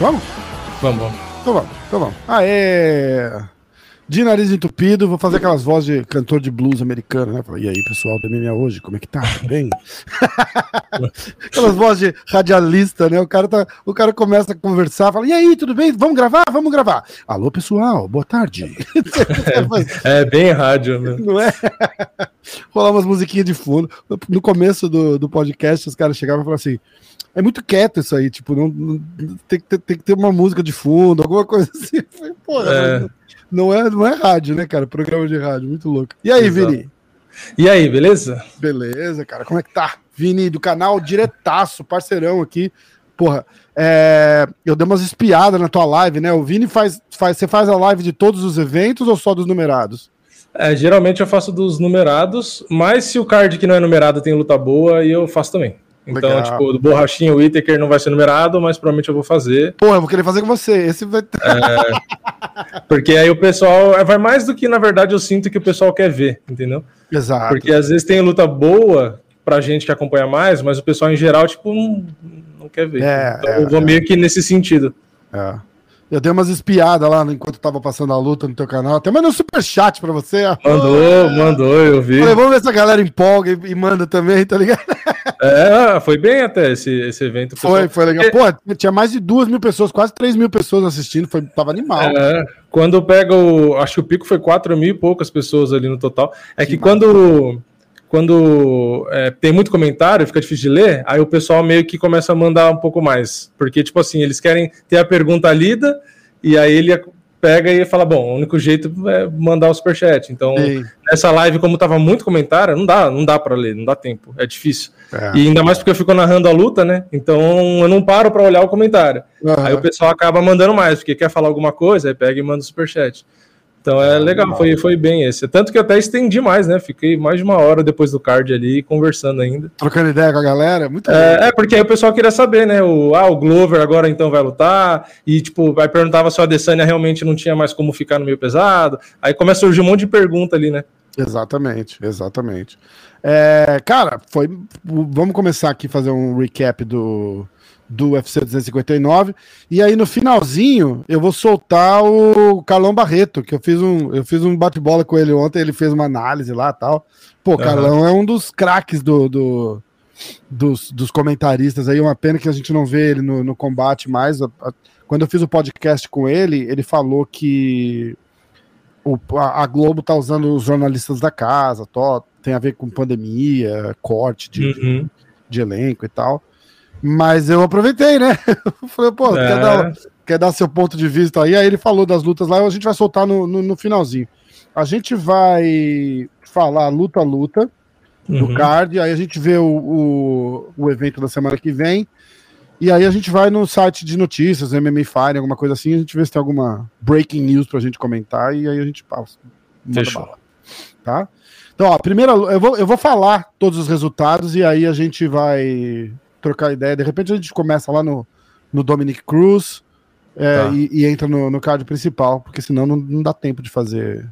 Vamos? Vamos, vamos. Então vamos, então vamos. Aê! De nariz entupido, vou fazer aquelas vozes de cantor de blues americano, né? E aí, pessoal do MMA hoje, como é que tá? Bem? aquelas vozes de radialista, né? O cara, tá, o cara começa a conversar, fala, e aí, tudo bem? Vamos gravar? Vamos gravar. Alô, pessoal, boa tarde. é, é, bem rádio, né? Não é? Rolar umas musiquinhas de fundo. No começo do, do podcast, os caras chegavam e falavam assim, é muito quieto isso aí, tipo, não, não tem, tem, tem, que ter uma música de fundo, alguma coisa assim. Porra, é. Não, é, não é rádio, né, cara? Programa de rádio, muito louco. E aí, Exato. Vini? E aí, beleza? Beleza, cara. Como é que tá? Vini, do canal Diretaço, parceirão aqui. Porra, é, eu dei umas espiadas na tua live, né? O Vini faz, faz. Você faz a live de todos os eventos ou só dos numerados? É, geralmente eu faço dos numerados, mas se o card que não é numerado tem luta boa, eu faço também. Então, Legal. tipo, do borrachinho o Whittaker não vai ser numerado, mas provavelmente eu vou fazer. Pô, eu vou querer fazer com você. Esse vai. É, porque aí o pessoal. É, vai mais do que, na verdade, eu sinto que o pessoal quer ver, entendeu? Exato. Porque às vezes tem luta boa pra gente que acompanha mais, mas o pessoal em geral, tipo, não, não quer ver. É, então é, eu vou meio que nesse sentido. É. Eu dei umas espiadas lá enquanto tava passando a luta no teu canal. Até mandei um super chat pra você. Mandou, mandou, eu vi. Falei, vamos ver se a galera empolga e, e manda também, tá ligado? É, foi bem até esse, esse evento. Foi, foi legal. Pô, tinha mais de duas mil pessoas, quase três mil pessoas assistindo, foi, tava animal. É, quando pega o. Acho que o pico foi quatro mil e poucas pessoas ali no total. É que, que quando. Quando é, tem muito comentário, fica difícil de ler, aí o pessoal meio que começa a mandar um pouco mais. Porque, tipo assim, eles querem ter a pergunta lida, e aí ele pega e fala: bom, o único jeito é mandar o superchat. Então, nessa live, como tava muito comentário, não dá, não dá para ler, não dá tempo, é difícil. É. E ainda mais porque eu fico narrando a luta, né? Então eu não paro para olhar o comentário. Uhum. Aí o pessoal acaba mandando mais, porque quer falar alguma coisa, aí pega e manda o superchat. Então é legal, foi, foi bem esse. Tanto que eu até estendi mais, né? Fiquei mais de uma hora depois do card ali, conversando ainda. Trocando ideia com a galera, muito é, é, porque aí o pessoal queria saber, né? O, ah, o Glover agora então vai lutar. E, tipo, aí perguntava se a Adesanya realmente não tinha mais como ficar no meio pesado. Aí começa a surgir um monte de pergunta ali, né? Exatamente, exatamente. É, cara, foi. Vamos começar aqui a fazer um recap do do UFC 259. E aí no finalzinho eu vou soltar o Carlão Barreto, que eu fiz um, eu fiz um bate-bola com ele ontem, ele fez uma análise lá tal. Pô, uhum. Carlão é um dos craques do, do dos, dos, comentaristas aí. Uma pena que a gente não vê ele no, no combate mais. Quando eu fiz o podcast com ele, ele falou que o, a, a, Globo tá usando os jornalistas da casa, tó, tem a ver com pandemia, corte de, uhum. de, de elenco e tal. Mas eu aproveitei, né? Falei, pô, é. quer, dar, quer dar seu ponto de vista aí? Aí ele falou das lutas lá, a gente vai soltar no, no, no finalzinho. A gente vai falar luta a luta do uhum. card, aí a gente vê o, o, o, evento da semana que vem, e aí a gente vai no site de notícias, MMA Fire, alguma coisa assim, a gente vê se tem alguma breaking news pra gente comentar, e aí a gente passa. Fechou. Bala, tá? Então, ó, primeiro, eu vou, eu vou falar todos os resultados, e aí a gente vai trocar ideia. De repente a gente começa lá no, no Dominic Cruz é, tá. e, e, entra no, no card principal, porque senão não, não dá tempo de fazer.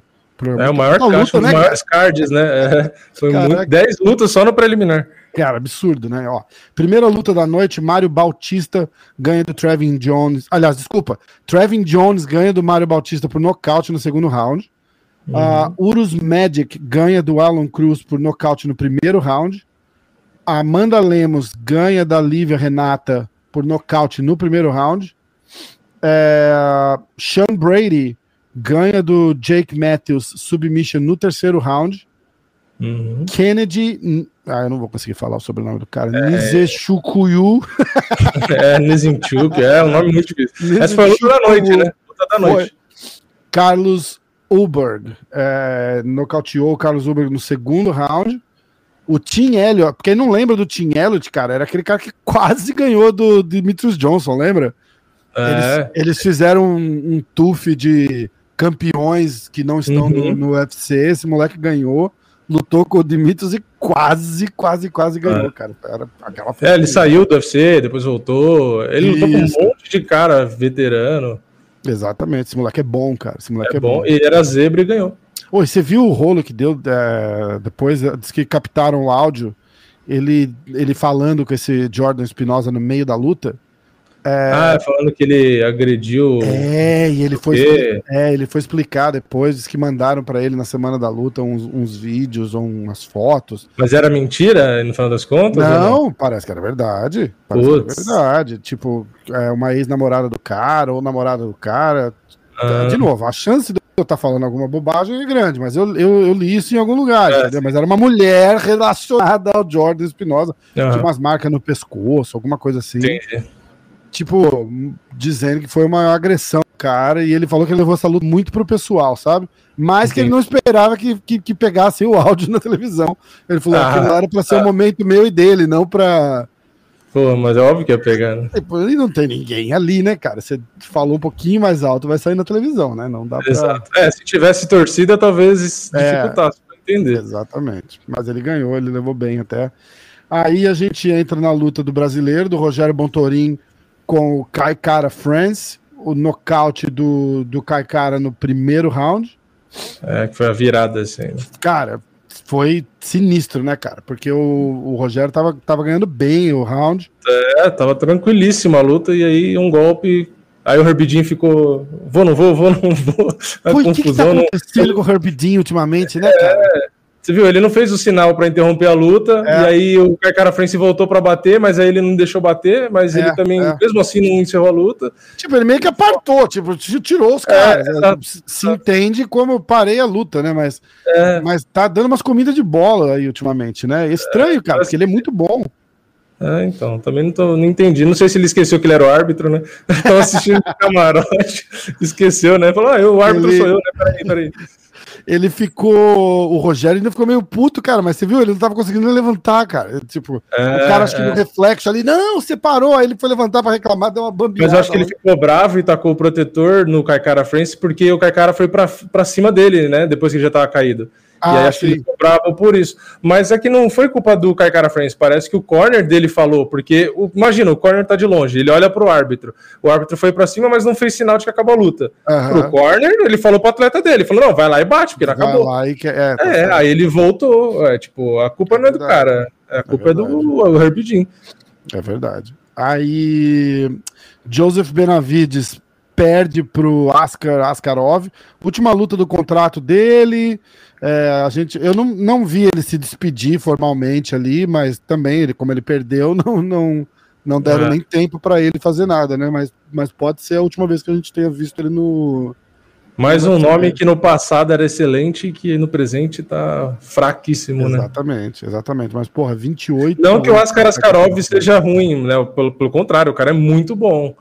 É o maior luta, caixa, né, maiores cards, né? É, foi Caraca. muito, 10 lutas só no preliminar. Cara, absurdo, né? Ó, primeira luta da noite, Mário Bautista ganha do Trevin Jones. Aliás, desculpa, Trevin Jones ganha do Mário Bautista por nocaute no segundo round. Uhum. Uh, Urus Magic ganha do Alan Cruz por nocaute no primeiro round. A Amanda Lemos ganha da Lívia Renata por nocaute no primeiro round. É, Sean Brady ganha do Jake Matthews submission no terceiro round. Uhum. Kennedy. Ah, eu não vou conseguir falar o sobrenome do cara. É... Nizechukuyu. é, Nizinchuk, é um nome muito difícil. Essa foi a luta da noite, né? Luta da noite. Foi. Carlos Uberg é, nocauteou o Carlos Uberg no segundo round. O Tim Elliott, quem não lembra do Tim Elliott, cara, era aquele cara que quase ganhou do Dimitrios Johnson, lembra? É. Eles, eles, fizeram um, um tuf de campeões que não estão uhum. no, no, UFC. Esse moleque ganhou, lutou com o Dimitrios e quase, quase, quase ganhou, é. cara. Era aquela é, ele saiu do UFC, depois voltou. Ele Isso. lutou com um monte de cara veterano. Exatamente, esse moleque é bom, cara. Esse moleque é, é bom. bom. E era zebra e ganhou. Oi, você viu o rolo que deu é, depois? Diz que captaram o áudio. Ele, ele falando com esse Jordan Espinosa no meio da luta. É... Ah, falando que ele agrediu. É, e ele foi, é, ele foi explicar depois que mandaram para ele na semana da luta uns, uns, vídeos ou umas fotos. Mas era mentira no final das contas? Não, não? parece que era verdade. Parece que era verdade. Tipo, é uma ex-namorada do cara ou namorada do cara. Ah. De novo, a chance de eu estar tá falando alguma bobagem é grande, mas eu, eu, eu li isso em algum lugar, é. Mas era uma mulher relacionada ao Jordan Espinosa. Uhum. Tinha umas marcas no pescoço, alguma coisa assim. Entendi tipo, dizendo que foi uma agressão cara, e ele falou que ele levou essa luta muito pro pessoal, sabe? Mas que ele não esperava que, que, que, pegasse o áudio na televisão. Ele falou ah, que era pra ser um momento meu e dele, não pra. Pô, mas é óbvio que ia pegar, né? Depois não tem ninguém ali, né, cara? Você falou um pouquinho mais alto, vai sair na televisão, né? Não dá pra. Exato. É, se tivesse torcida, talvez é, dificultasse pra entender. Exatamente. Mas ele ganhou, ele levou bem até. Aí a gente entra na luta do brasileiro, do Rogério Bontorim com o Kai Cara France, o nocaute do, do Kai Cara no primeiro round. É, que foi a virada, assim. Cara, foi sinistro, né, cara? Porque o, o Rogério tava, tava ganhando bem o round. É, tava tranquilíssima a luta, e aí um golpe. Aí o Herbidinho ficou. Vou, não vou, vou, não vou. A Pô, confusão. O que, que tá acontecendo não... com o Herbidinho ultimamente, né, cara? É, você viu, ele não fez o sinal para interromper a luta, é. e aí o Carcara France voltou para bater, mas aí ele não deixou bater, mas é, ele também, é. mesmo assim, não encerrou a luta. Tipo, ele meio que apartou, tipo, tirou os é, caras. Né? Se entende como eu parei a luta, né? Mas, é. mas tá dando umas comidas de bola aí ultimamente, né? Estranho, cara, porque ele é muito bom. É, então, também não, tô, não entendi. Não sei se ele esqueceu que ele era o árbitro, né? Tava assistindo o camarote, esqueceu, né? Falou, ah, eu, o árbitro ele... sou eu, né? Peraí, peraí ele ficou. O Rogério ainda ficou meio puto, cara, mas você viu? Ele não tava conseguindo levantar, cara. Tipo, é, o cara acho que no é. reflexo ali, não, você parou. Aí ele foi levantar para reclamar, deu uma bambiada. Mas eu acho que ele ficou bravo e tacou o protetor no Carcara France, porque o Carcara foi para cima dele, né? Depois que ele já tava caído. Ah, e aí acho que ele ficou bravo por isso. Mas é que não foi culpa do Caicara France, parece que o corner dele falou, porque o, imagina, o corner tá de longe, ele olha pro árbitro. O árbitro foi para cima, mas não fez sinal de que acabou a luta. Uhum. Pro corner, ele falou pro atleta dele, falou: "Não, vai lá e bate, porque não vai acabou". Lá e que... é, tá é aí ele voltou, é, tipo, a culpa não é do cara, a culpa é, é do Herbie É verdade. Aí Joseph Benavides perde pro Askar Askarov, última luta do contrato dele, é, a gente, eu não, não vi ele se despedir formalmente ali, mas também, ele, como ele perdeu, não, não, não deram é. nem tempo para ele fazer nada, né? Mas, mas pode ser a última vez que a gente tenha visto ele no. Mais um nome que no passado era excelente e que no presente tá fraquíssimo, exatamente, né? Exatamente, exatamente. Mas, porra, 28. Não que o Askar Askarov seja ruim, né? Pelo, pelo contrário, o cara é muito bom.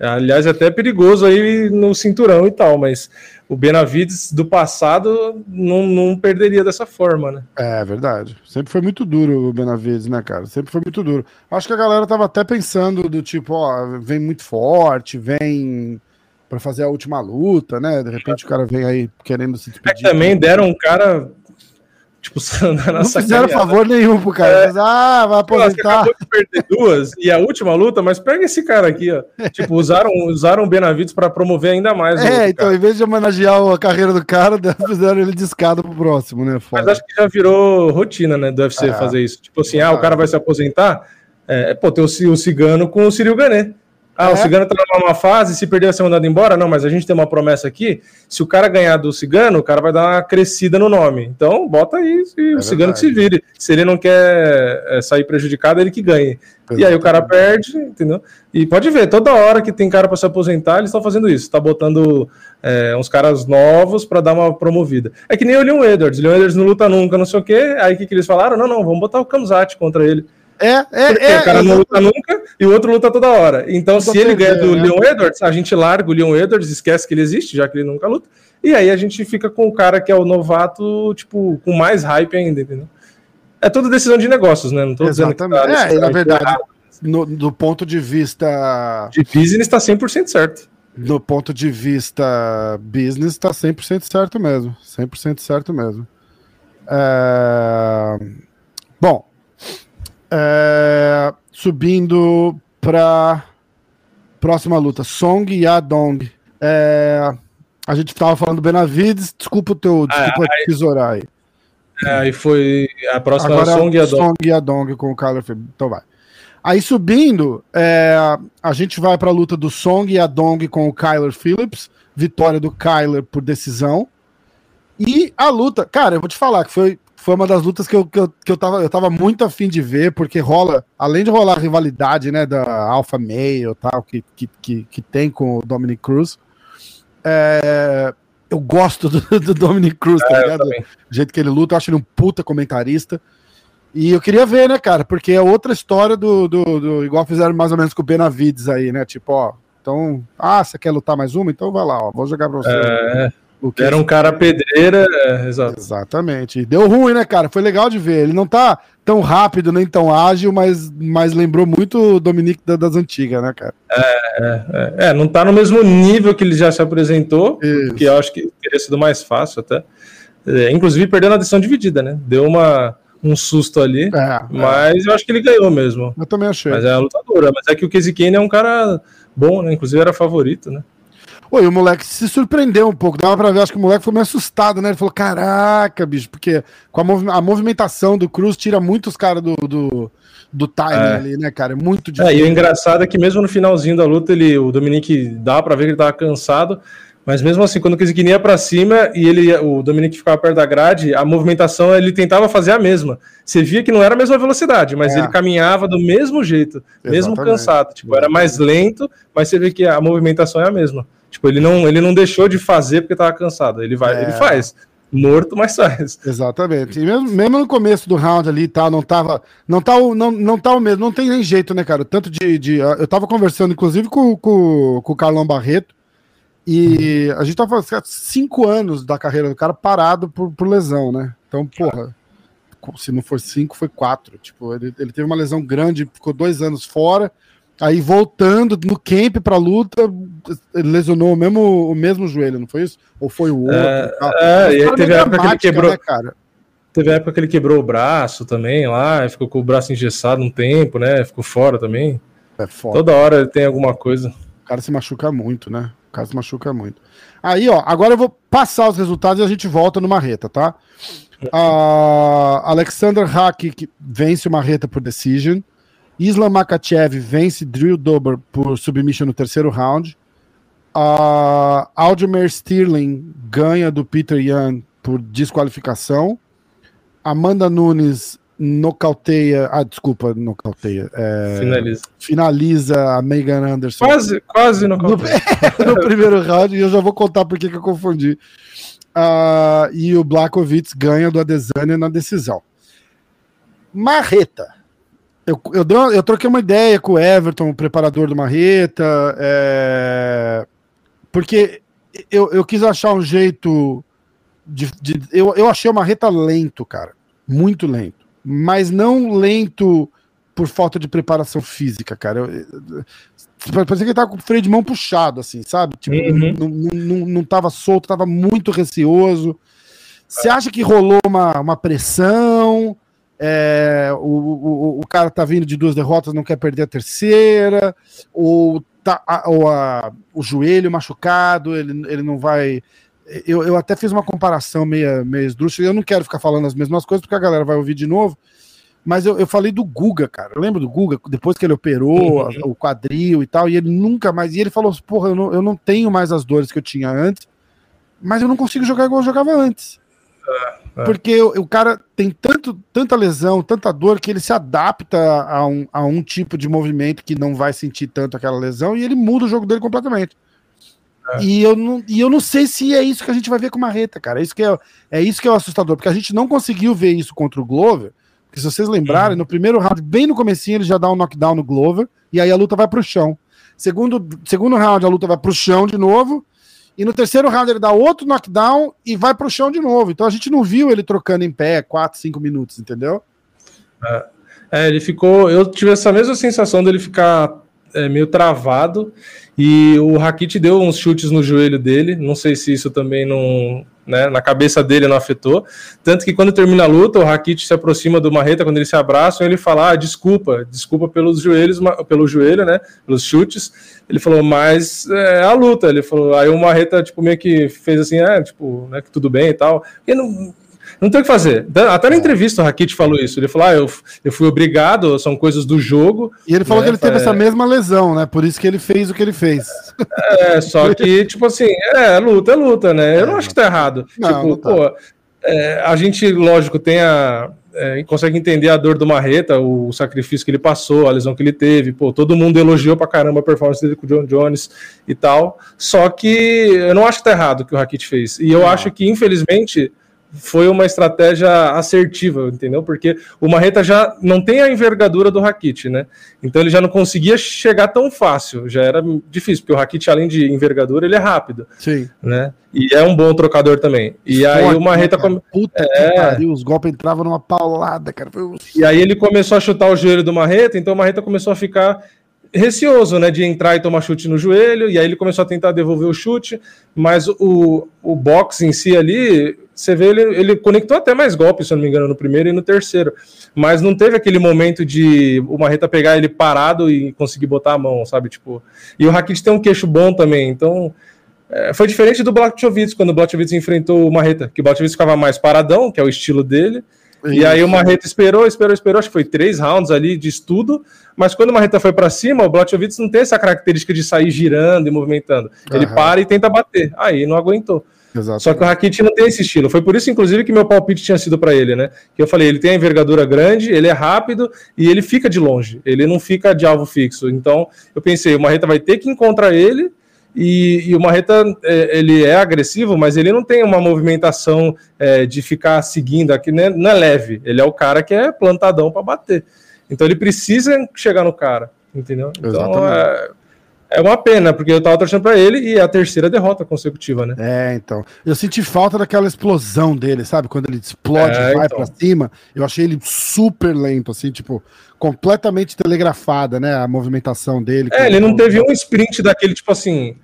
Aliás, é até perigoso aí no cinturão e tal, mas o Benavides do passado não, não perderia dessa forma, né? É verdade. Sempre foi muito duro o Benavides, né, cara? Sempre foi muito duro. Acho que a galera tava até pensando do tipo, ó, vem muito forte, vem para fazer a última luta, né? De repente o cara vem aí querendo se despedir. É também deram um cara Tipo, não fizeram favor nenhum pro cara. É. Mas, ah, vai aposentar. Pô, perder duas e a última luta, mas pega esse cara aqui, ó. tipo, usaram, usaram o Benavides para promover ainda mais. É, então, cara. em vez de homenagear a carreira do cara, fizeram ele de escada pro próximo, né? Foda. Mas acho que já virou rotina, né, do UFC é. fazer isso. Tipo assim, ah, o cara vai se aposentar. É, pô, tem o, o Cigano com o Cyril Gané. Ah, é? o Cigano tá numa fase, se perder vai ser mandado embora? Não, mas a gente tem uma promessa aqui. Se o cara ganhar do Cigano, o cara vai dar uma crescida no nome. Então, bota aí e é o Cigano que se vire. Se ele não quer é, sair prejudicado, ele que ganhe. Exatamente. E aí o cara perde, entendeu? E pode ver, toda hora que tem cara para se aposentar, eles estão fazendo isso. Tá botando é, uns caras novos para dar uma promovida. É que nem o Leon Edwards. Leon Edwards não luta nunca, não sei o quê. Aí o que, que eles falaram? Não, não, vamos botar o Kamzat contra ele. É, é, é. O cara não luta nunca e o outro luta toda hora. Então, se ele ganha do né? Leon Edwards, a gente larga o Leon Edwards, esquece que ele existe, já que ele nunca luta. E aí a gente fica com o cara que é o novato, tipo, com mais hype ainda, entendeu? É tudo decisão de negócios, né? Não tô Exatamente. dizendo que tá, é, na verdade, no, do ponto de vista. De business está 100% certo. Do ponto de vista business, está 100% certo mesmo. 100% certo mesmo. É... Bom, é, subindo para próxima luta, Song Yadong. É, A gente tava falando do Benavides, desculpa o teu, Ah, desculpa aí- tesourar aí. É, aí foi a próxima Agora Song e a Dong. Song e a com o Kyler Phillips. Então vai. Aí subindo, é, a gente vai pra luta do Song e a Dong com o Kyler Phillips. Vitória do Kyler por decisão. E a luta, cara, eu vou te falar que foi, foi uma das lutas que eu, que, eu, que eu, tava, eu tava muito afim de ver, porque rola, além de rolar a rivalidade, né, da Alpha Male e tal, que, que, que, que tem com o Dominic Cruz, é, eu gosto do, do Dominic Cruz, tá É, ligado? do jeito que ele luta, eu acho ele um puta comentarista. E eu queria ver, né, cara? Porque é outra história do, do, do- Igual fizeram mais ou menos com o Benavides aí, né? Tipo, ó. Então, ah, você quer lutar mais uma? Então vai lá, ó. Vou jogar pra você. É, o que era um cara pedreira, é, exato. Exatamente. E deu ruim, né, cara? Foi legal de ver. Ele não tá tão rápido nem tão ágil, mas, mas lembrou muito o Dominique da- das antigas, né, cara? É, é, não tá no mesmo nível que ele já se apresentou, Isso. que eu acho que teria sido mais fácil até. É, inclusive perdendo a decisão dividida, né? Deu uma, um susto ali, É, mas eu acho que ele ganhou mesmo. eu também achei. Mas é a lutadora. Mas é que o Casey Kane é um cara bom, né? Inclusive era favorito, né? Oi, o moleque se surpreendeu um pouco. Dava pra ver, acho que o moleque foi meio assustado, né? Ele falou: caraca, bicho, porque com a, a movimentação do Cruz tira muitos caras do, do, do timing É. ali, né, cara? É muito É, difícil. e o engraçado é que mesmo no finalzinho da luta, ele, o Dominique dá pra ver que ele tava cansado, mas mesmo assim, quando o Kane ia pra cima e ele, o Dominique ficava perto da grade, a movimentação ele tentava fazer a mesma. Você via que não era a mesma velocidade, mas É. ele caminhava do mesmo jeito, mesmo Exatamente. cansado. Tipo, era mais lento, mas você vê que a movimentação é a mesma. Tipo, ele não, ele não deixou de fazer porque tava cansado. Ele vai, É. ele faz. Morto, mas faz. Exatamente. E mesmo, mesmo no começo do round ali e tal, não tava. Não tá, o, não, não tá o mesmo, não tem nem jeito, né, cara? Tanto de. de eu tava conversando, inclusive, com, com, com o Carlão Barreto. E a gente tava falando assim, cinco anos da carreira do cara parado por, por lesão, né? Então, porra, se não for cinco, foi quatro. Tipo, ele, ele teve uma lesão grande, ficou dois anos fora. Aí voltando no camp pra luta, ele lesionou o mesmo, o mesmo joelho, não foi isso? Ou foi o outro? É, e tal. é, Mas e aí teve a época que ele quebrou- né, cara? Teve a época que ele quebrou o braço também lá, ficou com o braço engessado um tempo, né? Ficou fora também. É foda. Toda hora tem alguma coisa. O cara se machuca muito, né? O cara se machuca muito. Aí, ó, agora eu vou passar os resultados e a gente volta no Marreta, tá? A Alexander Hack vence o Marreta por decision. Islam Makachev vence Drew Dober por submission no terceiro round. A Aldemir Sterling ganha do Peter Yan por desqualificação. Amanda Nunes nocauteia. Ah, desculpa, nocauteia. É, Finaliza. finaliza a Megan Anderson Quase, quase no no, no primeiro round, e eu já vou contar por que eu confundi. Ah, e o Blakovic ganha do Adesanya na decisão. Marreta. Eu, eu, dei uma- eu troquei uma ideia com o Everton, o preparador do Marreta, é, porque eu, eu quis achar um jeito de. de- eu, eu achei o Marreta lento, cara. Muito lento. Mas não lento por falta de preparação física, cara. Eu, eu- Parecia que ele tava com o freio de mão puxado, assim, sabe? Tipo, Uhum. não, não, não, tava solto, tava muito receoso. Você acha que rolou uma, uma pressão? É, o, o, o cara tá vindo de duas derrotas, não quer perder a terceira, ou, tá, a- ou a- o joelho machucado, ele, ele não vai. Eu, eu até fiz uma comparação meia, meia esdrúxula, eu não quero ficar falando as mesmas coisas, porque a galera vai ouvir de novo. Mas eu, eu falei do Guga, cara. Lembra do Guga? Depois que ele operou Uhum. o quadril e tal, e ele nunca mais. E ele falou: porra, eu não, eu não tenho mais as dores que eu tinha antes, mas eu não consigo jogar igual eu jogava antes. É. Porque o, o cara tem tanto, tanta lesão, tanta dor, que ele se adapta a um, a um tipo de movimento que não vai sentir tanto aquela lesão e ele muda o jogo dele completamente. É. E, eu não, e eu não sei se é isso que a gente vai ver com o Marreta, cara. É isso que é, é isso que é o assustador, porque a gente não conseguiu ver isso contra o Glover. Porque se vocês lembrarem, Uhum. no primeiro round, bem no comecinho, ele já dá um knockdown no Glover, e aí a luta vai pro chão. Segundo, segundo round, a luta vai pro chão de novo, e no terceiro round ele dá outro knockdown e vai pro chão de novo. Então a gente não viu ele trocando em pé 4, 5 minutos, entendeu? É, ele ficou. Eu tive essa mesma sensação dele ficar é, meio travado. E o Rakit deu uns chutes no joelho dele. Não sei se isso também não né? Na cabeça dele não afetou. Tanto que quando termina a luta, o Rakit se aproxima do Marreta, quando eles se abraçam, ele fala: ah, desculpa, desculpa pelos joelhos, pelo joelho, né? Pelos chutes. Ele falou, mas é a luta. Ele falou, aí o Marreta, tipo, meio que fez assim, é, tipo, né, que tudo bem e tal. E não, não tem o que fazer. Até na é. entrevista o Rakit falou isso. Ele falou: ah, eu, eu fui obrigado, são coisas do jogo. E ele falou né? que ele teve é... essa mesma lesão, né? Por isso que ele fez o que ele fez. É, só que, tipo assim, é, luta, é luta, né? Eu não acho que tá errado. Não, tipo, não tá. pô, é, a gente, lógico, tem a. É, consegue entender a dor do Marreta, o sacrifício que ele passou, a lesão que ele teve. Pô, todo mundo elogiou pra caramba a performance dele com o John Jones e tal. Só que eu não acho que tá errado o que o Rakit fez. E eu não. acho que, infelizmente, foi uma estratégia assertiva, entendeu? Porque o Marreta já não tem a envergadura do Rakit, né? Então ele já não conseguia chegar tão fácil, já era difícil, porque o Rakit, além de envergadura, ele é rápido. Sim. Né? E é um bom trocador também. E Forte, aí o Marreta. Né, come... Puta é... que pariu, os golpes entravam numa paulada, cara. E aí ele começou a chutar o joelho do Marreta, então o Marreta começou a ficar receoso, né, de entrar e tomar chute no joelho, e aí ele começou a tentar devolver o chute, mas o, o box em si ali, você vê, ele, ele conectou até mais golpes, se eu não me engano, no primeiro e no terceiro, mas não teve aquele momento de o Marreta pegar ele parado e conseguir botar a mão, sabe, tipo, e o Rakit tem um queixo bom também, então... É, foi diferente do Blachowicz, quando o Blachowicz enfrentou o Marreta, que o Blachowicz ficava mais paradão, que é o estilo dele, e aí o Marreta esperou, esperou, esperou, acho que foi três rounds ali de estudo, mas quando o Marreta foi para cima, o Blachowicz não tem essa característica de sair girando e movimentando. Ele uhum. para e tenta bater. Aí não aguentou. Exatamente. Só que o Rakit não tem esse estilo. Foi por isso, inclusive, que meu palpite tinha sido para ele, né? Que eu falei, ele tem a envergadura grande, ele é rápido e ele fica de longe. Ele não fica de alvo fixo. Então, eu pensei, o Marreta vai ter que encontrar ele e, e, o Marreta é, ele é agressivo, mas ele não tem uma movimentação é, de ficar seguindo aqui, né? não é leve. Ele é o cara que é plantadão para bater. Então ele precisa chegar no cara, entendeu? Então é, é, uma pena, porque eu tava torcendo para ele e é a terceira derrota consecutiva, né? É, então. Eu senti falta daquela explosão dele, sabe? Quando ele explode e é, vai então. para cima. Eu achei ele super lento, assim, tipo, completamente telegrafada, né? A movimentação dele. É, ele não teve um sprint daquele, tipo assim,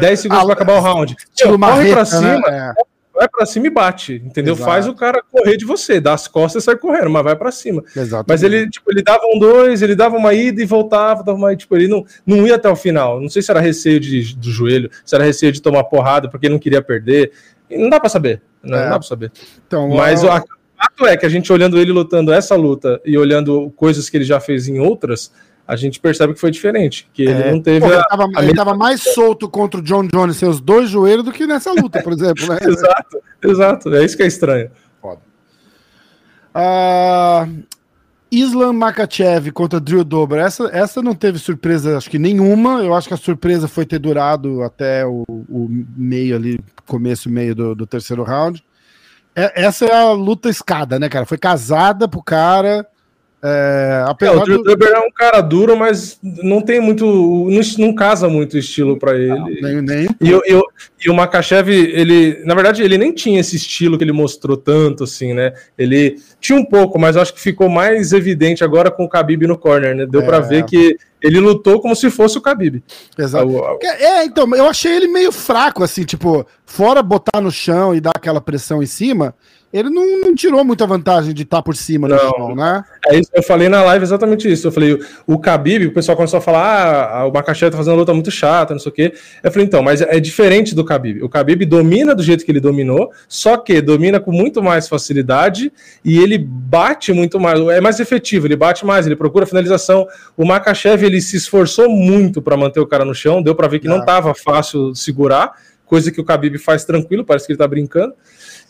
10 segundos ah, para acabar o round. Tipo, corre para cima, né? é. vai para cima e bate, entendeu? Exato. Faz o cara correr de você, dá as costas e sai correndo, mas vai para cima. Exatamente. Mas ele, tipo, ele dava um dois, ele dava uma ida e voltava, dava uma, tipo, ele não, não ia até o final. Não sei se era receio de, do joelho, se era receio de tomar porrada porque ele não queria perder. Não dá para saber, não, é. não dá para saber. Então, mas a, fato é que a gente olhando ele lutando essa luta e olhando coisas que ele já fez em outras, a gente percebe que foi diferente, que ele é. não teve. Pô, ele, tava, a, ele tava mais solto contra o John Jones seus dois joelhos do que nessa luta, por exemplo. Né? exato, exato. É isso que é estranho. Foda. Uh, Islam Makachev contra Drew Dober. Essa, essa não teve surpresa, acho que nenhuma. Eu acho que a surpresa foi ter durado até o, o meio ali, começo meio do, do terceiro round. É, essa é a luta escada, né, cara? Foi casada pro cara. É, é, o Drew do... é um cara duro, mas não tem muito. Não, não casa muito estilo para ele. Não, nem, nem. E, eu, eu, e o Makachev, ele. Na verdade, ele nem tinha esse estilo que ele mostrou tanto, assim, né? Ele tinha um pouco, mas acho que ficou mais evidente agora com o Khabib no corner, né? Deu é. para ver que ele lutou como se fosse o Khabib. Exato. É, então, eu achei ele meio fraco, assim, tipo, fora botar no chão e dar aquela pressão em cima ele não, não, tirou muita vantagem de estar tá por cima não. chão, né? É isso, eu falei na live exatamente isso. Eu falei, o Khabib, o pessoal começou a falar, ah, o Macaxé tá fazendo uma luta muito chata, não sei o quê. Eu falei, então, mas é diferente do Khabib. O Khabib domina do jeito que ele dominou, só que domina com muito mais facilidade e ele bate muito mais, é mais efetivo, ele bate mais, ele procura finalização. O Makachev, ele se esforçou muito para manter o cara no chão, deu para ver que não estava é. fácil segurar, coisa que o Khabib faz tranquilo, parece que ele tá brincando.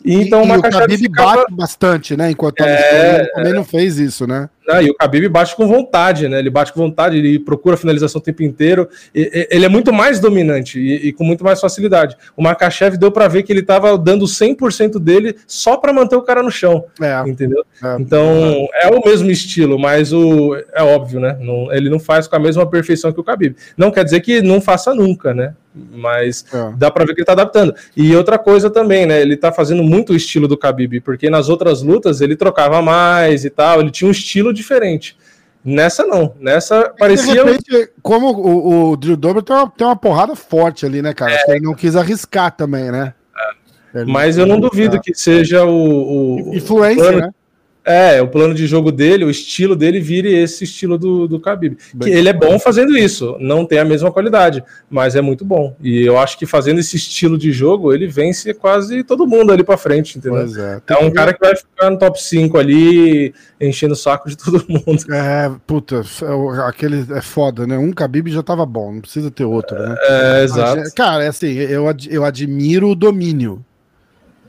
E, então e, o Khabib ficava... bate bastante, né? Enquanto é... ele também não fez isso, né? Ah, e o Khabib bate com vontade, né? Ele bate com vontade, ele procura finalização o tempo inteiro. E, ele é muito mais dominante e, e, com muito mais facilidade. O Makachev deu para ver que ele estava dando 100% dele só para manter o cara no chão, é. entendeu? É. Então, é o mesmo estilo, mas o é óbvio, né? Não, ele não faz com a mesma perfeição que o Khabib. Não quer dizer que não faça nunca, né? Mas é. dá para ver que ele tá adaptando. E outra coisa também, né? Ele tá fazendo muito o estilo do Khabib, porque nas outras lutas ele trocava mais e tal, ele tinha um estilo diferente. Nessa não, nessa parecia. Repente, como o, o Drew Dober tem uma, tem uma porrada forte ali, né, cara? É. Ele não quis arriscar também, né? Mas eu não duvido que seja o. o Influência, né? É, o plano de jogo dele, o estilo dele vire esse estilo do, do Khabib. Que ele é bom fazendo isso, não tem a mesma qualidade, mas é muito bom. E eu acho que fazendo esse estilo de jogo, ele vence quase todo mundo ali para frente, entendeu? É. é um cara que vai ficar no top 5 ali, enchendo o saco de todo mundo. É, puta, é aquele é foda, né? Um Khabib já tava bom, não precisa ter outro, né? É, exato. Cara, é assim, eu, eu admiro o domínio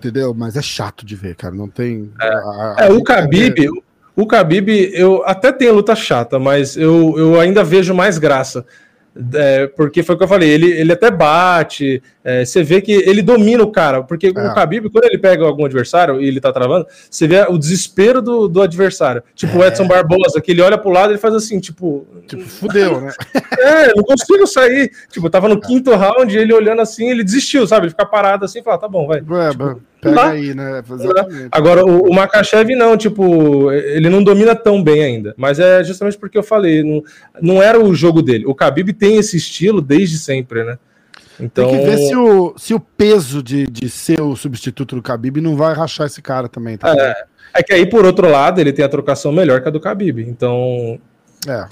entendeu? Mas é chato de ver, cara. Não tem. É, a, a, é o Khabib, o Khabib, eu até tenho luta chata, mas eu, eu ainda vejo mais graça. É, porque foi o que eu falei, ele, ele até bate, é, você vê que ele domina o cara, porque é. o Khabib, quando ele pega algum adversário e ele tá travando, você vê o desespero do, do adversário. Tipo o é. Edson Barbosa, que ele olha pro lado e faz assim, tipo... Tipo, fudeu, né? é, não consigo sair. Tipo, tava no quinto round, ele olhando assim, ele desistiu, sabe? Ele fica parado assim e fala, tá bom, vai. Tipo, pega aí, né? Exatamente. Agora, o, o Makachev não, tipo, ele não domina tão bem ainda, mas é justamente porque eu falei, não, não era o jogo dele. O Khabib tem esse estilo desde sempre, né? Então... Tem que ver se o, se o peso de, de ser o substituto do Khabib não vai rachar esse cara também. Tá é, é que aí, por outro lado, ele tem a trocação melhor que a do Khabib. Então, é.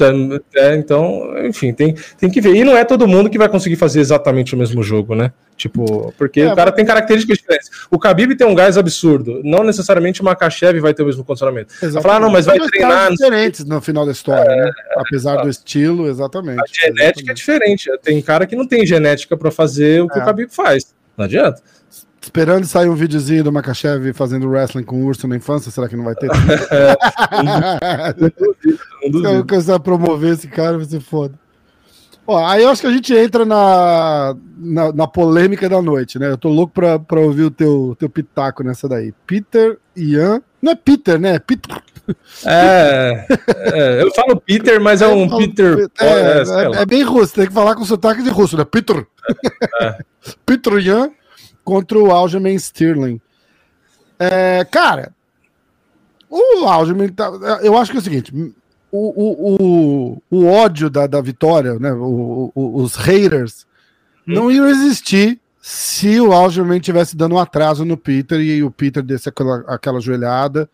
é. então, enfim, tem, tem que ver. E não é todo mundo que vai conseguir fazer exatamente o mesmo jogo, né? Tipo, porque é, o cara tem características diferentes. O Khabib tem um gás absurdo. Não necessariamente o Makachev vai ter o mesmo condicionamento. Falar, ah, não, mas vai treinar. diferentes no final da história, é, né? Apesar do estilo, exatamente. A genética é exatamente. é diferente. Tem cara que não tem genética para fazer o que o é. Khabib faz. Não adianta. Esperando sair um videozinho do Makachev fazendo wrestling com o urso na infância, será que não vai ter? é, não duvido, não duvido. Se eu começar a promover esse cara, vai ser foda. Ó, aí eu acho que a gente entra na, na, na, polêmica da noite, né? Eu tô louco pra, pra ouvir o teu, teu pitaco nessa daí. Peter Ian. Não é Peter, né? É Peter. É, é, eu falo Peter, mas é um Peter. É, é, é, bem russo, tem que falar com sotaque de russo, né? Peter. É. Peter Ian contra o Aljamain Sterling. É, cara, o Aljamain tá, eu acho que é o seguinte, o, o, o, o ódio da, da vitória, né, o, o, os haters, hum. não iam existir se o Aljamain tivesse dando um atraso no Peter e o Peter desse aquela, aquela joelhada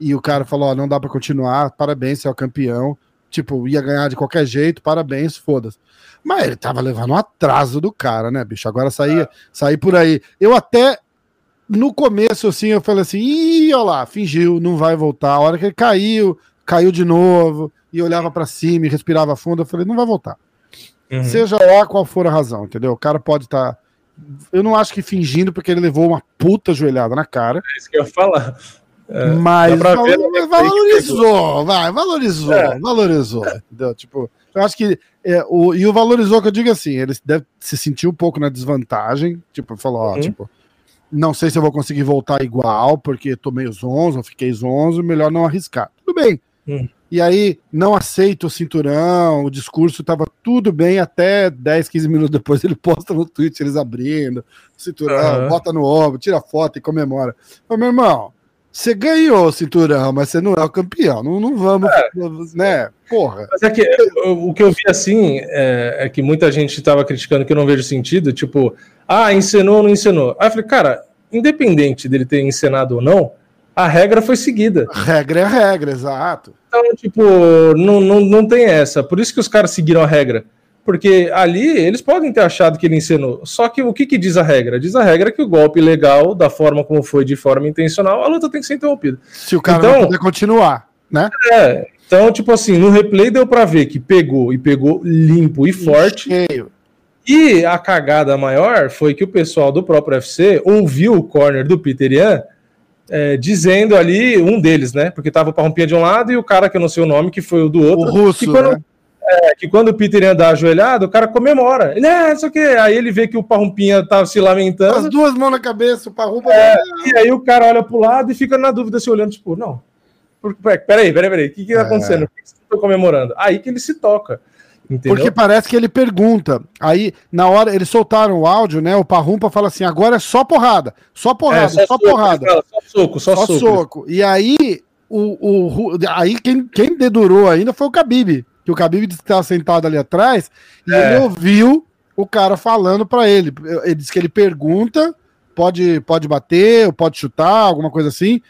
e o cara falou, ó, não dá para continuar, parabéns, você é o campeão, tipo, ia ganhar de qualquer jeito, parabéns, foda-se. Mas ele tava levando um atraso do cara, né, bicho? Agora sair, é. sair por aí. Eu até, no começo, assim, eu falei assim, ih, olha lá, fingiu, não vai voltar. A hora que ele caiu, caiu de novo, e olhava para cima e respirava fundo, eu falei, não vai voltar. Uhum. Seja lá qual for a razão, entendeu? O cara pode estar. Tá... Eu não acho que fingindo, porque ele levou uma puta joelhada na cara. É isso que eu ia falar. É, mas ver, valorizou, vai, valorizou, é. valorizou, entendeu? Tipo, eu acho que é, o, e o valorizou que eu digo assim, ele deve se sentir um pouco na desvantagem, tipo, falou, ó, uhum. tipo, não sei se eu vou conseguir voltar igual, porque tomei zonzo, fiquei zonzo, melhor não arriscar. Tudo bem. Uhum. E aí, não aceito o cinturão, o discurso estava tudo bem, até 10, 15 minutos depois ele posta no Twitter eles abrindo cinturão, uhum. bota no ombro, tira foto e comemora. Mas, meu irmão, você ganhou o cinturão, mas você não é o campeão. Não, não vamos, é. né? Porra. Mas é que o que eu vi assim é, é que muita gente estava criticando que eu não vejo sentido, tipo, ah, encenou ou não encenou. Aí eu falei, cara, independente dele ter encenado ou não, a regra foi seguida. A regra é a regra, exato. Então, tipo, não, não, não tem essa. Por isso que os caras seguiram a regra. Porque ali eles podem ter achado que ele ensinou. Só que o que, que, diz a regra? Diz a regra que o golpe legal, da forma como foi de forma intencional, a luta tem que ser interrompida. Se o cara então, não puder continuar, né? É. Então, tipo assim, no replay deu para ver que pegou e pegou limpo e forte. Cheio. E a cagada maior foi que o pessoal do próprio UFC ouviu o corner do Peter Ian é, dizendo ali, um deles, né? Porque tava o Parrompinha de um lado e o cara que eu não sei o nome, que foi o do outro. O russo, que quando, né? É, que quando o Peter ia dar ajoelhado, o cara comemora. Ele, é, isso aqui. Aí ele vê que o Parrumpinha tá se lamentando. As duas mãos na cabeça, o Parrumpa. É, e aí o cara olha pro lado e fica na dúvida se olhando, tipo, não. Peraí, peraí, peraí. O que que tá é. acontecendo? Por que você tá comemorando? Aí que ele se toca. Entendeu? Porque parece que ele pergunta. Aí, na hora, eles soltaram o áudio, né? O Parrumpa fala assim: agora é só porrada. Só porrada, é, só, só soco, porrada. Fala, só soco, só, só soco. soco. E aí, o, o, aí quem, quem dedurou ainda foi o Khabib que o Khabib estava sentado ali atrás e é. ele ouviu o cara falando para ele. Ele disse que ele pergunta pode, pode bater, pode chutar, alguma coisa assim.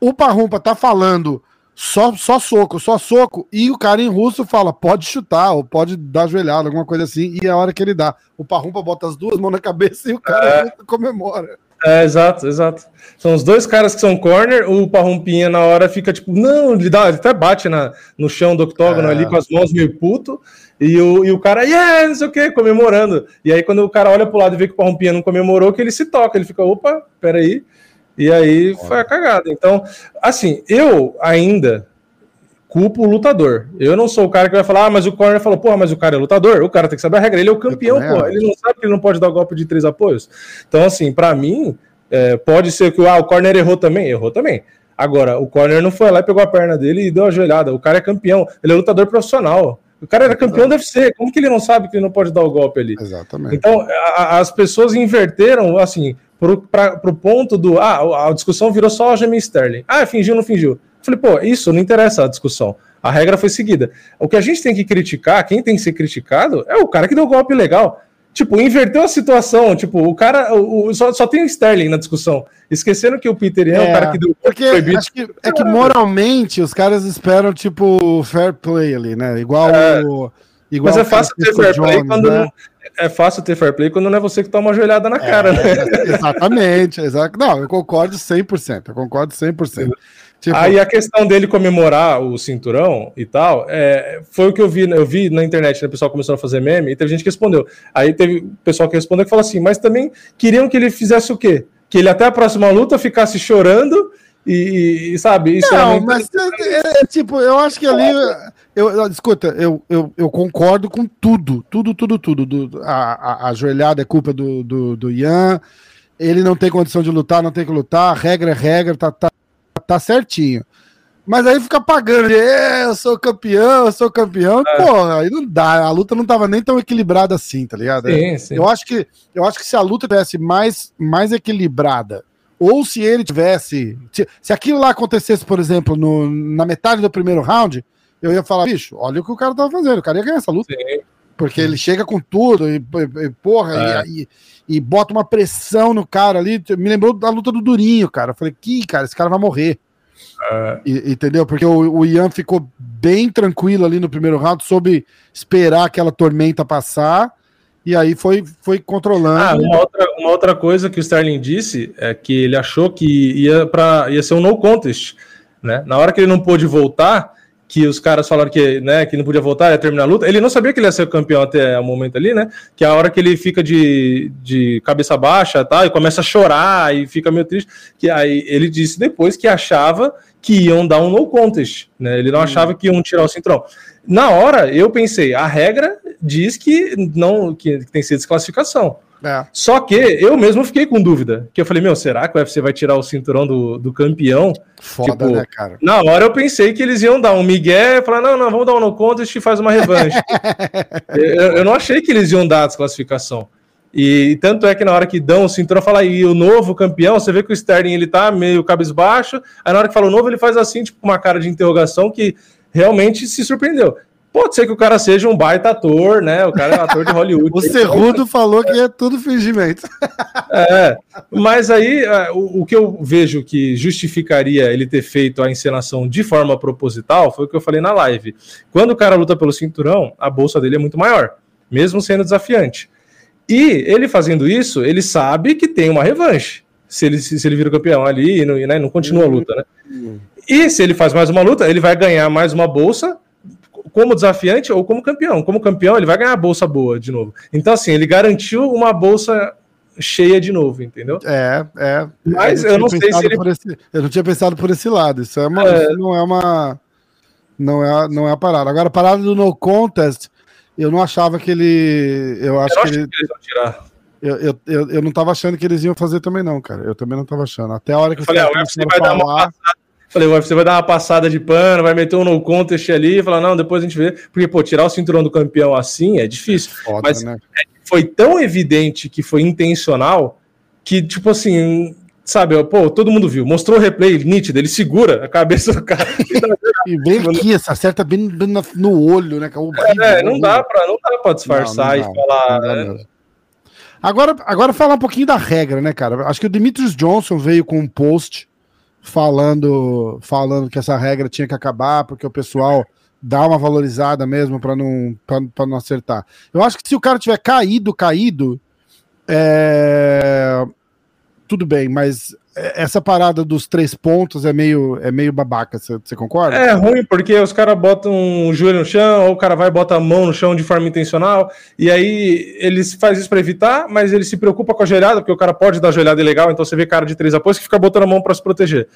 O Parrumpa tá falando só, só soco, só soco, e o cara em russo fala, pode chutar, ou pode dar joelhada, alguma coisa assim, e é a hora que ele dá. O Parrumpa bota as duas mãos na cabeça e o cara é. comemora. É, exato, exato. São os dois caras que são corner, o Parrumpinha na hora fica tipo, não, ele, dá, ele até bate na, no chão do octógono é. ali com as mãos meio puto, e o, e o cara, yeah, não sei o que, comemorando. E aí quando o cara olha pro lado e vê que o Parrumpinha não comemorou, que ele se toca, ele fica, opa, peraí. E aí foi a cagada. Então, assim, eu ainda culpo o lutador. Eu não sou o cara que vai falar, ah, mas o corner falou, porra, mas o cara é lutador, o cara tem que saber a regra, ele é o campeão, pô, ele não sabe que ele não pode dar o golpe de três apoios. Então, assim, para mim, é, pode ser que ah, o corner errou também, errou também. Agora, o corner não foi lá e pegou a perna dele e deu a joelhada. O cara é campeão, ele é lutador profissional. O cara era campeão deve ser. Como que ele não sabe que ele não pode dar o golpe ali? Exatamente. Então, a, as pessoas inverteram, assim, para o ponto do. Ah, a discussão virou só a Jamie Sterling. Ah, fingiu, não fingiu. Falei, pô, isso não interessa a discussão. A regra foi seguida. O que a gente tem que criticar, quem tem que ser criticado, é o cara que deu o golpe legal. Tipo, inverteu a situação. Tipo, o cara. O, só, só tem o Sterling na discussão. Esquecendo que o Peter é, é o cara que deu porque acho que, É que moralmente os caras esperam, tipo, fair play ali, né? Igual é, o. Igual mas é fácil ter fair Jones, play quando. Né? É fácil ter fair play quando não é você que toma uma joelhada na é, cara, né? Exatamente, exato. Não, eu concordo 100%. Eu concordo 100%. Tipo... Aí a questão dele comemorar o cinturão e tal, é, foi o que eu vi, eu vi na internet, né, o pessoal começou a fazer meme, e teve gente que respondeu. Aí teve o pessoal que respondeu que falou assim, mas também queriam que ele fizesse o quê? Que ele até a próxima luta ficasse chorando e, e sabe? Isso não, é mas é, é, tipo, eu acho que ali. Eu, eu, escuta, eu, eu, eu concordo com tudo, tudo, tudo, tudo. Do, a, a, a joelhada é culpa do, do, do Ian, ele não tem condição de lutar, não tem que lutar, regra é regra, tá, tá tá certinho. Mas aí fica pagando, é, eu sou campeão, eu sou campeão, é. pô, aí não dá, a luta não tava nem tão equilibrada assim, tá ligado? Sim, sim. Eu acho que eu acho que se a luta tivesse mais mais equilibrada, ou se ele tivesse, se, se aquilo lá acontecesse, por exemplo, no, na metade do primeiro round, eu ia falar, bicho, olha o que o cara tava fazendo, o cara ia ganhar essa luta. Sim. Porque ele chega com tudo e, e porra, é. e, e, bota uma pressão no cara ali. Me lembrou da luta do Durinho, cara. Eu falei, que cara, esse cara vai morrer. É. E, entendeu? Porque o, o, Ian ficou bem tranquilo ali no primeiro round, soube esperar aquela tormenta passar. E aí foi, foi controlando. Ah, uma outra, uma outra coisa que o Sterling disse é que ele achou que ia, pra, ia ser um no contest. Né? Na hora que ele não pôde voltar, que os caras falaram que, né, que não podia voltar, ia terminar a luta. Ele não sabia que ele ia ser campeão até o momento ali, né? Que a hora que ele fica de, de cabeça baixa tá, e começa a chorar e fica meio triste. Que aí ele disse depois que achava que iam dar um no contest, né? Ele não hum. achava que iam tirar o cinturão. Na hora, eu pensei, a regra diz que não que, que tem que ser desclassificação. É. Só que eu mesmo fiquei com dúvida. Que eu falei, meu, será que o UFC vai tirar o cinturão do, do campeão? Foda, tipo, né, cara? Na hora eu pensei que eles iam dar um migué e falar, não, não, vamos dar um no contest e faz uma revanche. eu, eu, não achei que eles iam dar a desclassificação. E tanto é que na hora que dão o cinturão, fala aí, o novo campeão, você vê que o Sterling ele tá meio cabisbaixo, aí na hora que fala o novo, ele faz assim, tipo, uma cara de interrogação que realmente se surpreendeu. Pode ser que o cara seja um baita ator, né? O cara é um ator de Hollywood. o Cerrudo falou que é tudo fingimento. É, mas aí é, o, o, que eu vejo que justificaria ele ter feito a encenação de forma proposital foi o que eu falei na live. Quando o cara luta pelo cinturão, a bolsa dele é muito maior, mesmo sendo desafiante. E ele fazendo isso, ele sabe que tem uma revanche. Se ele, se, ele vira campeão ali e não, né, não continua a luta, né? Uhum. E se ele faz mais uma luta, ele vai ganhar mais uma bolsa como desafiante ou como campeão. Como campeão, ele vai ganhar a bolsa boa de novo. Então, assim, ele garantiu uma bolsa cheia de novo, entendeu? É, é. Mas eu, eu não sei se ele... esse, eu não tinha pensado por esse lado. Isso, é uma, é... Isso não é uma. Não é, não é a parada. Agora, a parada do no contest, eu não achava que ele. Eu acho eu que, ele... que eles vão tirar. Eu, eu, eu, eu, não tava achando que eles iam fazer também, não, cara. Eu também não tava achando. Até a hora que eu falei, ah, o UFC vai falar... dar uma passada Falei, UFC vai dar uma passada de pano, vai meter um no contest ali e falar, não, depois a gente vê. Porque, pô, tirar o cinturão do campeão assim é difícil. Foda, mas né? foi tão evidente que foi intencional que, tipo assim, sabe, pô, todo mundo viu. Mostrou o replay nítido, ele segura a cabeça do cara. e vem aqui, acerta bem no olho, né? É, é, não dá pra, não dá pra disfarçar não, não dá, e falar. Dá né? Agora, agora falar um pouquinho da regra, né, cara? Acho que o Demetrius Johnson veio com um post falando, falando que essa regra tinha que acabar, porque o pessoal dá uma valorizada mesmo para não, pra, não acertar. Eu acho que se o cara tiver caído, caído, é... tudo bem, mas essa parada dos três pontos é meio, é meio babaca, você concorda? É ruim, porque os caras botam o joelho no chão, ou o cara vai e bota a mão no chão de forma intencional, e aí eles fazem isso para evitar, mas ele se preocupa com a joelhada, porque o cara pode dar joelhada ilegal, então você vê cara de três apoios que fica botando a mão para se proteger.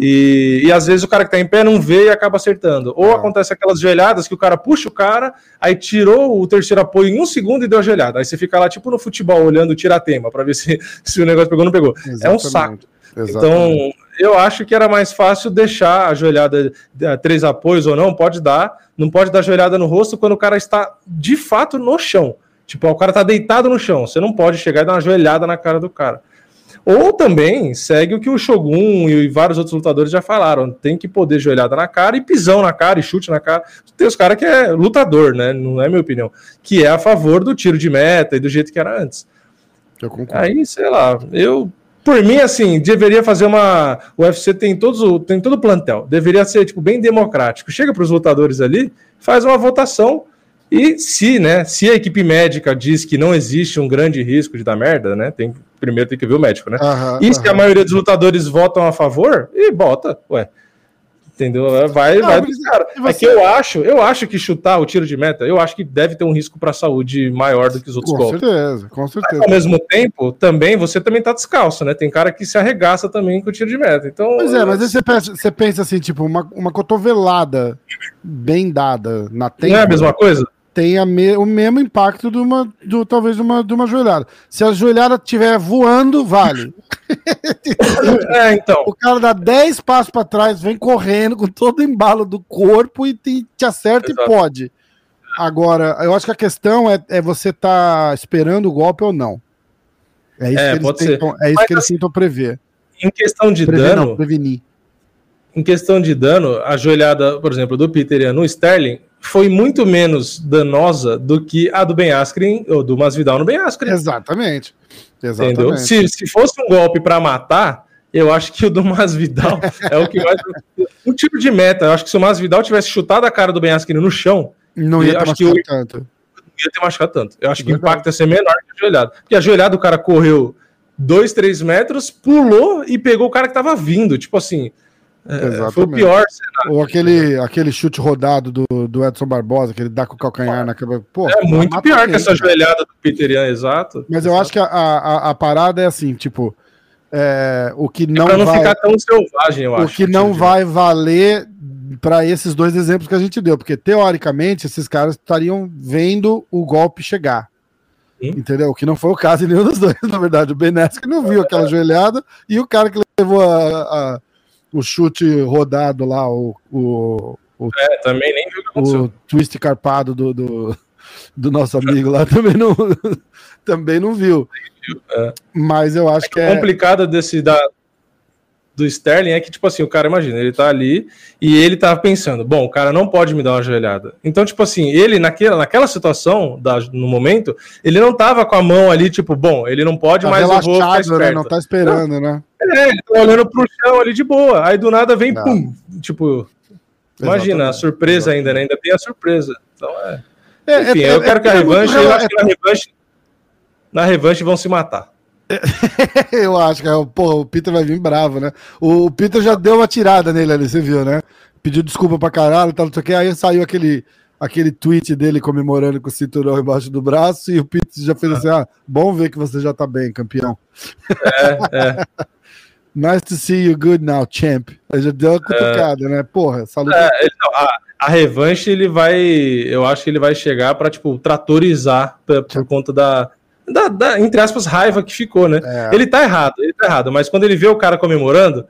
E, e às vezes o cara que tá em pé não vê e acaba acertando. Ou ah. acontece aquelas joelhadas que o cara puxa o cara, aí tirou o terceiro apoio em um segundo e deu a joelhada. Aí você fica lá, tipo no futebol, olhando o tiratema, para ver se, se o negócio pegou ou não pegou. Exatamente. É um saco. Então, eu acho que era mais fácil deixar a joelhada a três apoios ou não, pode dar. Não pode dar joelhada no rosto quando o cara está de fato no chão. Tipo, o cara tá deitado no chão. Você não pode chegar e dar uma joelhada na cara do cara. Ou também segue o que o Shogun e vários outros lutadores já falaram: tem que poder joelhada na cara e pisão na cara e chute na cara. Tem os caras que é lutador, né? Não é minha opinião. Que é a favor do tiro de meta e do jeito que era antes. Aí, sei lá, eu. Por mim, assim, deveria fazer uma. O UFC tem, todos, tem todo o plantel. Deveria ser, tipo, bem democrático. Chega para os lutadores ali, faz uma votação e se, né, se a equipe médica diz que não existe um grande risco de dar merda, né, tem, primeiro tem que ver o médico, né? Uhum, e se a maioria dos lutadores votam a favor, e bota, ué. Entendeu? Vai, não, vai dos caras. Você... É que eu acho, eu acho que chutar o tiro de meta, eu acho que deve ter um risco para a saúde maior do que os outros com golpes. Com certeza, com certeza. Mas, ao mesmo tempo, também você também tá descalço, né? Tem cara que se arregaça também com o tiro de meta. Então, pois é, mas aí você pensa, você pensa assim, tipo, uma, uma cotovelada bem dada na tenda. Não é a mesma coisa? Tem me, o mesmo impacto de uma, do, talvez de uma, de uma joelhada. Se a joelhada estiver voando, vale. é, então. O cara dá 10 passos para trás, vem correndo com todo o embalo do corpo e te, te acerta Exato. e pode. Agora, eu acho que a questão é, é você tá esperando o golpe ou não. É isso é, que eles, tentam, é isso que eles tentam prever. Em questão de prever, dano. Não, prevenir. Em questão de dano, a joelhada, por exemplo, do Peter no Sterling foi muito menos danosa do que a do Ben Askren ou do Masvidal no Ben Askren. Exatamente. Exatamente. Entendeu? Se, se fosse um golpe para matar, eu acho que o do Masvidal é o que mais. Um tipo de meta. Eu acho que se o Masvidal tivesse chutado a cara do Ben Askren no chão, não ia ter machucado tanto. Não ia ter machucado tanto. Eu acho que o impacto ia ser menor que a joelhada. Porque a joelhada o cara correu 2, 3 metros, pulou e pegou o cara que tava vindo. Tipo assim. É, foi o pior cenário. Ou aquele, aquele chute rodado do, do Edson Barbosa, que ele dá com o calcanhar na cabeça. Pô, é muito pior que essa joelhada do Peter Ian, exato. Mas eu acho que a, a, a, parada é assim, tipo, é, o que não, não vai, ficar tão selvagem, eu o acho. O que não vai valer para esses dois exemplos que a gente deu, porque teoricamente esses caras estariam vendo o golpe chegar. Sim. Entendeu? O que não foi o caso em nenhum dos dois, na verdade. O Benesque não viu aquela joelhada e o cara que levou a, a o chute rodado lá, o, o, o, é, também nem viu o, twist carpado do, do, do, nosso amigo lá também não, também não viu. É. Mas eu acho é que é. complicado desse da, do Sterling é que, tipo assim, o cara, imagina, ele tá ali e ele tá pensando, bom, o cara não pode me dar uma joelhada. Então, tipo assim, ele naquela, naquela situação, da, no momento, ele não tava com a mão ali, tipo, bom, ele não pode, tá mas eu vou ficar né? Não tá esperando, não. né? É, ele tá olhando pro chão ali de boa. Aí do nada vem, não. pum, tipo, imagina, Exatamente. a surpresa ainda, né? Ainda tem a surpresa. Então, é... é Enfim, é, eu quero que a é revanche, eu acho que na revanche, na revanche vão se matar. eu acho que pô, o Peter vai vir bravo, né? O Peter já deu uma tirada nele ali, você viu, né? Pediu desculpa pra caralho, tal, não sei o que. Aí saiu aquele, aquele tweet dele comemorando com o cinturão embaixo do braço e o Peter já fez assim: ah, bom ver que você já tá bem, campeão. É, é. nice to see you good now, champ. Aí já deu uma cutucada, é. né? Porra, saludo. É, então, a, a, revanche ele vai, eu acho que ele vai chegar para tipo tratorizar por, por conta da da, da, entre aspas, raiva que ficou, né? É. Ele tá errado, ele tá errado, mas quando ele vê o cara comemorando,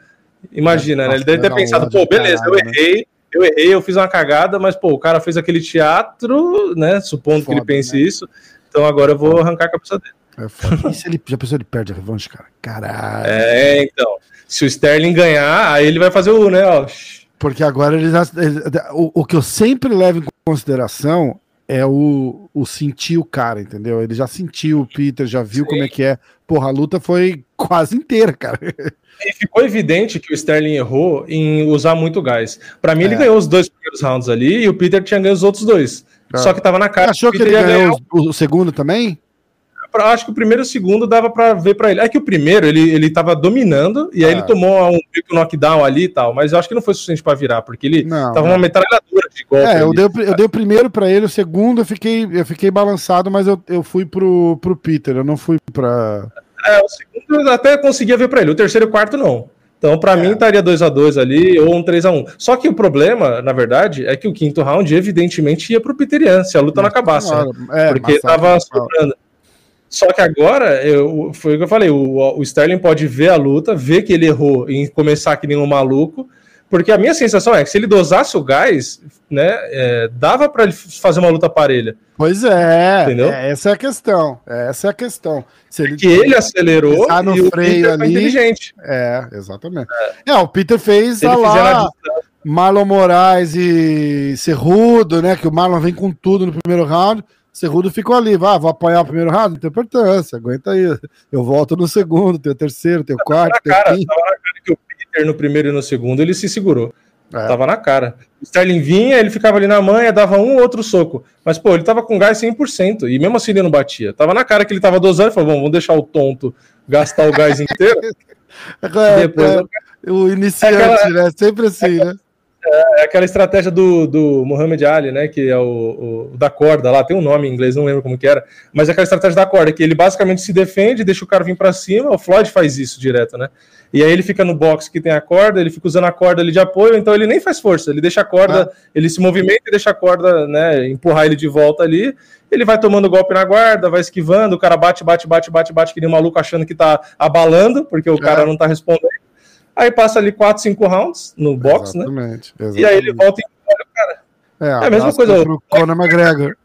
imagina, né? Ele deve ter pensado, pô, beleza, eu né? errei, eu errei, eu fiz uma cagada, mas, pô, o cara fez aquele teatro, né? Supondo foda, que ele pense né? isso, então agora eu vou arrancar a cabeça dele. É foda. E se ele já pensou ele perde a revanche, cara? Caralho. É, então. Se o Sterling ganhar, aí ele vai fazer o, né, ó. Porque agora ele já. o, o que eu sempre levo em consideração é o, o sentir o cara, entendeu? Ele já sentiu o Peter, já viu Sim. como é que é. Porra, a luta foi quase inteira, cara. E ficou evidente que o Sterling errou em usar muito gás. Para mim, é. ele ganhou os dois primeiros rounds ali e o Peter tinha ganho os outros dois. É. Só que tava na cara. Você achou que ele ganhou o, o segundo também? Acho que o primeiro e o segundo dava para ver para ele. É que o primeiro ele, ele tava dominando e aí ele ah. tomou um knockdown ali e tal, mas eu acho que não foi suficiente para virar, porque ele não, tava uma metralhadora de golpe. É, eu dei, eu dei o primeiro para ele, o segundo eu fiquei, eu fiquei balançado, mas eu, eu fui pro, pro Peter, eu não fui para. É, o segundo eu até conseguia ver para ele, o terceiro e o quarto não. Então, para é. mim, estaria 2 a 2 ali ou um 3 a 1 Só que o problema, na verdade, é que o quinto round, evidentemente, ia para o Peter se a luta não acabasse. Né? É, porque estava sobrando. Só que agora, eu, foi o que eu falei, o, o Sterling pode ver a luta, ver que ele errou em começar que nem um maluco, porque a minha sensação é que se ele dosasse o gás, né, é, dava para ele fazer uma luta parelha. Pois é, entendeu? É, essa é a questão. Essa é a questão. Se ele, que ele acelerou no e freio ali, inteligente. É, exatamente. É. é, o Peter fez a lá Marlon Moraes e Cerrudo, né? Que o Marlon vem com tudo no primeiro round. Cerrudo ficou ali, vá, vou apanhar o primeiro round, não tem importância, aguenta aí. Eu volto no segundo, tem o terceiro, tem o quarto. Tem cara, tava na cara que o Peter no primeiro e no segundo ele se segurou. É. Tava na cara. O Sterling vinha, ele ficava ali na manha, dava um ou outro soco. Mas, pô, ele tava com gás 100%. E mesmo assim ele não batia. Tava na cara que ele tava dosando falou: vamos deixar o tonto gastar o gás inteiro. É, Depois, é, o iniciante, é aquela, né? Sempre assim, né? É, é aquela estratégia do, do Muhammad Ali, né? Que é o, o, da corda lá, tem um nome em inglês, não lembro como que era, mas é aquela estratégia da corda, que ele basicamente se defende, deixa o cara vir para cima, o Floyd faz isso direto, né? E aí ele fica no box que tem a corda, ele fica usando a corda ali de apoio, então ele nem faz força, ele deixa a corda, ah. ele se movimenta e deixa a corda, né, empurrar ele de volta ali, ele vai tomando golpe na guarda, vai esquivando, o cara bate, bate, bate, bate, bate, que nem um maluco achando que tá abalando, porque o é. cara não tá respondendo Aí passa ali 4, 5 rounds no box, né? exatamente. E aí ele volta e olha o cara. É, é a mesma coisa. Pro Conor McGregor.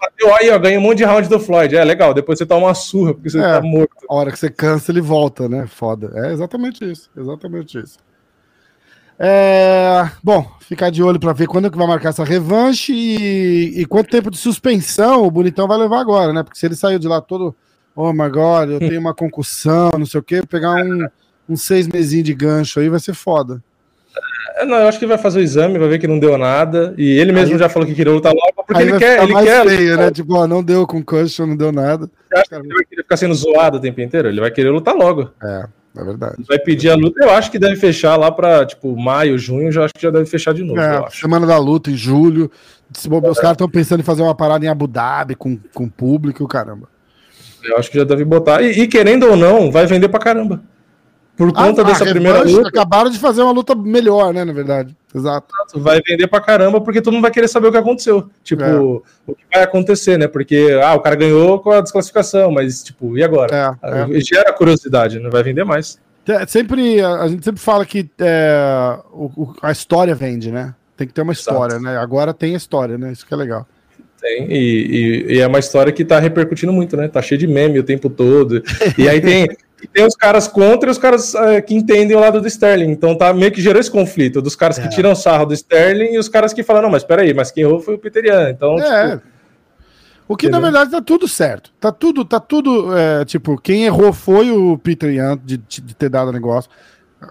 Bateu aí, ó, ganha um monte de round do Floyd. É legal, depois você toma uma surra, porque você é, tá morto. A hora que você cansa, ele volta, né? Foda. É exatamente isso. Exatamente isso. É, bom, ficar de olho para ver quando que vai marcar essa revanche e, e, quanto tempo de suspensão o Bonitão vai levar agora, né? Porque se ele saiu de lá todo oh my god, eu tenho uma concussão, não sei o quê, pegar um, um seis mesinhos de gancho aí vai ser foda. É, não, eu acho que ele vai fazer o exame, vai ver que não deu nada. E ele mesmo aí, já falou que queria lutar logo, porque ele quer. Ele quer feio, né? Tipo, ó, não deu concussion, não deu nada. Ele vai querer ficar sendo zoado o tempo inteiro? Ele vai querer lutar logo. É, é verdade. Ele vai pedir a luta, eu acho que deve fechar lá pra, tipo, maio, junho, já acho que já deve fechar de novo. É, semana da luta, em julho. Os caras estão pensando em fazer uma parada em Abu Dhabi com, com público, caramba. Eu acho que já deve botar. E, e querendo ou não, vai vender pra caramba. Por ah, conta ah, dessa primeira luta. Acabaram de fazer uma luta melhor, né? Na verdade. Exato. Vai vender pra caramba, porque todo mundo vai querer saber o que aconteceu. Tipo, é. o que vai acontecer, né? Porque, ah, o cara ganhou com a desclassificação, mas, tipo, e agora? É, é. Gera curiosidade, não vai vender mais. É, sempre, a gente sempre fala que é, o, a história vende, né? Tem que ter uma história, Exato. né? Agora tem a história, né? Isso que é legal. Tem, e, e, e, é uma história que tá repercutindo muito, né? Tá cheio de meme o tempo todo. E aí tem, tem os caras contra e os caras é, que entendem o lado do Sterling. Então tá meio que gerou esse conflito dos caras é. que tiram sarro do Sterling e os caras que falam, não, mas peraí, mas quem errou foi o Peter Ian. Então, é. Tipo, o que entendeu? na verdade tá tudo certo. Tá tudo, tá tudo, é, tipo, quem errou foi o Peter Ian de, de ter dado o negócio.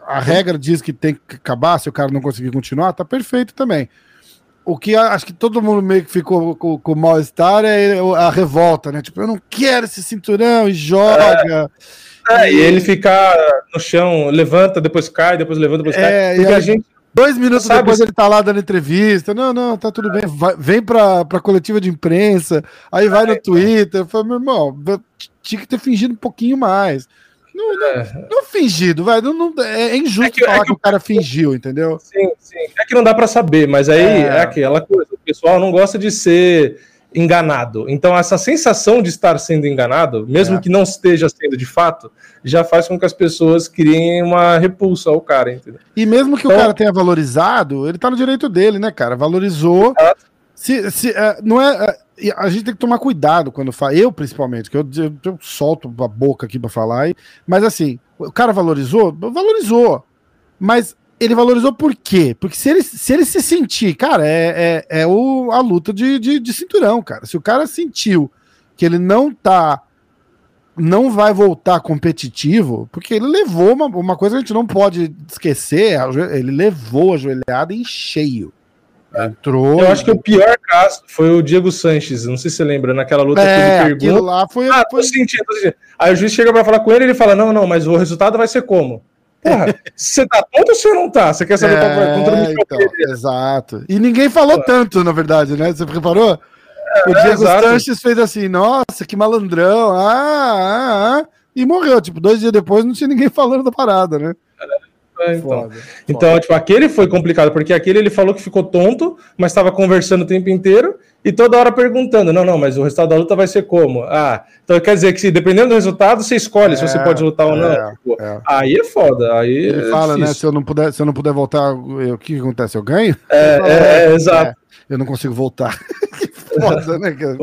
A regra diz que tem que acabar se o cara não conseguir continuar, tá perfeito também o que acho que todo mundo meio que ficou com, com mal-estar é a revolta, né? Tipo, eu não quero esse cinturão e joga. É, é, e ele ficar no chão, levanta, depois cai, depois levanta, depois é, cai. Porque a, gente. Dois minutos sabe, depois ele tá lá dando entrevista. Não, não, tá tudo bem. Vai, vem pra, pra coletiva de imprensa, aí vai no Twitter. Fala, meu irmão, tinha que ter fingido um pouquinho mais. Não, não, é. não fingido, vai. Não, não, é injusto é que, falar é que, que, o cara fingiu, entendeu? Sim, sim. É que não dá para saber, mas aí é. é. aquela coisa. O pessoal não gosta de ser enganado. Então, essa sensação de estar sendo enganado, mesmo é. que não esteja sendo de fato, já faz com que as pessoas criem uma repulsa ao cara, entendeu? E mesmo que então, o cara tenha valorizado, ele tá no direito dele, né, cara? Valorizou. Se, se, não é. A gente tem que tomar cuidado quando fala, eu principalmente, que eu, eu, eu solto a boca aqui para falar, mas assim, o cara valorizou? Valorizou. Mas ele valorizou por quê? Porque se ele se, ele se sentir, cara, é, é, é o, a luta de, de, de cinturão, cara. Se o cara sentiu que ele não tá não vai voltar competitivo, porque ele levou uma, uma coisa que a gente não pode esquecer, ele levou a joelhada em cheio. Entrou. Eu acho que o pior caso foi o Diego Sanches. Não sei se você lembra, naquela luta é, que ele pergunta. lá foi. Ah, foi... tô sentindo, tô sentindo. Aí o juiz chega pra falar com ele e ele fala: Não, não, mas o resultado vai ser como? Porra, você tá tonto ou você não tá? Você quer saber é, qual vai contra o então, Exato. E ninguém falou tanto, na verdade, né? Você reparou? É, o Diego é, Sanches fez assim, nossa, que malandrão, ah, ah, ah, e morreu. Tipo, dois dias depois não tinha ninguém falando da parada, né? É, então, foda, então foda. tipo, aquele foi complicado, porque aquele ele falou que ficou tonto, mas estava conversando o tempo inteiro e toda hora perguntando: não, não, mas o resultado da luta vai ser como? Ah, então quer dizer que dependendo do resultado, você escolhe é, se você é, pode lutar ou não. É, tipo, é. Aí é foda. Aí ele é fala, né? Se eu não puder, se eu não puder voltar, eu, o que, acontece? Eu ganho? É exato. eu não consigo voltar. foda, né, cara?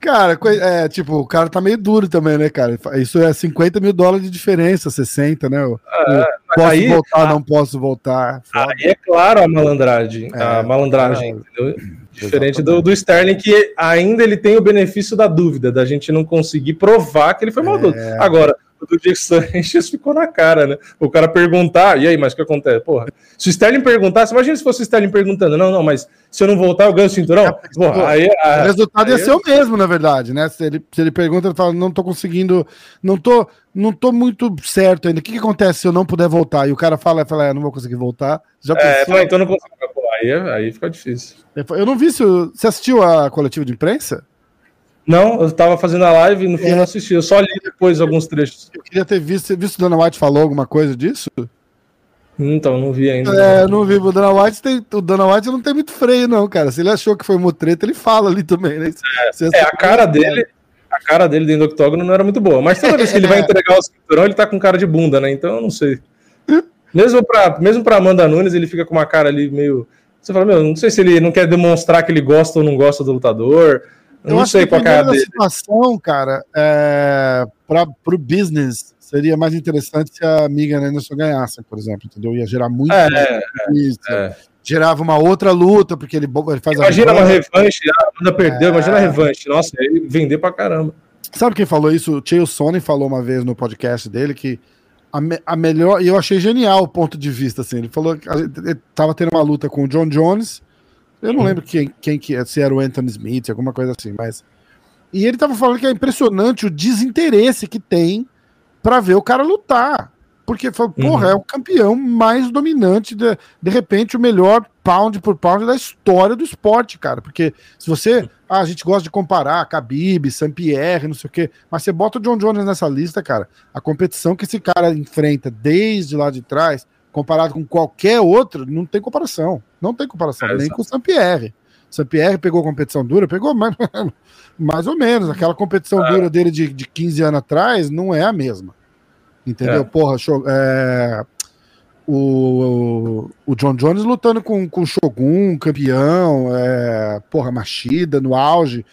cara, é, tipo, o cara tá meio duro também, né, cara? Isso é 50 mil dólares de diferença, 60, né? O, é, posso aí, voltar, a... não posso voltar. Foda. Aí é claro a malandragem, é, a malandragem, entendeu? Diferente do, do, Sterling, que ainda ele tem o benefício da dúvida, da gente não conseguir provar que ele foi maldoso. É. Agora, do Diego Sanches ficou na cara, né? O cara perguntar, e aí, mas o que acontece? Porra, se o Sterling perguntasse, imagina se fosse o Sterling perguntando, não, não, mas se eu não voltar, eu ganho o cinturão? É, Porra, aí, o resultado aí, ia ser o mesmo, na verdade, né? Se ele, se ele pergunta, ele fala, não tô conseguindo, não tô, não tô muito certo ainda. O que, que acontece se eu não puder voltar? E o cara fala, fala, é, não vou conseguir voltar. Já é, pensou? então não consigo. Aí, aí fica difícil. Eu não vi se. Você assistiu a coletiva de imprensa? Não, eu estava fazendo a live e no fim é. não assisti. Eu só li depois alguns trechos. Eu queria ter visto. Você visto o Dana White falou alguma coisa disso? Então, não vi ainda. É, não vi. O Dana White tem, o Dana White não tem muito freio, não, cara. Se ele achou que foi mutreta, ele fala ali também, né? É, é a cara dele. A cara dele dentro do octógono não era muito boa. Mas toda vez que ele vai entregar o cinturão, ele tá com cara de bunda, né? Então eu não sei. Mesmo pra, mesmo pra Amanda Nunes, ele fica com uma cara ali meio. Você fala, meu, não sei se ele não quer demonstrar que ele gosta ou não gosta do lutador. Eu não sei qual é a dele. situação, cara, é, para o business, seria mais interessante se a Megan Anderson ganhasse, por exemplo, entendeu? Ia gerar muito é, é, é, Gerava uma outra luta, porque ele, ele faz Imagina uma revanche, a Amanda perdeu, imagina a é. revanche. Nossa, aí vender pra caramba. Sabe quem falou isso? O Chael Sony falou uma vez no podcast dele que a, me, a melhor, e eu achei genial o ponto de vista, assim, ele falou que ele tava tendo uma luta com o John Jones, eu não lembro quem, quem que é, se era o Anthony Smith, alguma coisa assim, mas. E ele tava falando que é impressionante o desinteresse que tem para ver o cara lutar. Porque, porra, uhum. é o campeão mais dominante, de, de repente, o melhor pound por pound da história do esporte, cara. Porque se você. Ah, a gente gosta de comparar Khabib, Saint-Pierre, não sei o quê, mas você bota o John Jones nessa lista, cara. A competição que esse cara enfrenta desde lá de trás comparado com qualquer outro, não tem comparação. Não tem comparação, é, nem com o Sampierre. Sampierre pegou competição dura, pegou mais, mais ou menos. Aquela competição é. dura dele de, de 15 anos atrás não é a mesma. Entendeu? É. Porra, show, é, o, o John Jones lutando com, com o Shogun, campeão, é, porra, Machida no auge.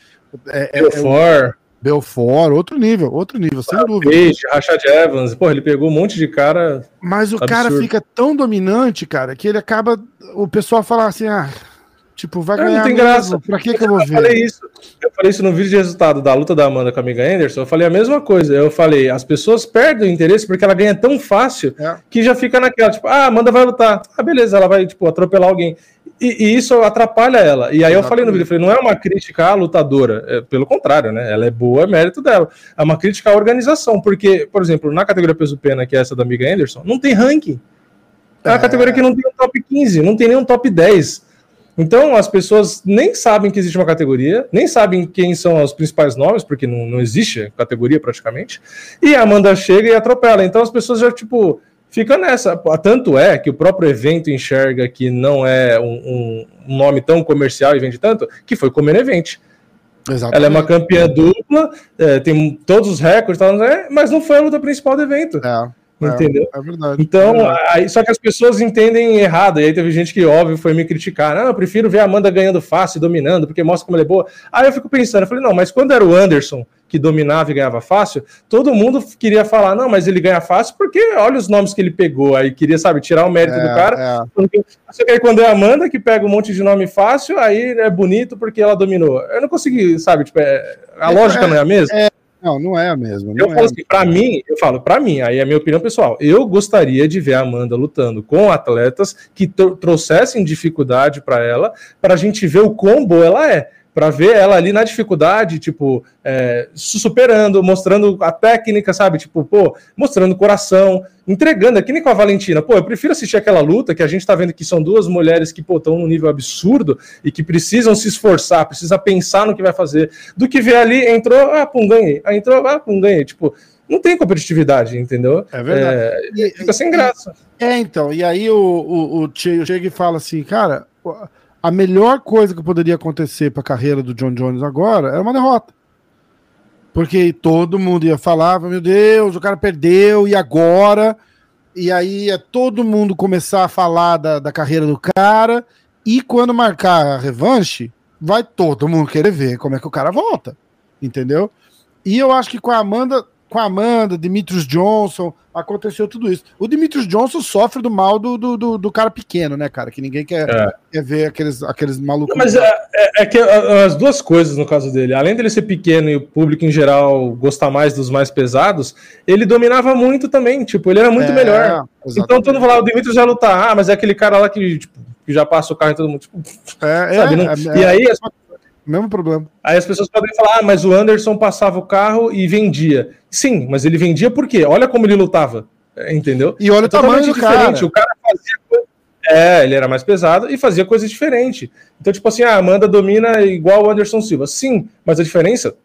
É, é, é, Belfort, outro nível, outro nível, sem ah, dúvida. Peixe, Rashad Evans, pô, ele pegou um monte de cara. Mas o absurdo. cara fica tão dominante, cara, que ele acaba. O pessoal fala assim, ah, tipo, vai ganhar. Não tem mesmo. graça. Pra que, que eu vou ver? Eu falei isso. Eu falei isso no vídeo de resultado da luta da Amanda com a amiga Anderson. Eu falei a mesma coisa. Eu falei, as pessoas perdem o interesse porque ela ganha tão fácil é. que já fica naquela, tipo, ah, Amanda vai lutar. Ah, beleza, ela vai, tipo, atropelar alguém. E, e, isso atrapalha ela. E aí Exatamente. eu falei no vídeo, falei, não é uma crítica à lutadora, é, pelo contrário, né? Ela é boa, é mérito dela. É uma crítica à organização, porque, por exemplo, na categoria peso pena, que é essa da amiga Anderson, não tem ranking. É uma é. categoria que não tem um top 15, não tem nem um top 10. Então as pessoas nem sabem que existe uma categoria, nem sabem quem são os principais nomes, porque não, não existe categoria praticamente. E a Amanda chega e atropela. Então as pessoas já, tipo, fica nessa. Tanto é que o próprio evento enxerga que não é um, um nome tão comercial e vende tanto, que foi como Event. Exatamente. Ela é uma campeã dupla, é, tem todos os recordes, mas não foi a luta principal do evento. É. é entendeu? É, é verdade. Então, é. Aí, só que as pessoas entendem errado. E aí teve gente que, óbvio, foi me criticar. Não, eu prefiro ver a Amanda ganhando fácil, dominando, porque mostra como ela é boa. Aí eu fico pensando, eu falei, não, mas quando era o Anderson que dominava e ganhava fácil, todo mundo queria falar, não, mas ele ganha fácil porque olha os nomes que ele pegou, aí queria, sabe, tirar o mérito é, do cara. É. Só que aí quando é a Amanda que pega um monte de nome fácil, aí é bonito porque ela dominou. Eu não consegui, sabe, tipo, é, a lógica não é a mesma. É, não, não é a mesma. Eu falo assim, pra mim, eu falo, pra mim, aí é a minha opinião pessoal, eu gostaria de ver a Amanda lutando com atletas que trouxessem dificuldade para ela, pra gente ver o quão boa ela é para ver ela ali na dificuldade, tipo, é, superando, mostrando a técnica, sabe? Tipo, pô, mostrando coração, entregando, é que nem com a Valentina. Pô, eu prefiro assistir aquela luta que a gente tá vendo que são duas mulheres que, pô, estão num nível absurdo e que precisam se esforçar, precisa pensar no que vai fazer, do que ver ali, entrou, ah, pum, ganhei. Aí entrou, ah, pum, ganhei. Tipo, não tem competitividade, entendeu? É verdade. É, fica sem graça. É, então, e aí o, o, o chega e fala assim, cara a melhor coisa que poderia acontecer para a carreira do John Jones agora era uma derrota. Porque todo mundo ia falar, meu Deus, o cara perdeu, e agora? E aí ia todo mundo começar a falar da, da carreira do cara, e quando marcar a revanche, vai todo mundo querer ver como é que o cara volta. Entendeu? E eu acho que com a Amanda com a Amanda, Dimitrios Johnson, aconteceu tudo isso. O Dimitrios Johnson sofre do mal do, do, do, do cara pequeno, né, cara? Que ninguém quer, é. quer ver aqueles, aqueles malucos. Mas é, é, é, que as duas coisas no caso dele, além dele ser pequeno e o público em geral gostar mais dos mais pesados, ele dominava muito também, tipo, ele era muito é, melhor. Exatamente. Então todo mundo falava, o Dimitrios já lutar, ah, mas é aquele cara lá que, tipo, que já passa o carro em todo mundo. Tipo, é, sabe, é, e aí mesmo problema. Aí as pessoas podem falar, ah, mas o Anderson passava o carro e vendia. Sim, mas ele vendia por quê? Olha como ele lutava, entendeu? E olha é o tamanho do diferente. cara. O cara fazia. É, ele era mais pesado e fazia coisas diferentes. Então, tipo assim, a Amanda domina igual o Anderson Silva. Sim, mas a diferença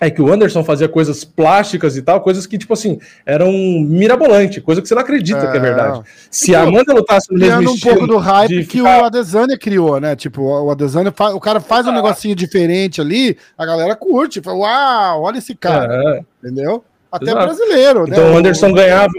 é que o Anderson fazia coisas plásticas e tal, coisas que, tipo assim, eram mirabolante, coisa que você não acredita é... que é verdade. Se a Amanda lutasse no mesmo um pouco do hype que ficar... o Adesanya criou, né? Tipo, o Adesanya, o cara faz um ah. negocinho diferente ali, a galera curte, fala, uau, olha esse cara, é. entendeu? Até Exato. brasileiro, né? Então o Anderson ganhava,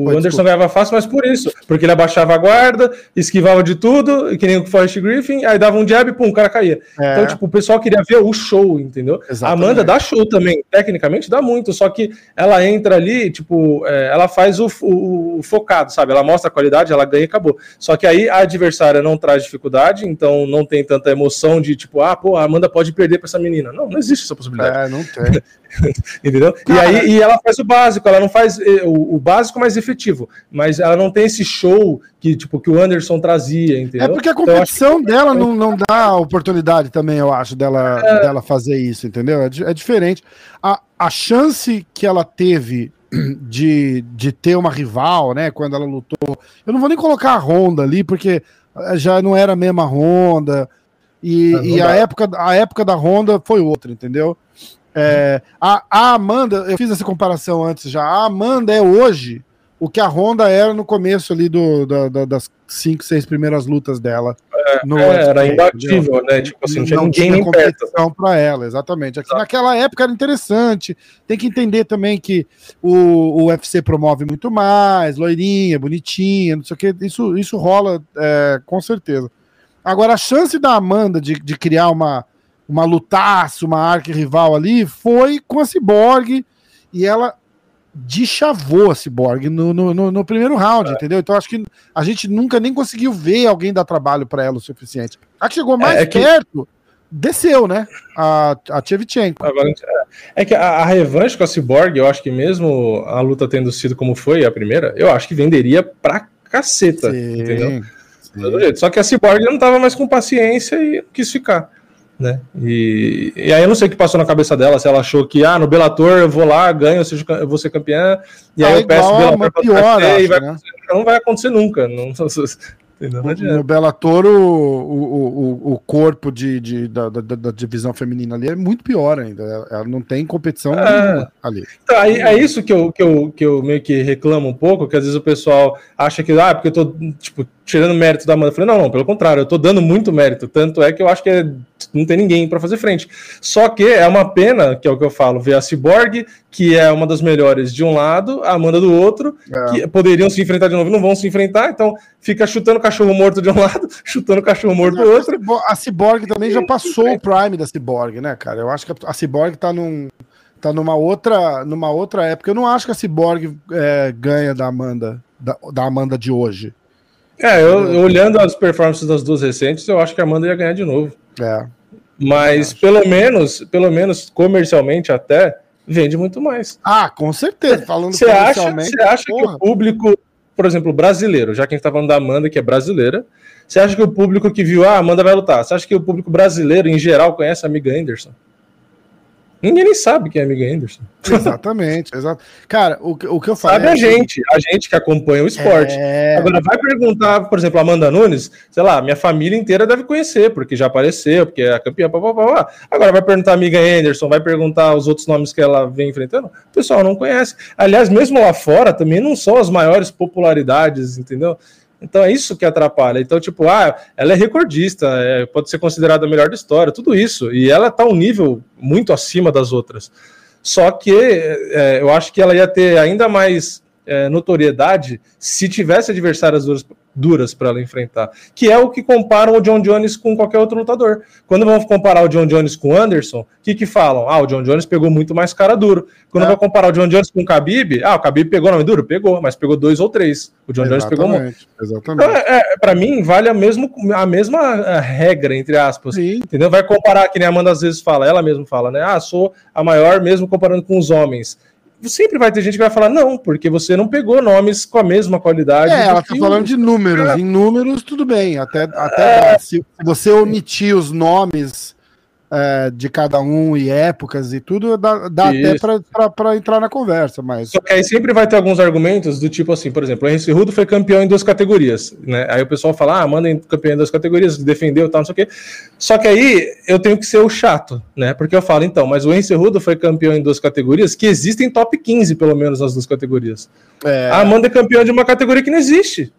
o Pode Anderson desculpa. ganhava fácil, mas por isso. Porque ele abaixava a guarda, esquivava de tudo, que nem o Forrest Griffin, aí dava um jab e pum, o cara caía. É. Então, tipo, o pessoal queria ver o show, entendeu? Exatamente. A Amanda dá show também, tecnicamente dá muito, só que ela entra ali, tipo, é, ela faz o, o, o, focado, sabe? Ela mostra a qualidade, ela ganha e acabou. Só que aí a adversária não traz dificuldade, então não tem tanta emoção de, tipo, ah, pô, a Amanda pode perder pra essa menina. Não, não existe essa possibilidade. É, não tem. Entendeu? Cara, e aí e ela faz o básico, ela não faz eh, o, o, básico mais efetivo, mas ela não tem esse show que, tipo, que o Anderson trazia, entendeu? É porque a então, competição então, dela não, não dá oportunidade também, eu acho, dela, é... dela fazer isso, entendeu? É, é diferente. A, a chance que ela teve de, de ter uma rival, né, quando ela lutou, eu não vou nem colocar a Honda ali, porque eh, já não era a mesma Honda, e, é, e a, época, a época da Honda foi outra, entendeu? É, a, a, Amanda, eu fiz essa comparação antes já. A Amanda é hoje o que a Honda era no começo ali do, da, da, das cinco, seis primeiras lutas dela. É, é, era imbatível, né? Tipo assim, não ninguém tinha competição para ela, exatamente. Aqui, naquela época era interessante. Tem que entender também que o, o UFC promove muito mais, loirinha, bonitinha, não sei o que. Isso, isso rola é, com certeza. Agora, a chance da Amanda de, de criar uma uma lutaça, uma arqui-rival ali, foi com a Cyborg e ela deschavou a Cyborg no, no, no, no primeiro round, é. entendeu? Então acho que a gente nunca nem conseguiu ver alguém dar trabalho para ela o suficiente. A que chegou mais é, é que... perto, desceu, né? A, a Tchevchenko. É que a, a, revanche com a Cyborg, eu acho que mesmo a luta tendo sido como foi a primeira, eu acho que venderia pra caceta, sim, entendeu? Sim. Só que a Cyborg não tava mais com paciência e quis ficar né? E, e aí eu não sei o que passou na cabeça dela, se ela achou que, ah, no Bellator eu vou lá, ganho, eu, seja, eu vou ser campeã, e aí ah, eu peço o Bellator pra pior, acho, vai né? não vai acontecer nunca. Não, no Bellator, o, o, o corpo de, de da, da, da, divisão feminina ali é muito pior ainda. Ela não tem competição é. ali. Então, aí, é isso que eu, que, eu, que eu meio que reclamo um pouco, que às vezes o pessoal acha que, ah, porque eu tô, tipo, tirando mérito da Amanda. Eu falei, não, não, pelo contrário, eu tô dando muito mérito. Tanto é que eu acho que é não tem ninguém para fazer frente. Só que é uma pena, que é o que eu falo, ver a Cyborg, que é uma das melhores de um lado, a Amanda do outro, é. que poderiam se enfrentar de novo, não vão se enfrentar, então fica chutando cachorro morto de um lado, chutando cachorro morto do outro. A Cyborg também já passou o prime da Cyborg, né, cara? Eu acho que a Cyborg tá num tá numa outra, numa outra época. Eu não acho que a Cyborg é, ganha da Amanda, da, da Amanda de hoje. É, eu, eu, olhando as performances das duas recentes, eu acho que a Amanda ia ganhar de novo. É. Mas pelo menos, pelo menos comercialmente até, vende muito mais. Ah, com certeza. Falando você acha, você acha que o público, por exemplo, brasileiro, já que a gente tá falando da Amanda, que é brasileira, você acha que o público que viu, ah, a Amanda vai lutar, você acha que o público brasileiro, em geral, conhece a amiga Anderson? Ninguém nem sabe quem é Amiga Anderson. Exatamente, exato. Cara, o, o que eu falo. Sabe é a gente, a gente que acompanha o esporte. É... Agora, vai perguntar, por exemplo, a Amanda Nunes, sei lá, minha família inteira deve conhecer, porque já apareceu, porque é a campeã, pá, pá, pá, Agora, vai perguntar a Amiga Anderson, vai perguntar os outros nomes que ela vem enfrentando, o pessoal não conhece. Aliás, mesmo lá fora, também não são as maiores popularidades, entendeu? Então é isso que atrapalha. Então, tipo, ah, ela é recordista, é, pode ser considerada a melhor da história, tudo isso. E ela tá um nível muito acima das outras. Só que é, eu acho que ela ia ter ainda mais é, notoriedade se tivesse adversárias duras, duras para ela enfrentar, que é o que comparam o John Jones com qualquer outro lutador. Quando vão comparar o John Jones com o Anderson, o que que falam? Ah, o John Jones pegou muito mais cara duro. Quando é. vão comparar o John Jones com o Khabib, ah, o Khabib pegou nome duro? Pegou, mas pegou dois ou três. O John Exatamente. Jones pegou muito. Exatamente. Então, é, é para mim, vale a, mesmo, a mesma é, regra, entre aspas. Sim. Entendeu? Vai comparar, que nem a Amanda às vezes fala, ela mesma fala, né? Ah, sou a maior mesmo comparando com os homens sempre vai ter gente que vai falar não, porque você não pegou nomes com a mesma qualidade. É, ela tá falando de números. É. Em números, tudo bem. Até, até é. se você omitir os nomes é, de cada um e épocas e tudo, dá, dá até para entrar na conversa, mas... Só que aí sempre vai ter alguns argumentos do tipo assim, por exemplo, o Henrique Rudo foi campeão em duas categorias, né? Aí o pessoal fala, ah, manda campeão em duas categorias, defendeu tal, não sei o quê. Só que aí eu tenho que ser o chato, né? Porque eu falo, então, mas o Henrique Rudo foi campeão em duas categorias que existem top 15, pelo menos, nas duas categorias. É... A Amanda é campeã de uma categoria que não existe.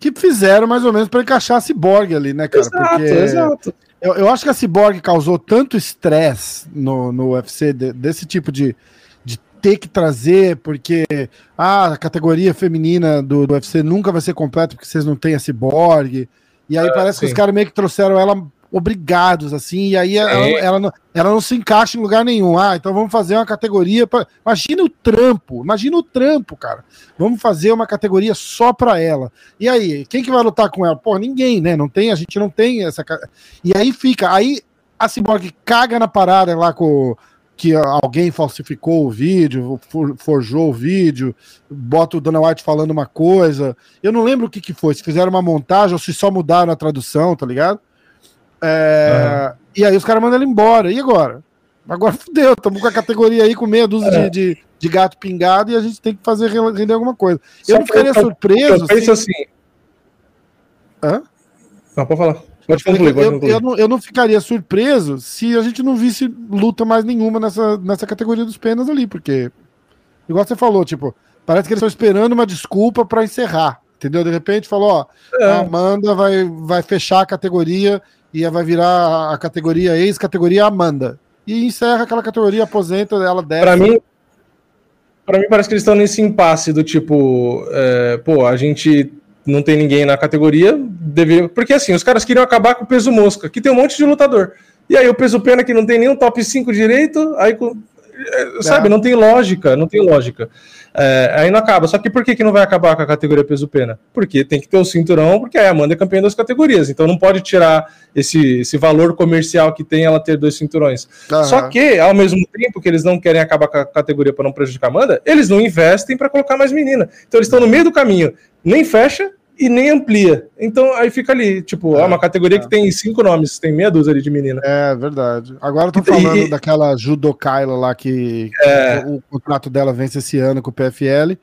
Que fizeram mais ou menos para encaixar a Cyborg ali, né, cara? Exato, Porque... exato. Eu, eu acho que a Cyborg causou tanto estresse no, no UFC de, desse tipo de, ter que trazer, porque ah, a categoria feminina do, do UFC nunca vai ser completa porque vocês não têm a Cyborg. E aí é, parece sim. que os caras meio que trouxeram ela obrigados, assim, e aí ela, ela, não, ela não se encaixa em lugar nenhum. Ah, então vamos fazer uma categoria. Pra... Imagina o trampo, imagina o trampo, cara. Vamos fazer uma categoria só pra ela. E aí, quem que vai lutar com ela? Pô, ninguém, né? Não tem, a gente não tem essa. E aí fica, aí a Cyborg caga na parada lá com que alguém falsificou o vídeo, forjou o vídeo, bota o Dana White falando uma coisa. Eu não lembro o que, que foi, se fizeram uma montagem ou se só mudaram a tradução, tá ligado? É, uhum. E aí os caras mandam ele embora. E agora? Agora fudeu, estamos com a categoria aí com meia dúzia é. de, de, de, gato pingado e a gente tem que fazer render alguma coisa. Só eu não ficaria eu, surpreso. Eu penso se... assim. Hã? Não, pode falar. Pode concluir, pode concluir. Eu, eu, não, eu não ficaria surpreso se a gente não visse luta mais nenhuma nessa, nessa categoria dos penas ali, porque, igual você falou, tipo, parece que eles estão esperando uma desculpa para encerrar. Entendeu? De repente falou, ó, é. a Amanda vai, vai fechar a categoria e vai virar a categoria ex-categoria Amanda. E encerra aquela categoria, aposenta, ela deve. Para mim, para mim parece que eles estão nesse impasse do tipo, é, pô, a gente não tem ninguém na categoria, deveria... porque assim, os caras queriam acabar com o peso mosca, que tem um monte de lutador. E aí o peso pena que não tem nenhum top 5 direito, aí é, sabe, é. não tem lógica, não tem lógica. É, aí não acaba. Só que por que, que não vai acabar com a categoria peso-pena? Porque tem que ter o cinturão, porque a Amanda é campeã das categorias. Então não pode tirar esse, esse valor comercial que tem ela ter dois cinturões. Uhum. Só que, ao mesmo tempo que eles não querem acabar com a categoria para não prejudicar a Amanda, eles não investem para colocar mais menina. Então eles estão no meio do caminho. Nem fecha e nem amplia. Então aí fica ali, tipo, é, uma categoria é. que tem cinco nomes, tem meia dúzia ali de menina. É verdade. Agora eu tô falando e, daquela Judokaila lá que, é. o, o, contrato dela vence esse ano com o PFL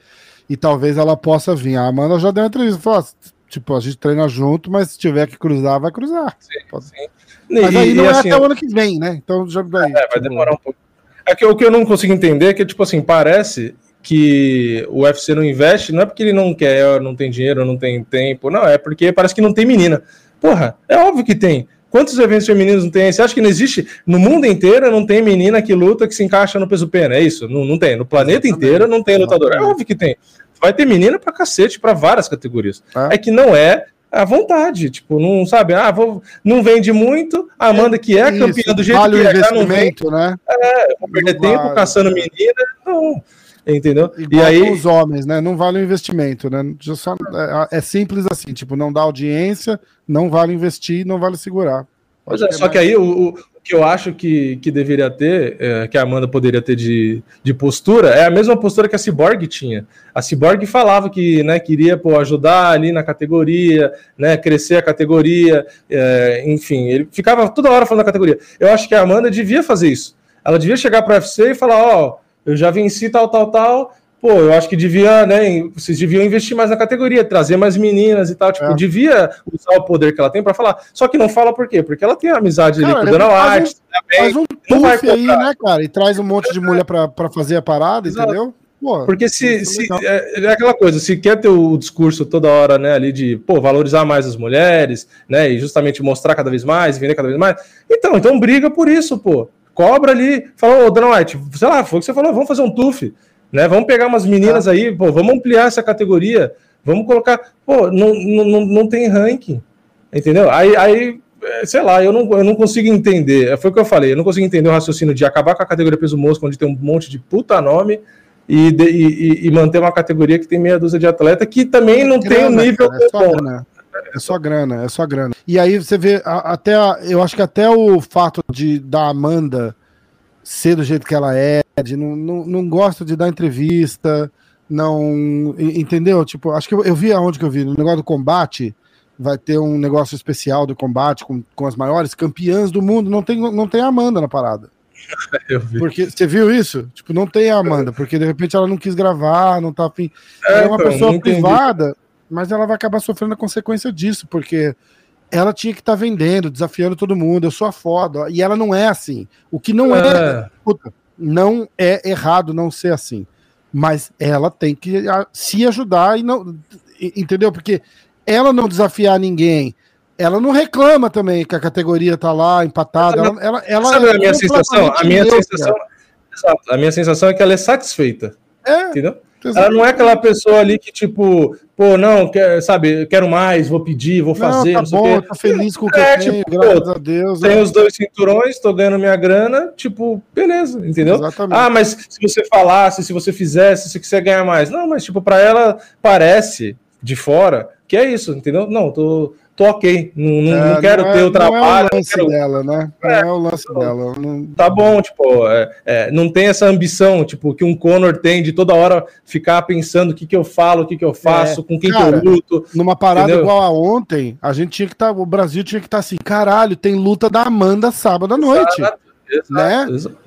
e talvez ela possa vir. A Amanda já deu uma entrevista, falou, tipo, a gente treina junto, mas se tiver que cruzar, vai cruzar. Sim, sim. Mas e, aí não é assim, até o ano que vem, né? Então já vai. É, vai tipo... demorar um pouco. É que o que eu não consigo entender é que, tipo assim, parece que o UFC não investe, não é porque ele não quer, não tem dinheiro, não tem tempo, não, é porque parece que não tem menina. Porra, é óbvio que tem. Quantos eventos femininos não tem? Você acha que não existe? No mundo inteiro não tem menina que luta que se encaixa no peso pena? É isso? Não, não tem. No planeta Exatamente. inteiro não tem lutador. É óbvio que tem. Vai ter menina pra cacete, pra várias categorias. É, é que não é à vontade, tipo, não sabe, ah, vou, não vende muito, a Amanda que é Isso, campeã do jeito vale que é, não vende, né? É, vou perder não tempo vale. caçando menina, não, entendeu? Igual e aí os homens, né? Não vale o investimento, né? Só, é, é, simples assim, tipo, não dá audiência, não vale investir, não vale segurar. Pois é, só mais... que aí o, que eu acho que, que deveria ter, é, que a Amanda poderia ter de, de postura, é a mesma postura que a Cyborg tinha. A Cyborg falava que né, queria pô, ajudar ali na categoria, né, crescer a categoria, é, enfim, ele ficava toda hora falando da categoria. Eu acho que a Amanda devia fazer isso. Ela devia chegar para o UFC e falar: Ó, oh, eu já venci tal, tal, tal, pô, eu acho que devia, né? Vocês deviam investir mais na categoria, trazer mais meninas e tal. Tipo, é. devia usar o poder que ela tem para falar. Só que não fala por quê? Porque ela tem amizade cara, ali com o Dana White. Faz um, faz um aí, né, cara? E traz um monte de mulher para fazer a parada, Exato. entendeu? Pô, Porque se, se é, é, aquela coisa, se quer ter o discurso toda hora, né, ali de pô, valorizar mais as mulheres, né, e justamente mostrar cada vez mais, vender cada vez mais, então, então briga por isso, pô. Cobra ali, fala, ô, Dana White, sei lá, foi o que você falou, vamos fazer um TUF. Né? Vamos pegar umas meninas tá. aí, pô, vamos ampliar essa categoria, vamos colocar. Pô, não, não, não tem ranking, entendeu? Aí, aí, é, sei lá, eu não, eu não consigo entender. Foi o que eu falei, eu não consigo entender o raciocínio de acabar com a categoria peso mosca, onde tem um monte de puta nome. E, de, e, e, manter uma categoria que tem meia dúzia de atleta que também não grana, tem o um nível cara, é só grana. É só grana, é só grana. E aí você vê a, até a, eu acho que até o fato de da Amanda ser do jeito que ela é, de não, não, não gosta de dar entrevista, não. Entendeu? Tipo, acho que eu, eu vi aonde que eu vi, no negócio do combate, vai ter um negócio especial do combate com, com as maiores campeãs do mundo. Não tem, não tem a Amanda na parada. Eu vi. Porque você viu isso? Tipo, não tem a Amanda, porque de repente ela não quis gravar, não tá afim. É, é uma então, pessoa privada, mas ela vai acabar sofrendo a consequência disso, porque ela tinha que estar tá vendendo, desafiando todo mundo, eu sou a foda. E ela não é assim. O que não é, é puta, não é errado não ser assim. Mas ela tem que se ajudar e não. Entendeu? Porque ela não desafiar ninguém, ela não reclama também que a categoria tá lá empatada. Ela, ela, ela Sabe é a minha sensação? A minha sensação, a minha sensação é que ela é satisfeita. É. Entendeu? Ela não é aquela pessoa ali que, tipo, pô, não, quer, sabe, quero mais, vou pedir, vou fazer. Não, tá não bom, tá feliz com o que é, tenho, tipo, graças pô, a Deus. Tem é. os dois cinturões, tô ganhando minha grana, tipo, beleza, entendeu? Exatamente. Ah, mas se você falasse, se você fizesse, se você ganhar mais. Não, mas, tipo, pra ela parece de fora que é isso, entendeu? Não, tô tô ok. Não, não, é, não quero não é, ter o trabalho. Não é o lance quero... dela, né? Não é, é o lance dela. Não... Tá bom, tipo, é, é, não tem essa ambição, tipo, que um Conor tem de toda hora ficar pensando o que, que eu falo, o que, que eu faço, com quem Cara, que eu luto. Numa parada entendeu? igual a ontem, a gente tinha que estar, tá, o Brasil tinha que estar tá assim, caralho, tem luta da Amanda sábado à noite. Exato, exato, né? Exato.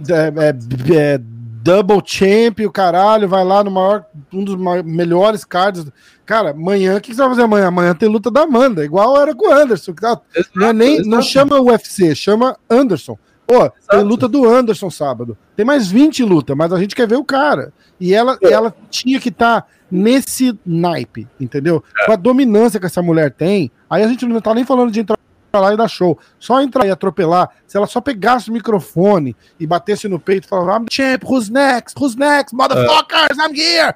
é, double champ, o caralho, vai lá no maior, um dos maiores, melhores cards. Cara, amanhã, o que você vai fazer amanhã? Amanhã tem luta da Amanda, igual era com o Anderson. Que tá, exato, não, é nem, não chama UFC, chama Anderson. Pô, tem luta do Anderson sábado. Tem mais 20 lutas, mas a gente quer ver o cara. E ela, é. ela tinha que estar tá nesse naipe, entendeu? É. Com a dominância que essa mulher tem. Aí a gente não tá nem falando de entrar lá e dar show. Só entrar e atropelar. Se ela só pegasse o microfone e batesse no peito e falasse, I'm champ, who's next? Who's next? Motherfuckers, I'm here!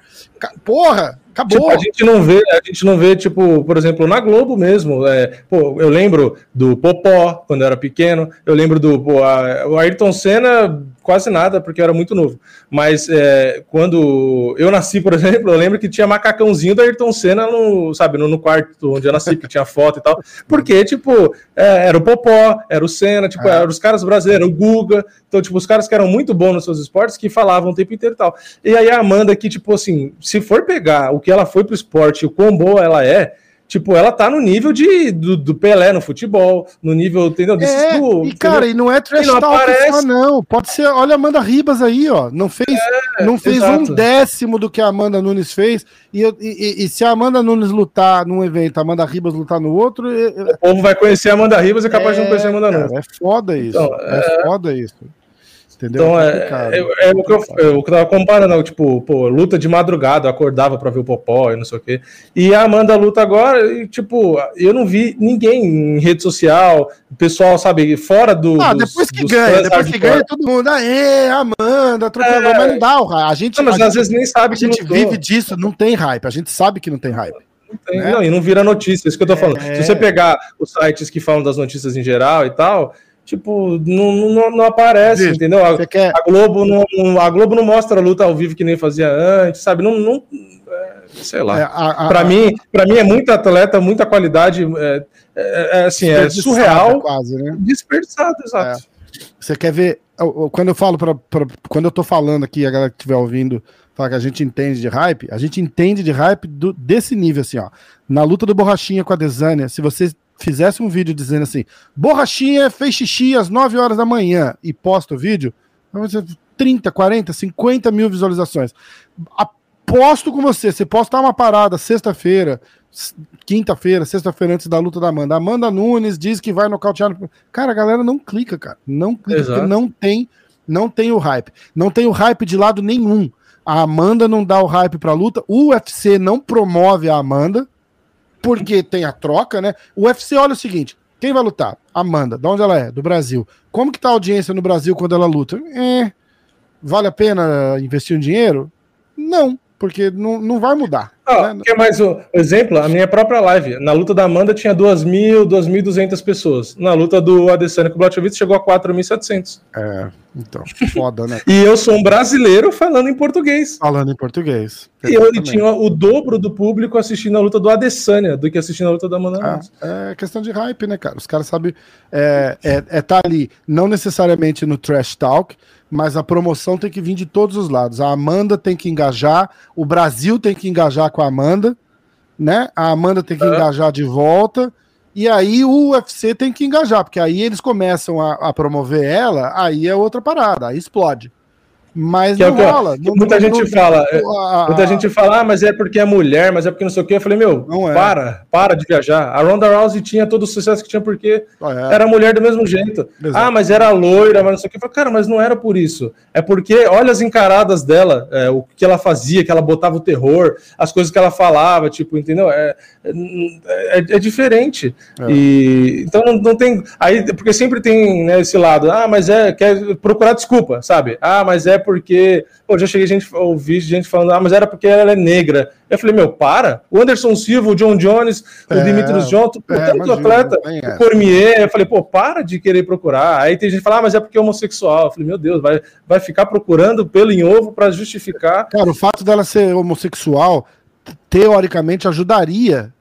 Porra, Acabou. Tipo, a gente não vê, a gente não vê, tipo, por exemplo, na Globo mesmo. É, pô, eu lembro do Popó quando eu era pequeno. Eu lembro do pô, a, o Ayrton Senna quase nada, porque eu era muito novo. Mas é, quando eu nasci, por exemplo, eu lembro que tinha macacãozinho do Ayrton Senna no, sabe, no, no quarto onde eu nasci, que tinha foto e tal. Porque, tipo, é, era o Popó, era o Senna, tipo, é. eram os caras brasileiros, o Guga. Então, tipo, os caras que eram muito bons nos seus esportes, que falavam o tempo inteiro e tal. E aí a Amanda, que, tipo assim, se for pegar o que ela foi pro esporte, o quão boa ela é, Tipo, ela tá no nível de, do, do Pelé no futebol, no nível, entendeu? é, do, e cara, e não é trash não talk aparece... só, não. Pode ser, olha a Amanda Ribas aí, ó. Não fez, é, não fez um décimo do que a Amanda Nunes fez. E, e, e, se a Amanda Nunes lutar num evento, a Amanda Ribas lutar no outro. O povo vai conhecer a Amanda Ribas e é capaz de não conhecer a Amanda Nunes. é foda isso. Então, é, é foda isso. Entendeu? Então, é, é, é, é, o que eu, é eu tava comparando, tipo, pô, luta de madrugada, eu acordava pra ver o Popó e não sei o quê. E a Amanda luta agora, e, tipo, eu não vi ninguém em rede social, pessoal, sabe, fora do. Ah, dos, depois que ganha, depois que ganha, todo mundo, aê, Amanda, atropelou, é, mas não dá o. A gente, não, mas a às vezes nem sabe a gente vive disso, não tem hype, a gente sabe que não tem hype. Não, tem, né? não, e não vira notícia, isso que eu tô falando. Se você pegar os sites que falam das notícias em geral e tal, tipo, não, não, não aparece, entendeu? A, quer... a, Globo não, a Globo não mostra a luta ao vivo que nem fazia antes, sabe? Não, não é, sei lá. É, para mim, para mim é muita atleta, muita qualidade, é, é, é assim, é surreal, quase, né? Desperdiçado, exato. É. Você quer ver? Quando eu falo para quando eu tô falando aqui, a galera que estiver ouvindo, fala que a gente entende de hype, a gente entende de hype do, desse nível, assim, ó. Na luta do Borrachinha com a Desânia, se você fizesse um vídeo dizendo assim: Borrachinha fez xixi às 9 horas da manhã e posta o vídeo, vai ser 30, 40, 50 mil visualizações. Aposto com você, você postar uma parada sexta-feira, quinta-feira, sexta-feira antes da luta da Amanda. Amanda Nunes diz que vai nocautear. Cara, a galera não clica, cara. Não clica, não tem, não tem o hype. Não tem o hype de lado nenhum. A Amanda não dá o hype pra luta. O UFC não promove a Amanda porque tem a troca, né? O UFC olha o seguinte: quem vai lutar? Amanda. De onde ela é? Do Brasil. Como que tá a audiência no Brasil quando ela luta? É, vale a pena investir um dinheiro? Não, porque não, não vai mudar. Ah? Quer mais um exemplo? A minha própria live. Na luta da Amanda tinha 2.000, 2.200 pessoas. Na luta do Adesanya com o Blachowicz chegou a 4.700. É, então, foda, né? e eu sou um brasileiro falando em português. Falando em português. E eu tinha o dobro do público assistindo a luta do Adesanya do que assistindo a luta da Amanda é, é, questão de hype, né, cara? Os caras sabem é, é, é tá ali, não necessariamente no trash talk, mas a promoção tem que vir de todos os lados. A Amanda tem que engajar, o Brasil tem que engajar com a Amanda, né? A Amanda tem que engajar de volta. E aí o UFC tem que engajar, porque aí eles começam a, a promover ela, aí é outra parada, aí explode. Mas que não é rola. Não, muita não, gente não, fala, é, a, muita gente fala, ah, mas é porque é mulher, mas é porque não sei o quê. Eu falei, meu, é. para, para de viajar. A Ronda Rousey tinha todo o sucesso que tinha porque é. era mulher do mesmo jeito. Exato. Ah, mas era loira, mas não sei o quê. Eu falei, cara, mas não era por isso. É porque olha as encaradas dela, é, o que ela fazia, que ela botava o terror, as coisas que ela falava, tipo, entendeu? É, é, é diferente. É. E então não, não, tem. Aí, porque sempre tem né, esse lado, ah, mas é, quer procurar desculpa, sabe? Ah, mas é porque. Pô, já cheguei a gente ouvir gente falando, ah, mas era porque ela é negra. Eu falei, meu, para. O Anderson Silva, o John Jones, o é, Dimitrios Johnson, é, tanto atleta, o Cormier. Eu falei, pô, para de querer procurar. Aí tem gente que fala, ah, mas é porque é homossexual. Eu falei, meu Deus, vai, vai ficar procurando pelo em ovo para justificar. Cara, o fato dela ser homossexual teoricamente ajudaria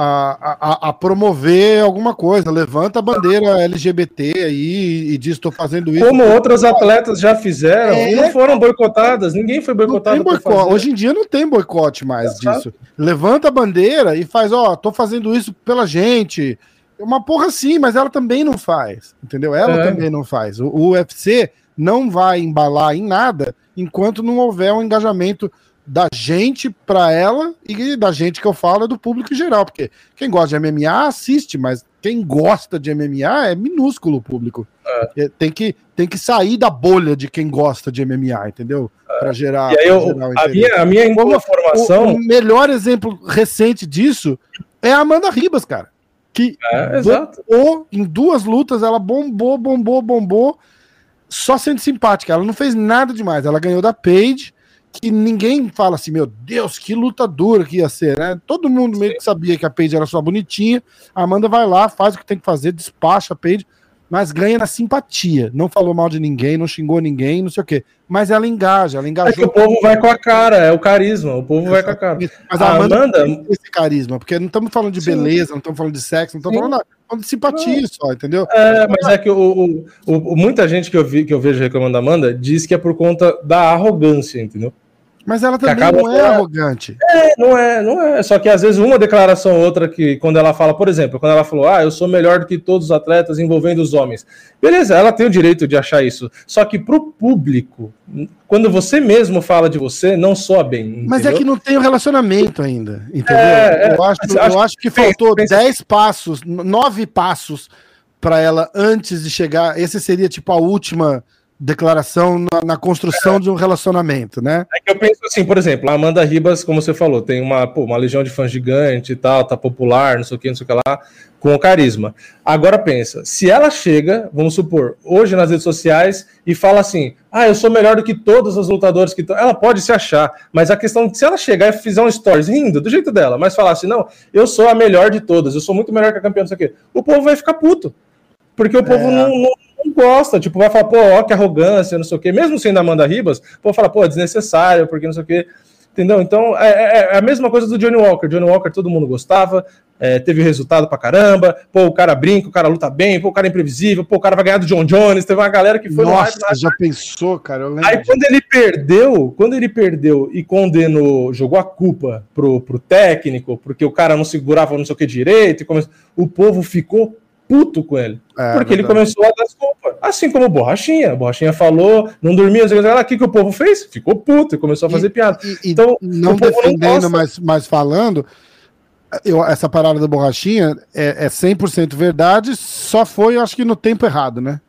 a, a, a, promover alguma coisa. Levanta a bandeira LGBT aí e diz: estou fazendo isso. Como outras atletas já fizeram é, e não foram boicotadas. Ninguém foi boicotado. Hoje em dia não tem boicote mais é, disso. Sabe? Levanta a bandeira e faz: Ó, oh, tô fazendo isso pela gente. Uma porra sim, mas ela também não faz. Entendeu? Ela é. também não faz. O, o UFC não vai embalar em nada enquanto não houver um engajamento da gente para ela e da gente que eu falo é do público em geral, porque quem gosta de MMA assiste, mas quem gosta de MMA é minúsculo o público. É. é. Tem, que, tem que sair da bolha de quem gosta de MMA, entendeu? É. Para gerar. E aí eu, gerar a, minha, a minha informação. O, o, melhor exemplo recente disso é a Amanda Ribas, cara. Que é, bombou em duas lutas, ela bombou, bombou, bombou, só sendo simpática. Ela não fez nada demais. Ela ganhou da Paige que ninguém fala assim, meu Deus, que luta dura que ia ser, né? Todo mundo meio que sabia que a Paige era só bonitinha. A Amanda vai lá, faz o que tem que fazer, despacha a Paige, mas ganha na simpatia. Não falou mal de ninguém, não xingou ninguém, não sei o quê. Mas ela engaja, ela engajou. É que o povo vai com a cara, é o carisma, o povo vai com a cara. Mas a, a Amanda, Amanda... tem esse carisma, porque não estamos falando de Sim. beleza, não estamos falando de sexo, não estamos falando nada. Falando de simpatia só, entendeu? É, mas é que o, o, o, muita gente que eu, vi, que eu vejo reclamando da Amanda diz que é por conta da arrogância, entendeu? Mas ela também não é arrogante. É, não é, não é. Só que às vezes uma declaração ou outra que, quando ela fala, por exemplo, quando ela falou, ah, eu sou melhor do que todos os atletas envolvendo os homens. Beleza, ela tem o direito de achar isso. Só que pro público, quando você mesmo fala de você, não soa bem. Entendeu? Mas é que não tem o relacionamento ainda, entendeu? É, eu, é, acho, eu acho, acho que faltou 10 passos, 9 passos para ela antes de chegar. Esse seria tipo a última declaração na, na construção é. de um relacionamento, né? É que eu penso assim, por exemplo, a Amanda Ribas, como você falou, tem uma, pô, uma legião de fãs gigante e tal, tá popular, não sei o que, não sei o que lá, com o carisma. Agora pensa, se ela chega, vamos supor, hoje nas redes sociais e fala assim, ah, eu sou melhor do que todos os lutadores que estão. Ela pode se achar, mas a questão que se ela chegar e fizer um stories rindo, do jeito dela, mas falar assim, não, eu sou a melhor de todas, eu sou muito melhor que a campeã, não sei o quê, o povo vai ficar puto. Porque o povo é. não, não, não, gosta, tipo, vai falar, pô, ó, que arrogância, não sei o quê. Mesmo sendo Amanda Ribas, pô, fala, pô, é desnecessário, porque não sei o quê. Entendeu? Então, é, é, é, a mesma coisa do Johnny Walker. Johnny Walker todo mundo gostava, é, teve resultado pra caramba, pô, o cara brinca, o cara luta bem, pô, o cara é imprevisível, pô, o cara vai ganhar do John Jones, teve uma galera que foi Nossa, no já pensou, cara? Aí quando ele perdeu, quando ele perdeu e condenou, jogou a culpa pro, pro técnico, porque o cara não segurava não sei o que direito, come... o povo ficou puto com ele. É, porque verdade. ele começou a dar desculpa. Assim como o Borrachinha. Borrachinha falou, não dormia, não sei o que, que o povo fez? Ficou puto e começou a fazer e, piada. E, então, não defendendo, não mas, mas falando, eu, essa parada da Borrachinha é, é 100% verdade, só foi, acho que no tempo errado, né?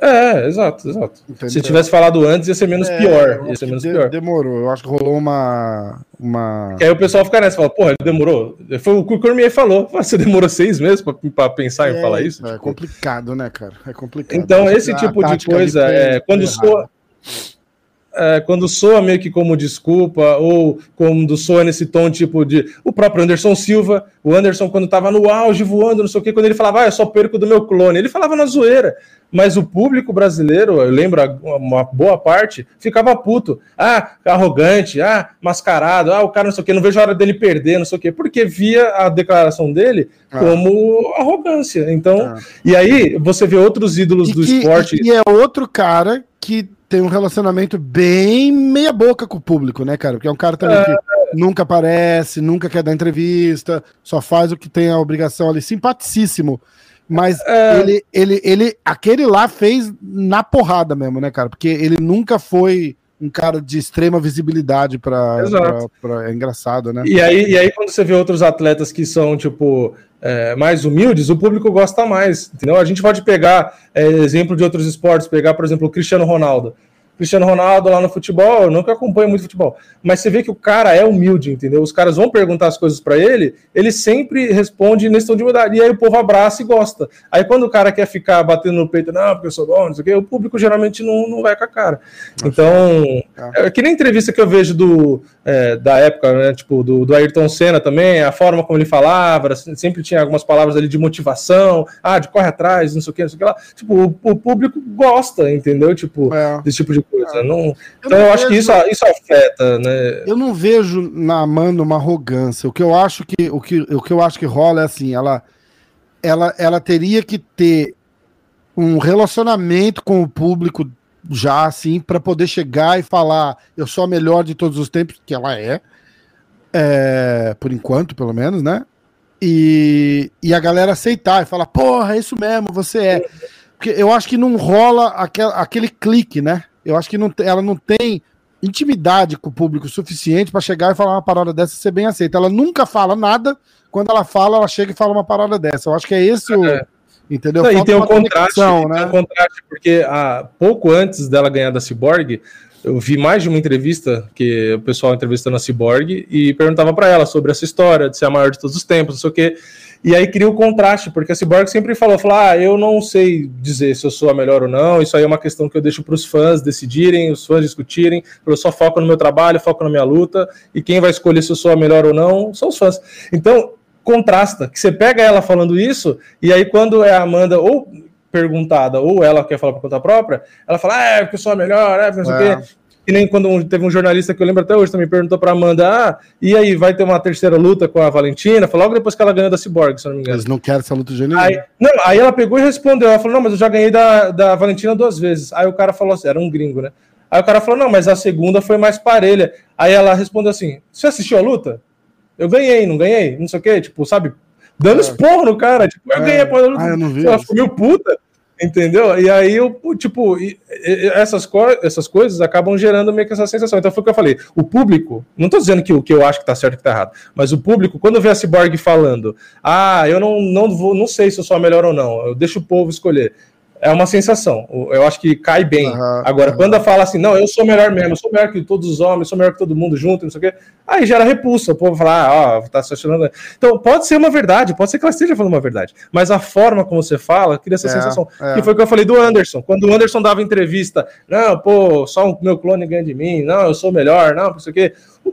É, exato, exato. Entendeu? Se tivesse falado antes, ia ser menos é, pior. Ia ser menos de, pior. Demorou. Eu acho que rolou uma. uma... Que aí o pessoal fica nessa, fala, porra, demorou. Foi o que o Cormier falou. Você demorou seis meses pra, pra pensar é, em falar isso? É tipo... complicado, né, cara? É complicado. Então, esse tipo de coisa, é, quando soa é, quando soa meio que como desculpa, ou quando soa nesse tom tipo de. O próprio Anderson Silva, o Anderson, quando estava no auge voando, não sei o quê, quando ele falava, ah, eu só perco do meu clone, ele falava na zoeira. Mas o público brasileiro, eu lembro, uma boa parte, ficava puto. Ah, arrogante, ah, mascarado, ah, o cara não sei o quê, não vejo a hora dele perder, não sei o quê, porque via a declaração dele ah. como arrogância. Então, ah. e aí você vê outros ídolos e do que, esporte. E é outro cara que tem um relacionamento bem meia boca com o público, né, cara? Porque é um cara também é... que nunca aparece, nunca quer dar entrevista, só faz o que tem a obrigação ali, simpaticíssimo. Mas é... ele, ele, ele, aquele lá fez na porrada mesmo, né, cara? Porque ele nunca foi um cara de extrema visibilidade para é engraçado, né? E aí, e aí quando você vê outros atletas que são tipo é, mais humildes, o público gosta mais, entendeu? A gente pode pegar é, exemplo de outros esportes, pegar por exemplo o Cristiano Ronaldo. Cristiano Ronaldo lá no futebol, eu nunca acompanho muito futebol, mas você vê que o cara é humilde, entendeu? Os caras vão perguntar as coisas para ele, ele sempre responde nesse tom de humildade, e aí o povo abraça e gosta. Aí quando o cara quer ficar batendo no peito, não, porque eu sou bom, não sei o quê, o público geralmente não, não vai com a cara. Então, é. que nem entrevista que eu vejo do, é, da época, né, tipo, do, do Ayrton Senna também, a forma como ele falava, sempre tinha algumas palavras ali de motivação, ah, de corre atrás, não sei o que, não sei o que lá. Tipo, o, o público gosta, entendeu? Tipo, é. desse tipo de coisa. Não, eu então não eu vejo, acho que isso, isso afeta, né? Eu não vejo na Amanda uma arrogância. O que eu acho que o que, o que eu acho que rola é assim, ela ela, ela teria que ter um relacionamento com o público já assim para poder chegar e falar eu sou a melhor de todos os tempos que ela é, é por enquanto pelo menos né e, e a galera aceitar e falar porra é isso mesmo você é porque eu acho que não rola aquel, aquele clique né eu acho que não, ela não tem intimidade com o público suficiente para chegar e falar uma parada dessa e ser bem aceita. Ela nunca fala nada, quando ela fala, ela chega e fala uma parada dessa. Eu acho que é esse o. É. Entendeu? Não, e tem um, contraste, né? tem um contraste, porque há, pouco antes dela ganhar da Cyborg, eu vi mais de uma entrevista que o pessoal entrevistando a Cyborg e perguntava para ela sobre essa história de ser a maior de todos os tempos, não sei o quê. E aí cria o contraste, porque a Cyborg sempre falou, falou, ah, eu não sei dizer se eu sou a melhor ou não, isso aí é uma questão que eu deixo para os fãs decidirem, os fãs discutirem, eu só foco no meu trabalho, foco na minha luta, e quem vai escolher se eu sou a melhor ou não são os fãs. Então, contrasta, que você pega ela falando isso, e aí quando é a Amanda ou perguntada, ou ela quer falar por conta própria, ela fala, ah, é, porque eu sou a melhor, é, não sei o é. quê. Que nem quando teve um jornalista que eu lembro até hoje também perguntou para Amanda: ah, e aí, vai ter uma terceira luta com a Valentina? Foi logo depois que ela ganhou da Cyborg, se não me engano. Eles não querem essa luta de nenhum. Aí, não, aí ela pegou e respondeu: ela falou, não, mas eu já ganhei da, da Valentina duas vezes. Aí o cara falou assim: era um gringo, né? Aí o cara falou: não, mas a segunda foi mais parelha. Aí ela respondeu assim: você assistiu a luta? Eu ganhei, não ganhei? Não sei o quê, tipo, sabe? Dando é. esporro no cara, tipo, eu é. ganhei a luta. Ah, eu não vi. Ela ficou meio puta. Entendeu? E aí, eu, tipo, essas, co essas coisas acabam gerando meio que essa sensação. Então foi o que eu falei. O público, não estou dizendo que o que eu acho que está certo que está errado, mas o público, quando vê a Cyborg falando, ah, eu não, não, vou, não sei se eu sou a melhor ou não, eu deixo o povo escolher. É uma sensação. Eu acho que cai bem. Uhum, Agora, uhum. quando ela fala assim, não, eu sou melhor mesmo, eu sou melhor que todos os homens, sou melhor que todo mundo junto, não sei o quê, aí gera repulsa. O povo fala, ah, ó, tá se achando. Então, pode ser uma verdade, pode ser que ela esteja falando uma verdade, mas a forma como você fala cria essa é, sensação. É. Que foi o que eu falei do Anderson. Quando o Anderson dava entrevista, não, pô, só o meu clone ganha de mim, não, eu sou melhor, não, não sei o quê.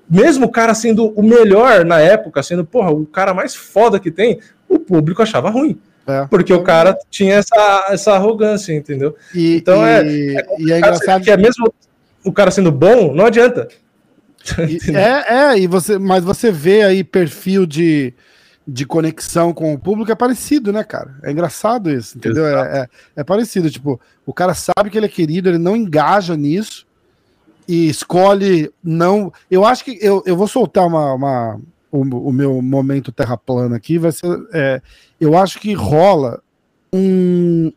Mesmo o cara sendo o melhor na época, sendo, porra, o cara mais foda que tem, o público achava ruim. É. Porque o cara tinha essa, essa arrogância, entendeu? E, então e, é, é, e é engraçado que é mesmo o cara sendo bom, não adianta. E, é, é, e você, mas você vê aí perfil de, de conexão com o público é parecido, né, cara? É engraçado isso, entendeu? É, é, é, parecido, tipo, o cara sabe que ele é querido, ele não engaja nisso e escolhe não. Eu acho que eu, eu vou soltar uma, uma o, o, meu momento terra plana aqui vai ser. É, eu acho que rola um,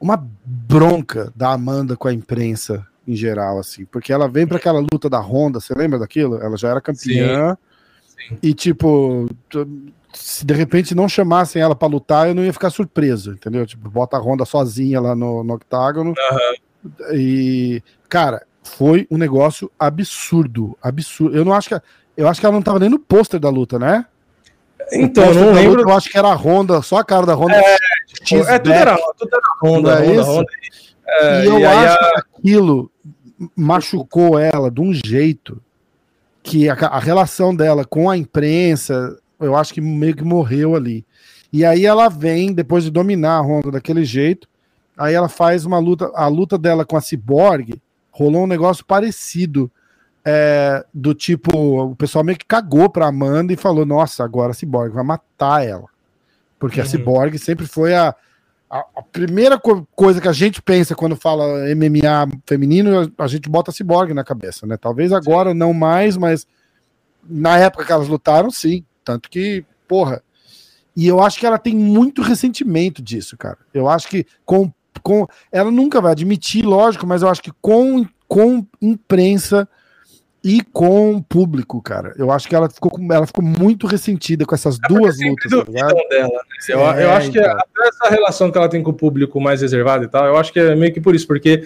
uma bronca da Amanda com a imprensa em geral, assim, porque ela vem para aquela luta da Honda, você lembra daquilo? Ela já era campeã. Sim. Sim. E tipo, se de repente não chamassem ela para lutar, eu não ia ficar surpreso, entendeu? Tipo, bota a Honda sozinha lá no, no octágono. Uhum. E, cara, foi um negócio absurdo, absurdo. Eu não acho que eu acho que ela não tava nem no pôster da luta, né? Então, eu não lembro. Luta, eu acho que era a Honda, só a cara da Honda. É, tipo, é tudo, era, tudo era Honda, é Honda, Honda. É, e eu e acho a... que aquilo machucou ela de um jeito que a, a, relação dela com a imprensa, eu acho que meio que morreu ali. E aí ela vem, depois de dominar a Honda daquele jeito, aí ela faz uma luta, a luta dela com a Cyborg, rolou um negócio parecido é, do tipo, o pessoal meio que cagou pra Amanda e falou: nossa, agora a Cyborg vai matar ela. Porque uhum. a Cyborg sempre foi a, a, a, primeira co coisa que a gente pensa quando fala MMA feminino, a, a gente bota a Cyborg na cabeça, né? Talvez agora sim. não mais, mas na época que elas lutaram, sim. Tanto que, porra. E eu acho que ela tem muito ressentimento disso, cara. Eu acho que com, com ela nunca vai admitir, lógico, mas eu acho que com, com imprensa e com o público, cara. Eu acho que ela ficou, ela ficou muito ressentida com essas é duas lutas. Tá dela, né? eu, é, eu acho que então. até essa relação que ela tem com o público mais reservado e tal, eu acho que é meio que por isso, porque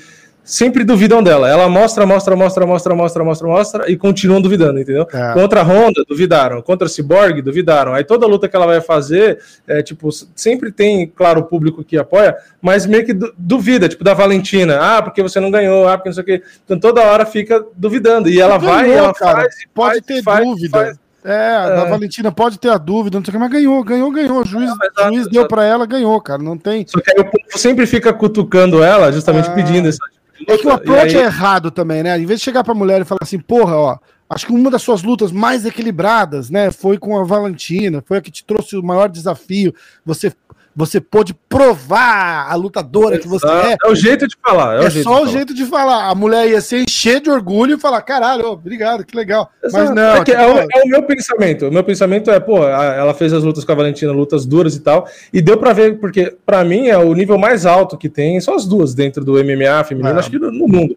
sempre duvidam dela. Ela mostra, mostra, mostra, mostra, mostra, mostra, mostra e continuam duvidando, entendeu? É. Contra a Honda, duvidaram. Contra a Cyborg, duvidaram. Aí toda luta que ela vai fazer, é, tipo, sempre tem, claro, o público que apoia, mas meio que duvida, tipo, da Valentina. Ah, porque você não ganhou, ah, porque não sei o quê. Então toda hora fica duvidando. E ela ganhou, vai, ela cara. faz. Pode faz, ter faz, dúvida. Faz, é, é, a Valentina pode ter a dúvida, não sei o que, mas ganhou, ganhou, ganhou. O juiz, não, juiz deu para ela, ganhou, cara. Não tem. Só que aí o povo sempre fica cutucando ela, justamente é... pedindo essa é que o approach aí... é errado também, né? Em vez de chegar pra mulher e falar assim, porra, ó, acho que uma das suas lutas mais equilibradas, né, foi com a Valentina, foi a que te trouxe o maior desafio. Você você pôde provar a lutadora Exato. que você é. É o jeito de falar. É, o é jeito só o jeito de falar. A mulher ia se encher de orgulho e falar: caralho, obrigado, que legal. Exato. Mas não. É, tipo, é, o, é, o, meu pensamento. O meu pensamento é, pô, ela fez as lutas com a Valentina, lutas duras e tal. E deu pra ver, porque pra mim é o nível mais alto que tem, são as duas dentro do MMA feminino, é. acho que no, no mundo.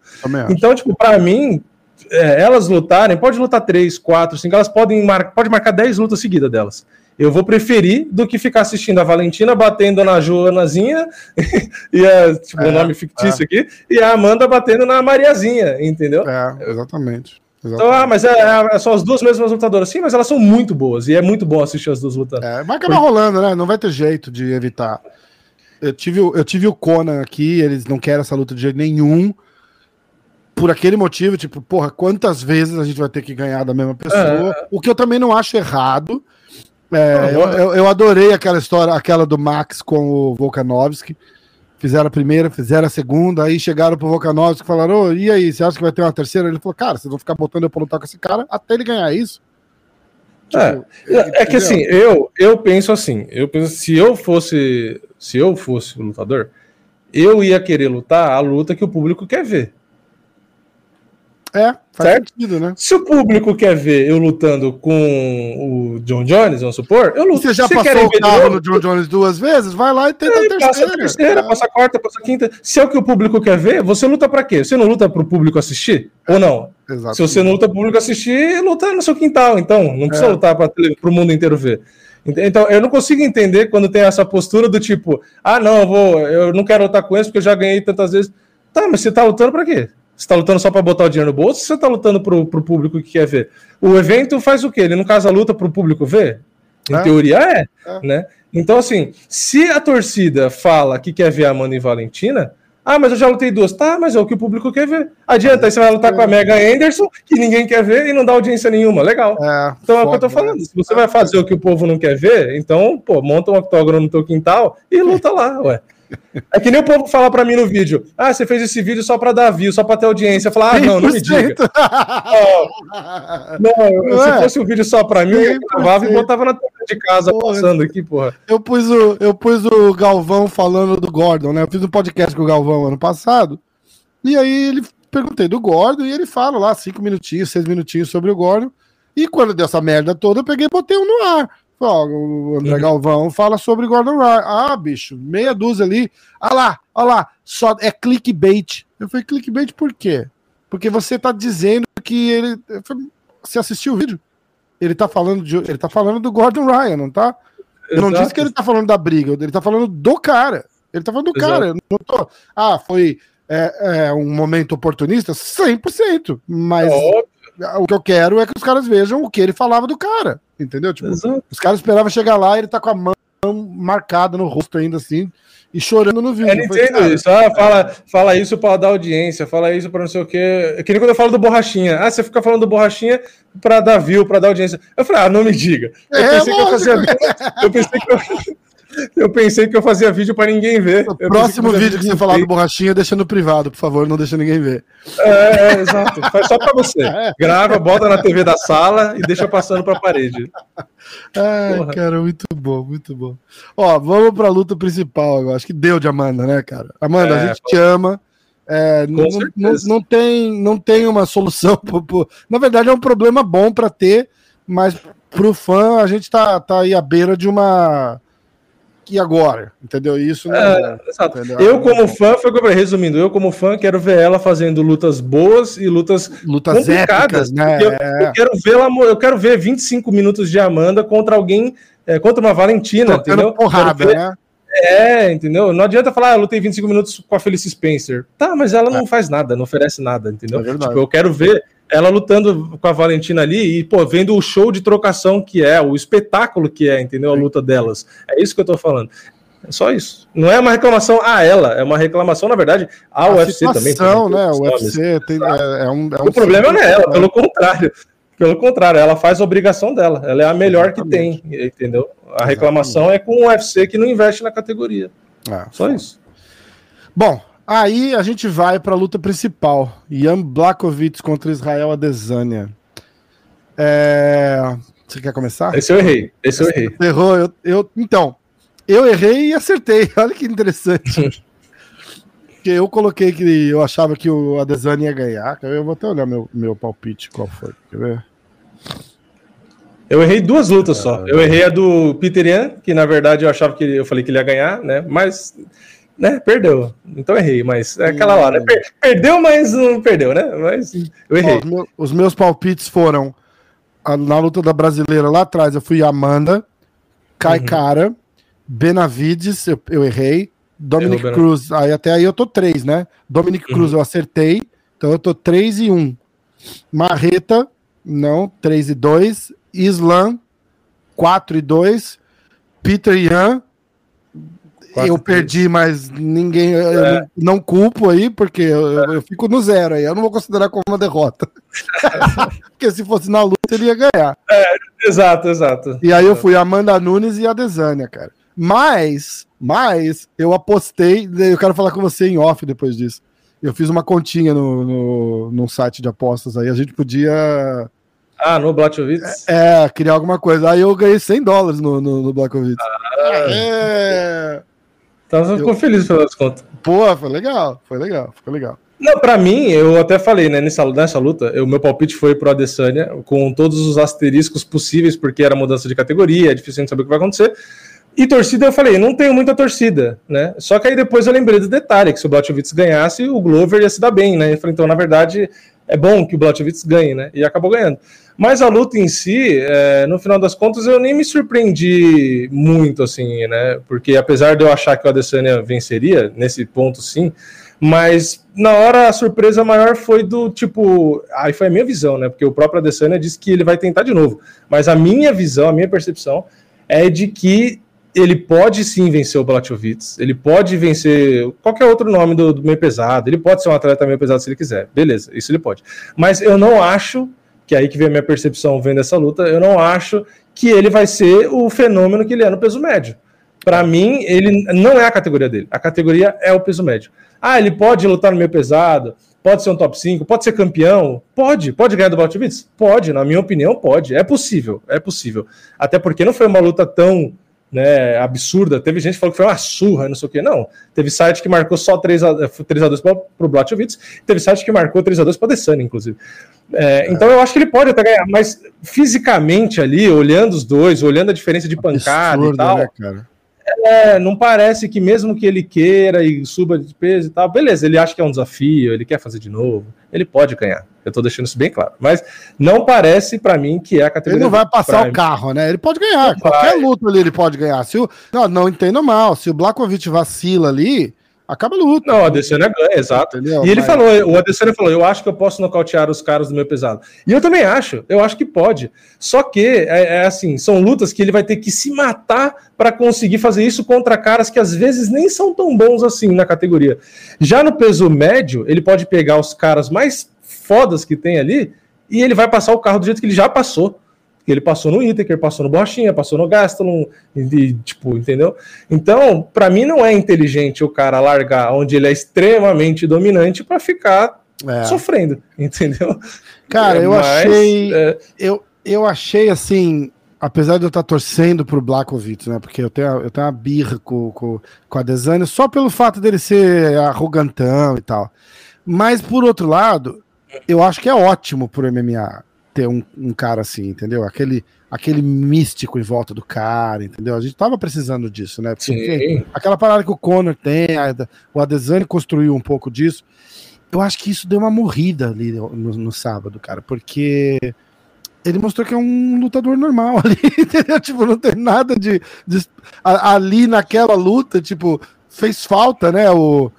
Então, tipo, pra mim, é, elas lutarem, pode lutar três, quatro, cinco, elas podem mar, pode marcar dez lutas seguidas delas eu vou preferir do que ficar assistindo a Valentina batendo na Joanazinha, e é tipo o é, nome fictício é. aqui, e a Amanda batendo na Mariazinha, entendeu? É, exatamente. Exatamente. Então, ah, mas é, é, é, só as duas mesmas lutadoras. Sim, mas elas são muito boas e é muito bom assistir as duas lutando. É, vai acabar rolando, né? Não vai ter jeito de evitar. Eu tive, eu tive o Conan aqui, eles não querem essa luta de jeito nenhum. Por aquele motivo, tipo, porra, quantas vezes a gente vai ter que ganhar da mesma pessoa? É. O que eu também não acho errado. É, eu, eu, eu, adorei aquela história, aquela do Max com o Volkanovski. Fizeram a primeira, fizeram a segunda, aí chegaram pro Volkanovski e falaram: oh, e aí, você acha que vai ter uma terceira? Ele falou: cara, vocês vão ficar botando eu pra lutar com esse cara até ele ganhar isso. Tipo, é, é que assim, eu, eu penso assim, eu penso, se eu fosse, se eu fosse o lutador, eu ia querer lutar a luta que o público quer ver. É, faz certo? sentido, né? Se o público quer ver eu lutando com o John Jones, vamos supor, eu luto. Você já passou o carro no John Jones duas vezes? Vai lá e tenta é, a terceira. Passa a terceira, passa a quarta, passa a quinta. Se é o que o público quer ver, você luta para quê? Você não luta para o público assistir? Ou não? Exato. Se você não luta para o público assistir, luta no seu quintal, então. Não precisa é. lutar para o mundo inteiro ver. Então, eu não consigo entender quando tem essa postura do tipo, ah, não, eu vou, eu não quero lutar com esse porque eu já ganhei tantas vezes. Tá, mas você tá lutando para quê? Você tá lutando só para botar o dinheiro no bolso ou você tá lutando pro, pro público que quer ver? O evento faz o quê? Ele, no caso, a luta pro público ver? Em é. teoria é, é, né? Então, assim, se a torcida fala que quer ver a Amanda e Valentina, ah, mas eu já lutei duas. Tá, mas é o que o público quer ver. Adianta, aí você vai lutar com a Mega Anderson, que ninguém quer ver e não dá audiência nenhuma. Legal. É, então é o que eu tô falando. Né? Se você vai fazer o que o povo não quer ver, então, pô, monta um octógono no teu quintal e luta lá, ué. É que nem o povo fala para mim no vídeo. Ah, você fez esse vídeo só para dar view, só para ter audiência. Falar, ah, não, não me diga. oh, não, não, se é? fosse um vídeo só para mim, eu gravava e botava na tela de casa porra, passando aqui, porra. Eu pus, o, eu pus o Galvão falando do Gordon, né? Eu fiz um podcast com o Galvão ano passado. E aí ele perguntei do Gordon e ele fala lá cinco minutinhos, seis minutinhos sobre o Gordon. E quando deu essa merda toda, eu peguei e botei um no ar. Ó, o André uhum. Galvão fala sobre Gordon Ryan. Ah, bicho, meia dúzia ali. Ah lá, olha lá, só é clickbait. Eu falei, clickbait por quê? Porque você tá dizendo que ele. Falei, você assistiu o vídeo? Ele tá falando de, ele tá falando do Gordon Ryan, não tá? Eu Exato. não disse que ele tá falando da briga, ele tá falando do cara. Ele tá falando do Exato. cara. Não tô, ah, foi é, é, um momento oportunista? 100%. Mas é o que eu quero é que os caras vejam o que ele falava do cara. Entendeu? Tipo, os caras esperavam chegar lá e ele tá com a mão marcada no rosto ainda assim e chorando no vídeo. Eu entendo isso. Ah, fala, fala isso para dar audiência, fala isso para não sei o quê. É que nem quando eu falo do Borrachinha. Ah, você fica falando do Borrachinha para dar view, para dar audiência. Eu falei, ah, não me diga. Eu é, pensei lógico. que eu fazia. Eu pensei que eu. Eu pensei que eu fazia vídeo para ninguém ver. O próximo vídeo que você falar do borrachinha, deixa no privado, por favor, não deixa ninguém ver. É, é exato. Faz só para você. Grava, bota na TV da sala e deixa passando para a parede. Ai, Porra. cara, muito bom, muito bom. Ó, vamos para a luta principal agora. Acho que deu de Amanda, né, cara? Amanda, é, a gente te ama. É, não, não, não, tem, não tem uma solução. Pro, pro... Na verdade, é um problema bom para ter, mas para o fã, a gente tá, tá aí à beira de uma e agora? Entendeu? Isso não é, é Eu, como fã, foi como resumindo, eu, como fã, quero ver ela fazendo lutas boas e lutas, lutas complicadas. Épicas, né? Eu, eu, quero ver ela, eu quero ver 25 minutos de Amanda contra alguém, é, contra uma Valentina, Tocando entendeu? Porrada, ver, né? É, entendeu? Não adianta falar, ah, eu lutei 25 minutos com a Felice Spencer. Tá, mas ela não é. faz nada, não oferece nada, entendeu? É tipo, eu quero ver ela lutando com a Valentina ali e, pô, vendo o show de trocação que é, o espetáculo que é, entendeu? A luta delas. É isso que eu tô falando. É só isso. Não é uma reclamação a ela, é uma reclamação, na verdade, ao a UFC também. Não, né? O UFC tem, é, é, um, é um. O problema não é ela, pelo contrário. Pelo contrário, ela faz a obrigação dela. Ela é a melhor Exatamente. que tem, entendeu? A reclamação Exatamente. é com o UFC que não investe na categoria. É, Só isso. Bom, Aí a gente vai para a luta principal: Jan Blakovic contra Israel Adesanya. É... Você quer começar? Esse eu errei. Esse eu errei. Você errou. Eu, eu, então, eu errei e acertei. Olha que interessante. Porque eu coloquei que eu achava que o Adesanya ia ganhar. Eu vou até olhar meu, meu palpite, qual foi. Quer ver? Eu errei duas lutas só. Eu errei a do Peter Yan, que na verdade eu achava que eu falei que ele ia ganhar, né? Mas né? Perdeu. Então errei, mas é aquela hora. Né? Per perdeu, mas não perdeu, né? Mas eu errei. Os, meus, os, meus palpites foram a, na luta da brasileira lá atrás, eu fui Amanda, Kai uhum. Cara, Benavides, eu, eu errei. Dominic Errou Cruz, aí até aí eu tô três, né? Dominic uhum. Cruz eu acertei, então eu tô 3 e 1. Um. Marreta, não, 3 e 2. Islam, 4 e 2. Peter Yan, eu perdi, mas ninguém. É. não culpo aí, porque eu, eu, fico no zero aí. Eu não vou considerar como uma derrota. porque se fosse na luta, ele ia ganhar. É, exato, exato. E aí eu fui Amanda Nunes e a Desânia, cara. Mas, mas, eu apostei. Eu quero falar com você em off depois disso. Eu fiz uma continha no, no, site de apostas aí. A gente podia. Ah, no Blachowicz? É, é, criar alguma coisa. Aí eu ganhei 100 dólares no, no, no. Ah, é. Então eu fico feliz pelas contas. Pô, foi legal, foi legal, foi legal. Não, pra mim, eu até falei, né, nessa, nessa luta, o meu palpite foi pro Adesanya, com todos os asteriscos possíveis, porque era mudança de categoria, é difícil a gente saber o que vai acontecer. E torcida, eu falei, não tenho muita torcida, né? Só que aí depois eu lembrei do detalhe, que se o Blachowicz ganhasse, o Glover ia se dar bem, né? Eu falei, então, na verdade, é bom que o Blachowicz ganhe, né? E acabou ganhando. Mas a luta em si, é, no final das contas, eu nem me surpreendi muito, assim, né? Porque apesar de eu achar que o Adesanya venceria, nesse ponto sim, mas na hora a surpresa maior foi do tipo. Aí foi a minha visão, né? Porque o próprio Adesanya disse que ele vai tentar de novo. Mas a minha visão, a minha percepção é de que ele pode sim vencer o Blachowicz, ele pode vencer qualquer outro nome do, do meio pesado, ele pode ser um atleta meio pesado se ele quiser, beleza, isso ele pode. Mas eu não acho, que é aí que vem a minha percepção vendo essa luta, eu não acho que ele vai ser o fenômeno que ele é no peso médio. Para mim, ele não é a categoria dele, a categoria é o peso médio. Ah, ele pode lutar no meio pesado, pode ser um top 5, pode ser campeão, pode, pode ganhar do Blachowicz? Pode, na minha opinião, pode, é possível, é possível. Até porque não foi uma luta tão né, absurda. Teve gente que falou que foi uma surra, não sei o que. Não. Teve site que marcou só 3x2 para o Blachowicz, teve site que marcou 3x2 para o Desani, inclusive. É, é. Então eu acho que ele pode até ganhar, mas fisicamente ali, olhando os dois, olhando a diferença de pancada Absurdo, e tal. Né, é, não parece que mesmo que ele queira e suba de peso e tal, beleza, ele acha que é um desafio, ele quer fazer de novo, ele pode ganhar. Eu tô deixando isso bem claro. Mas não parece para mim que é a categoria. Ele não vai passar Prime. o carro, né? Ele pode ganhar. Não Qualquer vai. luta ali ele pode ganhar. Se o... Não, não entendo mal. Se o Blakovic vacila ali, acaba a luta. Não, o Adesanya ganha, exato. Entendeu? E ele Mas... falou, o Adesanya falou, eu acho que eu posso nocautear os caras do meu pesado. E eu também acho, eu acho que pode. Só que, é, é assim, são lutas que ele vai ter que se matar para conseguir fazer isso contra caras que às vezes nem são tão bons assim na categoria. Já no peso médio, ele pode pegar os caras mais fodas que tem ali e ele vai passar o carro do jeito que ele já passou ele passou no Itaker, passou no Borrachinha, passou no Gastelum, e, tipo, entendeu? Então, para mim não é inteligente o cara largar onde ele é extremamente dominante para ficar é. sofrendo, entendeu? Cara, é, eu mas, achei é... eu, eu achei assim, apesar de eu estar torcendo pro Blakovic, né? Porque eu tenho, eu tenho uma birra com, com, com a Desânia só pelo fato dele ser arrogantão e tal. Mas por outro lado, eu acho que é ótimo pro MMA ter um, um, cara assim, entendeu? Aquele, aquele místico em volta do cara, entendeu? A gente tava precisando disso, né? Porque, aquela parada que o Conor tem, a, o Adesanya construiu um pouco disso. Eu acho que isso deu uma morrida ali no, no sábado, cara, porque ele mostrou que é um lutador normal ali, entendeu? Tipo, não tem nada de, de ali naquela luta, tipo, fez falta, né? O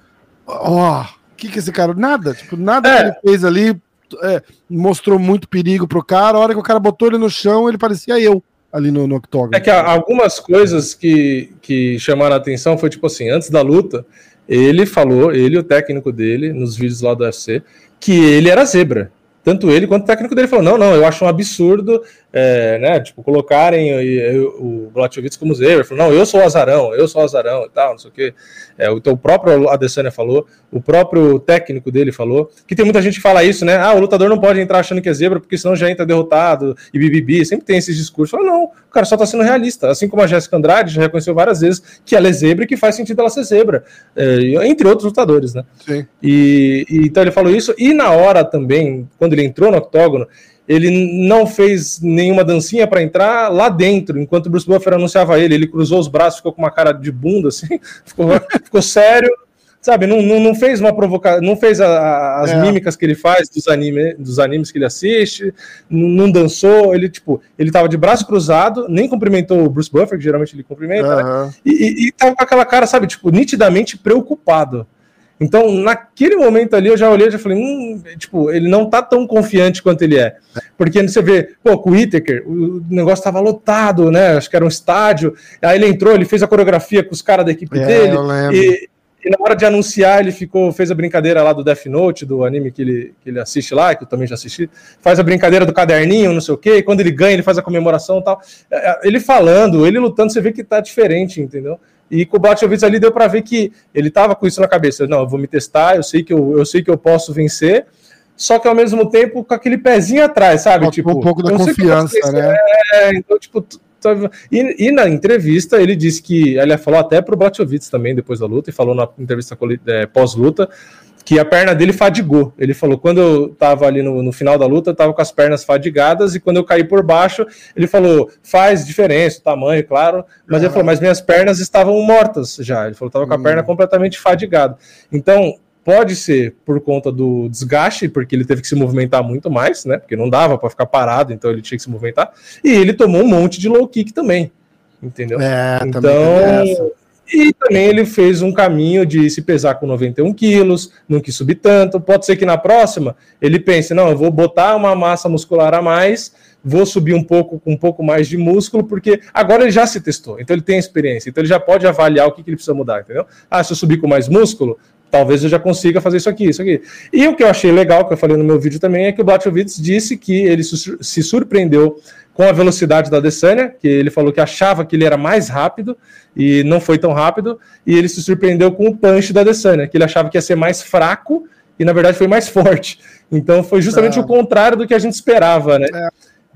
ó, oh, que que esse cara nada, tipo, nada é. que ele fez ali é, mostrou muito perigo pro cara. A hora que o cara botou ele no chão, ele parecia eu ali no, no octógono. É que algumas coisas que, que chamaram a atenção foi tipo assim, antes da luta, ele falou, ele o técnico dele, nos vídeos lá do UFC, que ele era zebra. Tanto ele quanto o técnico dele falou: não, não, eu acho um absurdo é, né, tipo, colocarem o, o Blachowicz como zebra. Falou, não, eu sou o azarão, eu sou o azarão e tal, não sei o quê. É, então o próprio Adesanya falou, o próprio técnico dele falou, que tem muita gente que fala isso, né? Ah, o lutador não pode entrar achando que é zebra, porque senão já entra derrotado e bibibi, sempre tem esses discursos. Fala, não, o cara só tá sendo realista. Assim como a Jéssica Andrade já reconheceu várias vezes que ela é zebra e que faz sentido ela ser zebra, é, entre outros lutadores, né? Sim. E, e, então ele falou isso, e na hora também, quando ele entrou no octógono, ele não fez nenhuma dancinha para entrar lá dentro, enquanto o Bruce Buffer anunciava ele, ele cruzou os braços, ficou com uma cara de bunda, assim, ficou, ficou sério, sabe, não, não, não, fez uma provocação, não fez a, a, as é. mímicas que ele faz dos, anime, dos animes que ele assiste, não, não, dançou, ele, tipo, ele tava de braço cruzado, nem cumprimentou o Bruce Buffer, que geralmente ele cumprimenta, uhum. né? e, e, e tava com aquela cara, sabe, tipo, nitidamente preocupado. Então, naquele momento ali, eu já olhei e já falei, hum, tipo, ele não tá tão confiante quanto ele é. Porque você vê, pô, com o Whittaker, o negócio tava lotado, né? Acho que era um estádio. Aí ele entrou, ele fez a coreografia com os caras da equipe é, dele. E, e, na hora de anunciar, ele ficou, fez a brincadeira lá do Death Note, do anime que ele, que ele assiste lá, que eu também já assisti. Faz a brincadeira do caderninho, não sei o quê. E quando ele ganha, ele faz a comemoração e tal. É, é, ele falando, ele lutando, você vê que tá diferente, entendeu? E com o Blachowicz ali deu para ver que ele estava com isso na cabeça. Não, eu vou me testar, eu sei que eu, eu sei que eu posso vencer, só que ao mesmo tempo com aquele pezinho atrás, sabe? tipo, um pouco da confiança, né? É, então, tipo, e, e, na entrevista ele disse que ele falou até pro Blachowicz também depois da luta e falou na entrevista é, pós-luta que a perna dele fadigou. Ele falou: quando eu tava ali no, no, final da luta, eu tava com as pernas fadigadas, e quando eu caí por baixo, ele falou: faz diferença, o tamanho, claro, mas ele falou: mas minhas pernas estavam mortas já. Ele falou: tava com a perna completamente fadigada. Então, Pode ser por conta do desgaste, porque ele teve que se movimentar muito mais, né? Porque não dava para ficar parado, então ele tinha que se movimentar. E ele tomou um monte de low kick também, entendeu? É, então, e também ele fez um caminho de se pesar com 91 quilos, não quis subir tanto. Pode ser que na próxima ele pense: não, eu vou botar uma massa muscular a mais, vou subir um pouco com um pouco mais de músculo, porque agora ele já se testou, então ele tem experiência, então ele já pode avaliar o que, que ele precisa mudar, entendeu? Ah, se eu subir com mais músculo, talvez eu já consiga fazer isso aqui, isso aqui. E o que eu achei legal, que eu falei no meu vídeo também, é que o Blachowicz disse que ele se surpreendeu com a velocidade da Adesanya, que ele falou que achava que ele era mais rápido e não foi tão rápido, e ele se surpreendeu com o punch da Adesanya, que ele achava que ia ser mais fraco e na verdade foi mais forte. Então foi justamente é. o contrário do que a gente esperava, né? É.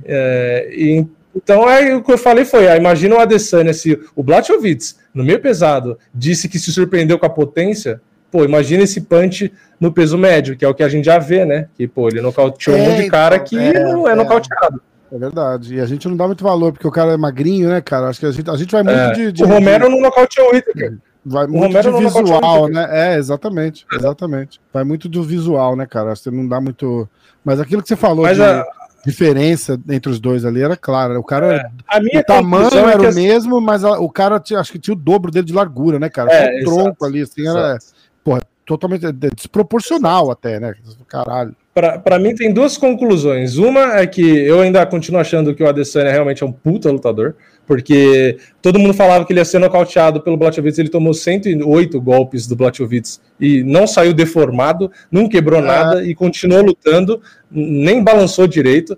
É, e, então é o que eu falei foi, ah, imagina o Adesanya se o Blachowicz, no meio pesado, disse que se surpreendeu com a potência, pô, imagina esse punch no peso médio, que é o que a gente já vê, né? Que, pô, ele nocauteou é, um monte de cara então, que é, não é, é nocauteado. É verdade. E a gente não dá muito valor, porque o cara é magrinho, né, cara? Acho que a gente, a gente vai muito é. de, de, O Romero não nocauteou o Whittaker. Vai o muito Romero de visual, né? É, exatamente. Exatamente. Vai muito do visual, né, cara? Você não dá muito. Mas aquilo que você falou Mas de a... diferença entre os dois ali era clara. O cara. É. A minha o tamanho é era o mesmo, mas a, o cara tinha, acho que tinha o dobro dele de largura, né, cara? É, um tronco exato, ali, assim, era. Exato. Porra, totalmente é, desproporcional até, né? Caralho para mim tem duas conclusões. Uma é que eu ainda continuo achando que o Adesanya realmente é um puta lutador, porque todo mundo falava que ele ia ser nocauteado pelo Blachowicz, ele tomou 108 golpes do Blachowicz e não saiu deformado, não quebrou é. nada e continuou lutando, nem balançou direito.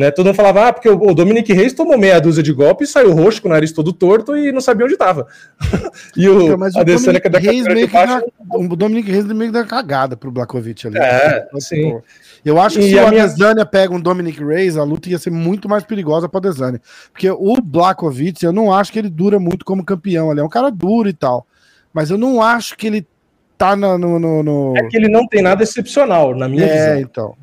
Né? Todo mundo falava, ah, porque o Dominic Reis tomou meia dúzia de golpes, saiu roxo com o nariz todo torto e não sabia onde estava. e o, mas o Adesanya da Reis meio que baixo... dá, o Dominic Reis meio que dá cagada pro Blakovic ali. É, então, sim. Tipo, eu acho que e se o Adesanya minha... pega um Dominic Reis, a luta ia ser muito mais perigosa para Adesanya. Porque o Blakovic, eu não acho que ele dura muito como campeão. Ele é um cara duro e tal. Mas eu não acho que ele tá no. no, no... É que ele não tem nada excepcional, na minha é, visão. É, então.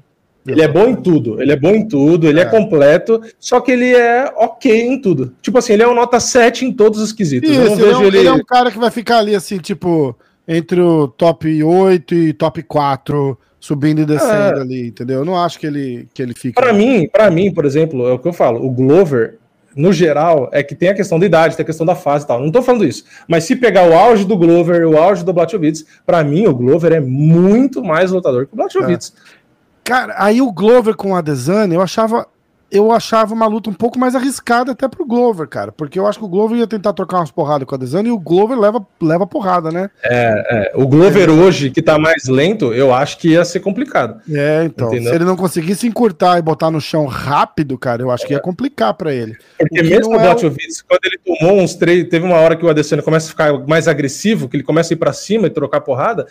Ele é bom em tudo, ele é bom em tudo, ele é. é. completo, só que ele é ok em tudo. Tipo assim, ele é um nota 7 em todos os quesitos. Isso, ele, é um, ele... ele é um cara que vai ficar ali assim, tipo, entre o top 8 e top 4 subindo e descendo é. ali, entendeu? Eu não acho que ele, que ele fica. Para mim, para mim, por exemplo, é o que eu falo, o Glover, no geral, é que tem a questão da idade, tem a questão da fase e tal. Não tô falando isso. Mas se pegar o auge do Glover, o auge do Blachowicz, para mim o Glover é muito mais lutador que o Blachowicz. É. Cara, aí o Glover com a Adesanya, eu achava eu achava uma luta um pouco mais arriscada até pro Glover, cara. Porque eu acho que o Glover ia tentar trocar umas porradas com a Adesanya e o Glover leva, leva porrada, né? É, é. O Glover é. hoje, que tá mais lento, eu acho que ia ser complicado. É, então. Entendeu? Se ele não conseguisse encurtar e botar no chão rápido, cara, eu acho que ia complicar para ele. Porque mesmo o Blachowicz, é o... quando ele tomou uns três, teve uma hora que o Adesanya começa a ficar mais agressivo, que ele começa a ir para cima e trocar porrada,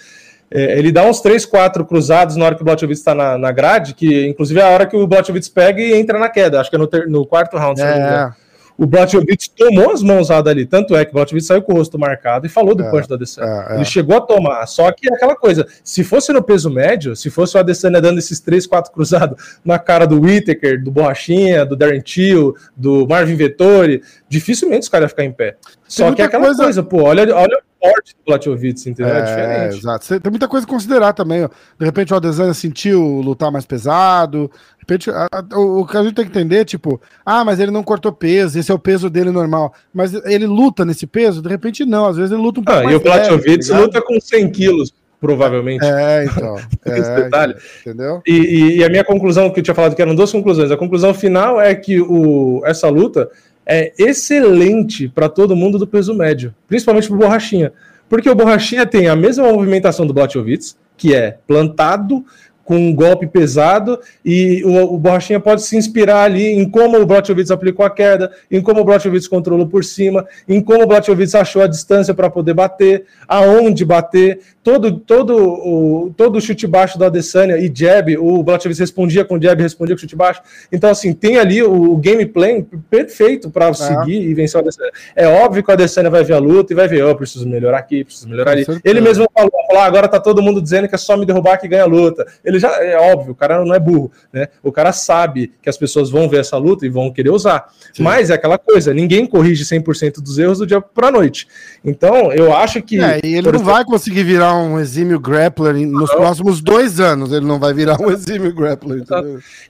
é, ele dá uns 3, 4 cruzados na hora que o Blachowicz está na, na grade, que inclusive é a hora que o Blachowicz pega e entra na queda. Acho que é no, ter, no quarto round. É. O Blachowicz tomou as mãos ali, tanto é que o Blachowicz saiu com o rosto marcado e falou do é, punch da Adesanya. É, é, Ele chegou a tomar, só que é aquela coisa, se fosse no peso médio, se fosse o Adesanya dando esses 3, 4 cruzados na cara do Whittaker, do Borrachinha, do Darren Till, do Marvin Vettori, dificilmente os caras iam ficar em pé. Só que é aquela coisa... coisa, pô, olha, olha forte do Blachowicz, entendeu? É, é diferente. Exato. Tem muita coisa a considerar também. Ó. De repente o Adesanya sentiu lutar mais pesado. De repente, a, a, o, o, que a gente tem que entender, tipo, ah, mas ele não cortou peso, esse é o peso dele normal. Mas ele luta nesse peso? De repente não, às vezes ele luta um pouco ah, mais E o Blachowicz tá luta com 100 quilos provavelmente. É, então. É, detalhe. Entendeu? E, e, e, a minha conclusão, que eu tinha falado que eram duas conclusões. A conclusão final é que o, essa luta é excelente para todo mundo do peso médio, principalmente para Borrachinha. Porque o Borrachinha tem a mesma movimentação do Blachowicz, que é plantado, com um golpe pesado e o, o Borrachinha pode se inspirar ali em como o Blachowicz aplicou a queda, em como o Blachowicz controlou por cima, em como o Blachowicz achou a distância para poder bater, aonde bater, todo todo o todo o chute baixo da Adesanya e jab, o Blachowicz respondia com jab, respondia com chute baixo. Então assim, tem ali o, o gameplay perfeito para é. seguir e vencer o Adesanya. É óbvio que o Adesanya vai ver a luta e vai ver, eu oh, preciso melhorar aqui, preciso melhorar ali. Ele mesmo falou, falou ah, agora tá todo mundo dizendo que é só me derrubar que ganha a luta. Ele ele já é óbvio, o cara não é burro, né? O cara sabe que as pessoas vão ver essa luta e vão querer usar. Sim. Mas é aquela coisa, ninguém corrige 100% dos erros do dia para noite. Então, eu acho que É, e ele não exemplo... vai conseguir virar um exímio grappler nos não. próximos dois anos, ele não vai virar um exímio grappler,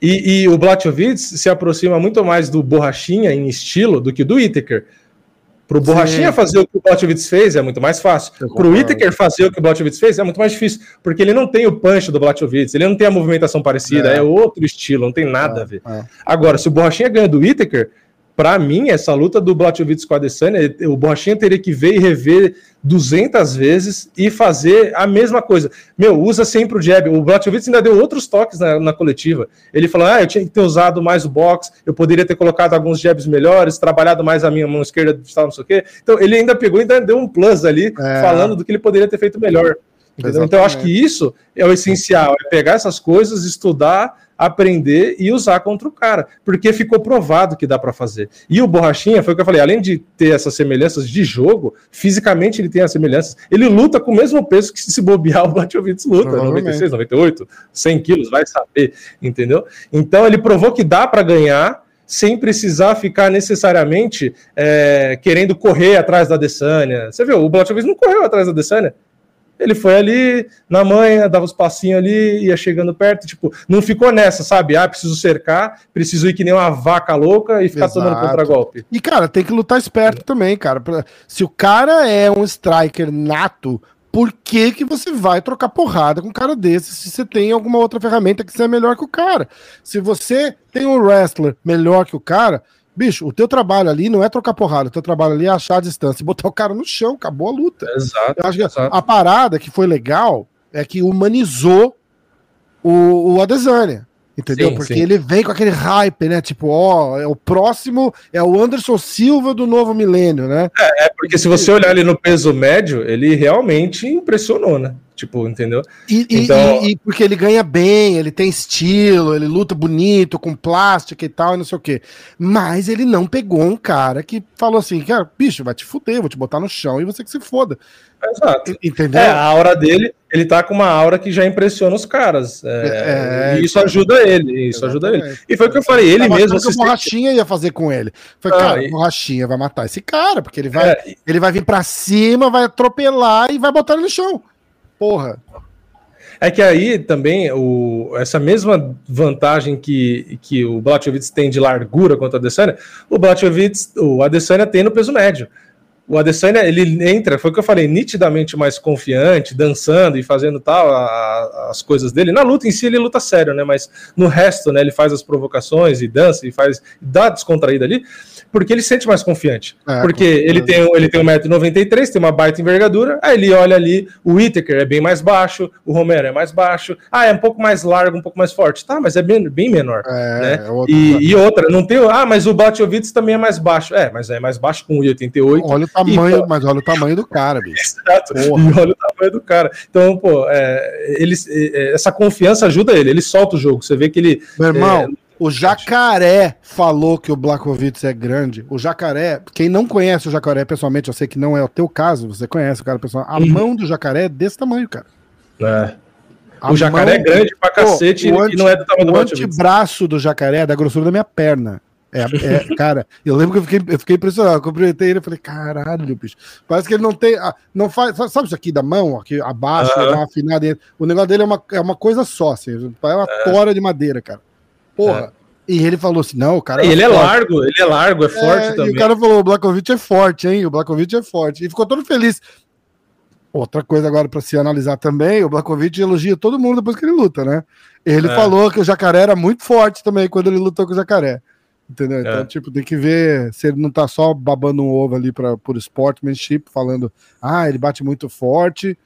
E, e o Blachowicz se aproxima muito mais do borrachinha em estilo do que do Whittaker. Pro Borrachinha Sim. fazer o que o Blachowicz fez é muito mais fácil. Pro Whittaker fazer o que o Blachowicz fez é muito mais difícil, porque ele não tem o punch do Blachowicz, ele não tem a movimentação parecida, é, é outro estilo, não tem nada é, a ver. É. Agora, se o Borrachinha ganha do Whittaker, para mim, essa luta do Blachowicz com a Adesanya, o Borrachinha teria que ver e rever 200 vezes e fazer a mesma coisa. Meu, usa sempre o jab. O Blachowicz ainda deu outros toques na, na, coletiva. Ele falou: ah, eu tinha que ter usado mais o box, eu poderia ter colocado alguns jabs melhores, trabalhado mais a minha mão esquerda, não sei o quê. Então, ele ainda pegou e ainda deu um plus ali, é. falando do que ele poderia ter feito melhor. Então, eu acho que isso é o essencial: é pegar essas coisas, estudar aprender e usar contra o cara, porque ficou provado que dá para fazer. E o Borrachinha, foi o que eu falei, além de ter essas semelhanças de jogo, fisicamente ele tem as semelhanças, ele luta com o mesmo peso que se bobear o Blachowicz luta, 96, 98, 100 quilos, vai saber, entendeu? Então ele provou que dá para ganhar, sem precisar ficar necessariamente é, querendo correr atrás da Desânia. Você viu, o Blachowicz não correu atrás da Desânia. Ele foi ali, na manhã, dava os passinhos ali, ia chegando perto, tipo, não ficou nessa, sabe? Ah, preciso cercar, preciso ir que nem uma vaca louca e ficar Exato. tomando contra-golpe. E, cara, tem que lutar esperto é. também, cara. Se o cara é um striker nato, por que, que você vai trocar porrada com um cara desse se você tem alguma outra ferramenta que seja melhor que o cara? Se você tem um wrestler melhor que o cara, Bicho, o teu trabalho ali não é trocar porrada, o teu trabalho ali é achar a distância e botar o cara no chão, acabou a luta. Exato. Eu acho que exato. a parada que foi legal é que humanizou o, o Adesanya. Entendeu? Sim, Porque sim. ele vem com aquele hype, né? Tipo, ó, é o próximo, é o Anderson Silva do novo milênio, né? É, é porque se você olhar ali no peso médio, ele realmente impressionou, né? Tipo, entendeu? E, então... e, e, porque ele ganha bem, ele tem estilo, ele luta bonito, com plástica e tal, e não sei o quê. Mas ele não pegou um cara que falou assim: cara, bicho, vai te fuder, vou te botar no chão e você que se foda. Exato. Entendeu? É, a aura dele, ele tá com uma aura que já impressiona os caras. É, é, e isso ajuda ele. Isso ajuda ele. E foi o que eu falei, ele mesmo. que o Borrachinha ia fazer com ele. Foi, ah, cara, e... Borrachinha vai matar esse cara, porque ele vai, é, ele vai vir pra cima, vai atropelar e vai botar ele no chão. Porra. É que aí também o, essa mesma vantagem que, que o Blachowicz tem de largura contra a Adesanya, o Blachowicz, o Adesanya tem no peso médio. O Adesanya, ele entra, foi o que eu falei, nitidamente mais confiante, dançando e fazendo tal, a, as coisas dele. Na luta em si, ele luta sério, né? Mas no resto, né, ele faz as provocações e dança e faz, dá descontraída ali porque ele se sente mais confiante. É, porque ele tem, ele tem 1,93m, tem uma baita envergadura, aí ele olha ali, o Whittaker é bem mais baixo, o Romero é mais baixo, ah, é um pouco mais largo, um pouco mais forte. Tá, mas é bem, bem menor. É, né? É outra e, e, outra, não tem. Ah, mas o Blachowicz também é mais baixo. É, mas é mais baixo com 1,88. Olha o tamanho, e, mas olha o tamanho do cara, bicho. Exato. E olha o tamanho do cara. Então, pô, é, ele, é, essa confiança ajuda ele, ele solta o jogo. Você vê que ele. Meu irmão. O Jacaré falou que o Blackovitz é grande. O Jacaré, quem não conhece o Jacaré pessoalmente, eu sei que não é o teu caso, você conhece o cara pessoal. A uhum. mão do jacaré é desse tamanho, cara. É. A o jacaré é grande pra cacete pô, e não é do tamanho do O antebraço do jacaré é da grossura da minha perna. É, é, cara, eu lembro que eu fiquei, eu fiquei impressionado. Eu cumprimentei ele e falei, caralho, bicho. Parece que ele não tem. Ah, não faz. Sabe isso aqui da mão, aqui abaixo, uhum. uma afinada. O negócio dele é uma, é uma coisa só, assim. É uma é. tora de madeira, cara. Porra. É. E ele falou assim: não, o cara. É ele é largo, ele é largo, é forte é, também. E o cara falou: o Blakovic é forte, hein? O Blakovic é forte. E ficou todo feliz. Outra coisa agora para se analisar também: o Blakovic elogia todo mundo depois que ele luta, né? Ele é. falou que o jacaré era muito forte também quando ele lutou com o jacaré. Entendeu? Então, é. tipo, tem que ver se ele não tá só babando um ovo ali pra, por sportsmanship, falando, ah, ele bate muito forte,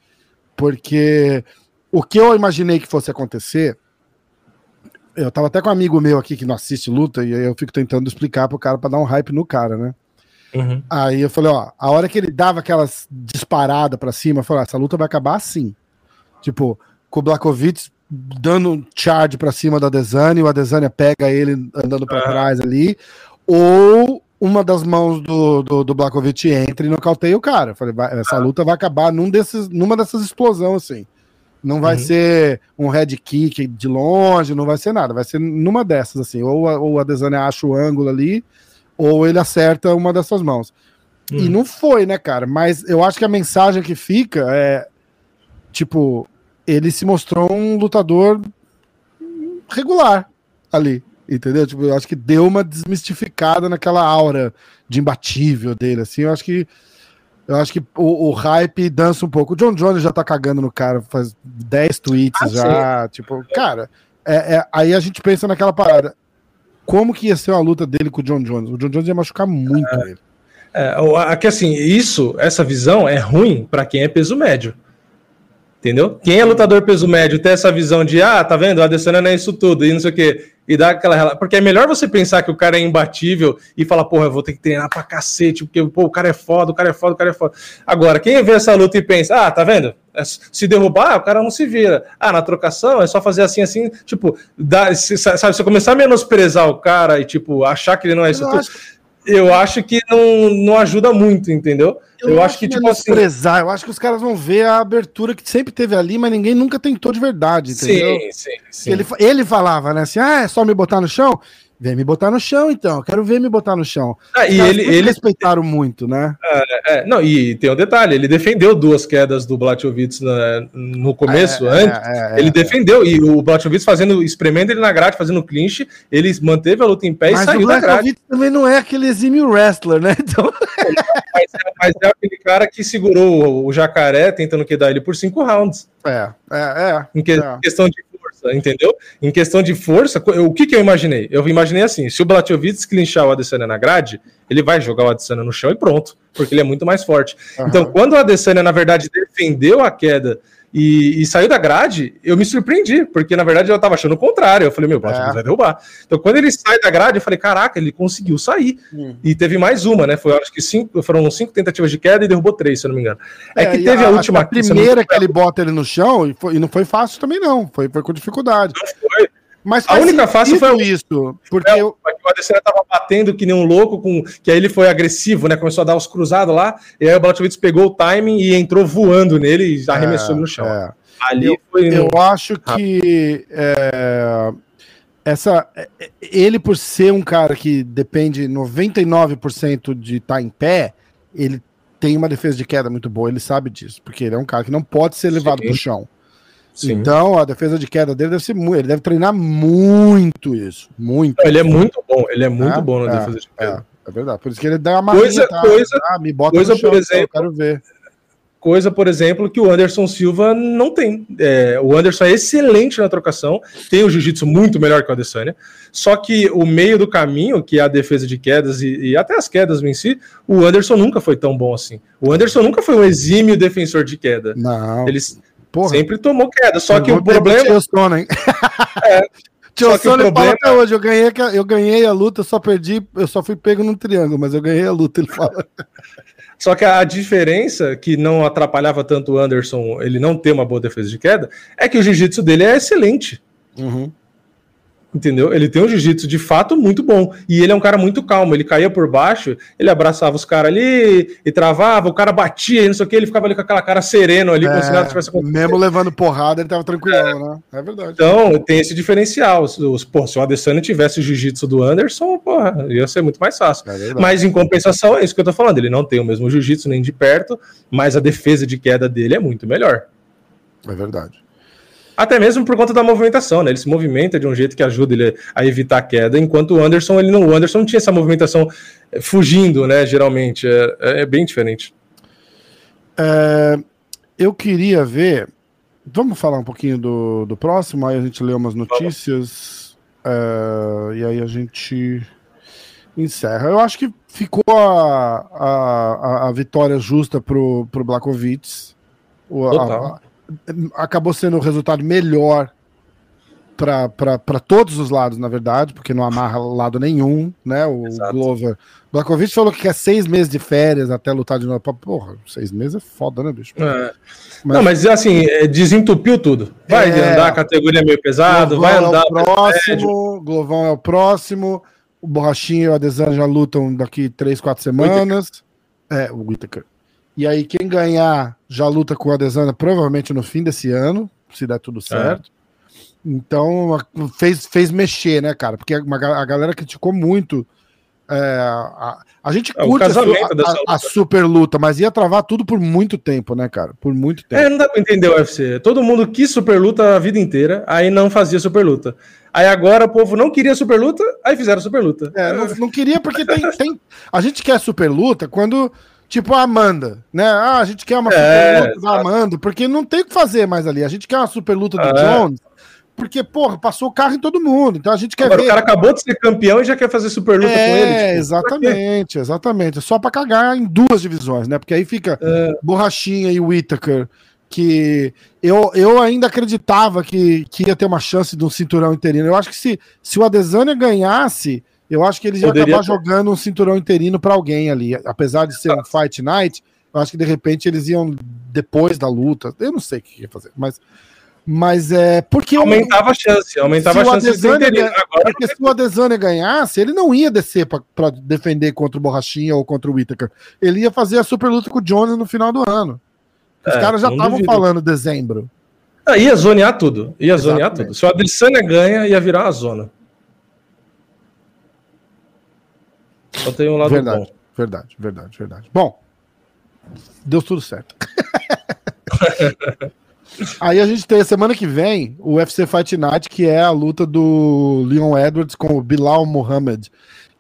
porque o que eu imaginei que fosse acontecer eu tava até com um amigo meu aqui que não assiste luta, e aí eu fico tentando explicar pro cara para dar um hype no cara, né? Uhum. Aí eu falei, ó, a hora que ele dava aquelas disparadas para cima, eu falei, essa luta vai acabar assim. Tipo, com o Blakovic dando um charge para cima da Adesanya, e o Adesanya pega ele andando para uhum. trás ali, ou uma das mãos do, do, do Blakovic entra e nocauteia o cara. Eu falei, vai, essa luta vai acabar num desses, numa dessas explosões assim. Não vai uhum. ser um head kick de longe, não vai ser nada. Vai ser numa dessas, assim. Ou a, ou a Desânia acha o ângulo ali, ou ele acerta uma dessas mãos. Uhum. E não foi, né, cara? Mas eu acho que a mensagem que fica é. Tipo, ele se mostrou um lutador regular ali. Entendeu? Tipo, eu acho que deu uma desmistificada naquela aura de imbatível dele, assim. Eu acho que eu acho que o, o, hype dança um pouco. O John Jones já tá cagando no cara, faz 10 tweets ah, já. Sim. Tipo, cara, é, é, aí a gente pensa naquela parada. Como que ia ser uma luta dele com o John Jones? O John Jones ia machucar muito é, ele. É, aqui assim, isso, essa visão é ruim para quem é peso médio. Entendeu? Quem é lutador peso médio tem essa visão de, ah, tá vendo? O Adesanya não é isso tudo, e não sei o quê. E dá aquela. Porque é melhor você pensar que o cara é imbatível e falar, porra, eu vou ter que treinar pra cacete, porque pô, o cara é foda, o cara é foda, o cara é foda. Agora, quem vê essa luta e pensa, ah, tá vendo? É se derrubar, o cara não se vira. Ah, na trocação é só fazer assim, assim, tipo, dá, se, sabe, você começar a menosprezar o cara e, tipo, achar que ele não é isso tudo. Acho eu acho que não, não ajuda muito, entendeu? Eu, eu acho que, tipo assim. Eu acho que os caras vão ver a abertura que sempre teve ali, mas ninguém nunca tentou de verdade, entendeu? Sim, sim, sim. Ele, ele falava, né, assim, ah, é só me botar no chão? Vem me botar no chão, então. Quero ver me botar no chão. Ah, e ele, ele respeitaram muito, né? É, é, não, e tem um detalhe: ele defendeu duas quedas do Blachowicz no começo, é, antes. É, é, ele defendeu, e o Blachowicz fazendo, espremendo ele na grade, fazendo clinch, ele manteve a luta em pé mas e saiu da grade. também não é aquele exímio wrestler, né? Então... mas, mas, é aquele cara que segurou o jacaré tentando quedar ele por cinco rounds. É, é, é. Em, que, questão de força, entendeu? Em questão de força, o que, que eu imaginei? Eu imaginei assim: se o Blachowicz clinchar o Adesanya na grade, ele vai jogar o Adesanya no chão e pronto, porque ele é muito mais forte. Uhum. Então, quando o Adesanya, na verdade, defendeu a queda e, e, saiu da grade, eu me surpreendi, porque na verdade eu tava achando o contrário. Eu falei, meu, Bot é. vai derrubar. Então, quando ele sai da grade, eu falei, caraca, ele conseguiu sair. Hum. E teve mais uma, né? Foi, acho que cinco, foram cinco tentativas de queda e derrubou três, se eu não me engano. É, é que teve a, a última. A primeira que ele bota ele no chão, e, foi, e não foi fácil também, não. Foi, foi com dificuldade. Não foi. Mas a única fácil foi isso, porque é, eu... o Adesanya tava batendo que nem um louco, com que aí ele foi agressivo, né? Começou a dar os cruzados lá, e aí o Blachowicz pegou o timing e entrou voando nele e já arremessou é, no chão. É. Ali eu, foi. Eu acho que é, essa é, ele por ser um cara que depende 99% de estar tá em pé, ele tem uma defesa de queda muito boa, ele sabe disso, porque ele é um cara que não pode ser levado Sim. chão. Sim. Então, a defesa de queda dele deve ser muito. Ele deve treinar muito isso. Muito. Ele é muito bom. Ele é muito é, bom na é, defesa de queda. É, é, verdade. Por isso que ele dá uma coisa, tá, coisa, ah, me bota coisa, chão, por exemplo, eu quero ver. Coisa, por exemplo, que o Anderson Silva não tem. É, o Anderson é excelente na trocação, tem o jiu-jitsu muito melhor que o Adesanya, só que o meio do caminho, que é a defesa de quedas e, e, até as quedas em si, o Anderson nunca foi tão bom assim. O Anderson nunca foi um exímio defensor de queda. Não. Eles, Porra. Sempre tomou queda. Só que o problema. Tio Sono, hein? é, Tio Sono problema... até hoje. Eu ganhei, eu ganhei a luta, só perdi. Eu só fui pego num triângulo, mas eu ganhei a luta, ele fala. Só que a diferença que não atrapalhava tanto o Anderson ele não ter uma boa defesa de queda é que o jiu-jitsu dele é excelente. Uhum. Entendeu? Ele tem um jiu-jitsu de fato muito bom. E ele é um cara muito calmo. Ele caía por baixo, ele abraçava os caras ali e travava, o cara batia e não sei o que, ele ficava ali com aquela cara sereno ali, é, como se nada tivesse acontecido. Mesmo levando porrada, ele tava tranquilão, é. né? É verdade. Então, tem esse diferencial. Os, pô, se o Adesanya tivesse o jiu-jitsu do Anderson, porra, ia ser muito mais fácil. É mas em compensação, é isso que eu tô falando. Ele não tem o mesmo jiu-jitsu nem de perto, mas a defesa de queda dele é muito melhor. É verdade. Até mesmo por conta da movimentação, né? Ele se movimenta de um jeito que ajuda ele a evitar a queda, enquanto o Anderson, ele não, o Anderson não tinha essa movimentação eh, fugindo, né? Geralmente. É, é, é bem diferente. É, eu queria ver. Vamos falar um pouquinho do, do próximo, aí a gente lê umas notícias. É, e aí a gente encerra. Eu acho que ficou a, a, a vitória justa pro, pro Blakovic. O, a, acabou sendo um resultado melhor para todos os lados, na verdade, porque não amarra lado nenhum, né? O Exato. Glover. Blakovic falou que quer seis meses de férias até lutar de novo. Porra, seis meses é foda, né, bicho? É. Mas... Não, mas assim, é, desentupiu tudo. Vai é... andar, a categoria meio pesado, Glovão vai andar. É o próximo, Glovão é o próximo. O Borrachinho e o Adesanya já lutam daqui três, quatro semanas. Whittaker. É, o Whittaker. E aí, quem ganhar já luta com o Adesanya provavelmente no fim desse ano, se der tudo certo. É. Então, fez, fez mexer, né, cara? Porque a galera criticou muito. É, a, a gente é, curte a, a, a, super luta, mas ia travar tudo por muito tempo, né, cara? Por muito tempo. É, não dá pra entender o UFC. Todo mundo quis super luta a vida inteira, aí não fazia super luta. Aí agora o povo não queria super luta, aí fizeram super luta. É, não, não queria porque tem, tem. A gente quer super luta quando Tipo a Amanda, né? Ah, a gente quer uma é, super luta da Amanda, porque não tem o que fazer mais ali. A gente quer uma super luta do é. Jones, porque, porra, passou o carro em todo mundo. Então a gente quer Agora, ver. O cara acabou de ser campeão e já quer fazer super luta é, com ele. É, tipo, exatamente, exatamente. Só pra cagar em duas divisões, né? Porque aí fica é. Borrachinha e Whittaker, que eu, eu ainda acreditava que, que ia ter uma chance de um cinturão interino. Eu acho que se, se o Adesanya ganhasse eu acho que eles iam acabar ter... jogando um cinturão interino para alguém ali. Apesar de ser um fight night, eu acho que de repente eles iam depois da luta. Eu não sei o que ia fazer, mas. Mas é porque. Aumentava eu, a chance, aumentava a chance de. Agora, porque se o Adesanya ganhasse, ele não ia descer para defender contra o Borrachinha ou contra o Whittaker. Ele ia fazer a super luta com o Jones no final do ano. Os é, caras já estavam falando dezembro. Ah, ia zonear tudo. Ia Exatamente. zonear tudo. Se o Adesanya ganha, ia virar a zona. Só tem um lado verdade, bom. Verdade, verdade, verdade. Bom, deu tudo certo. Aí a gente tem a semana que vem o UFC Fight Night, que é a luta do Leon Edwards com o Bilal Mohamed,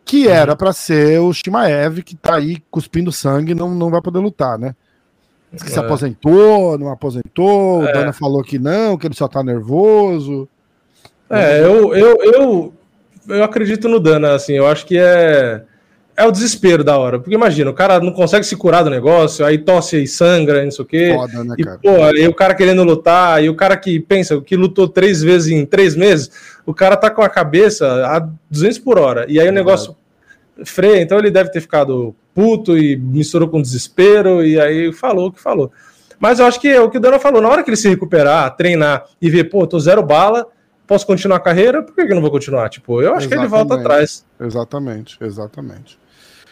que uhum. era para ser o Shimaev, que tá aí cuspindo sangue não, não vai poder lutar, né? Diz que é. se aposentou, não aposentou, é. o Dana falou que não, que ele só tá nervoso. É, eu, eu, eu, eu acredito no Dana, assim, eu acho que é é o desespero da hora. Porque imagina, o cara não consegue se curar do negócio, aí tosse e sangra, não sei o quê. Foda, né, e, cara? pô, aí o cara querendo lutar, e o cara que pensa, que lutou três vezes em três meses, o cara tá com a cabeça a 200 por hora. E aí o negócio freia, então ele deve ter ficado puto e misturou com desespero, e aí falou o que falou. Mas eu acho que é o que o Dana falou, na hora que ele se recuperar, treinar e ver, pô, tô zero bala, posso continuar a carreira, por que eu não vou continuar? Tipo, eu acho exatamente, que ele volta atrás. Exatamente, exatamente.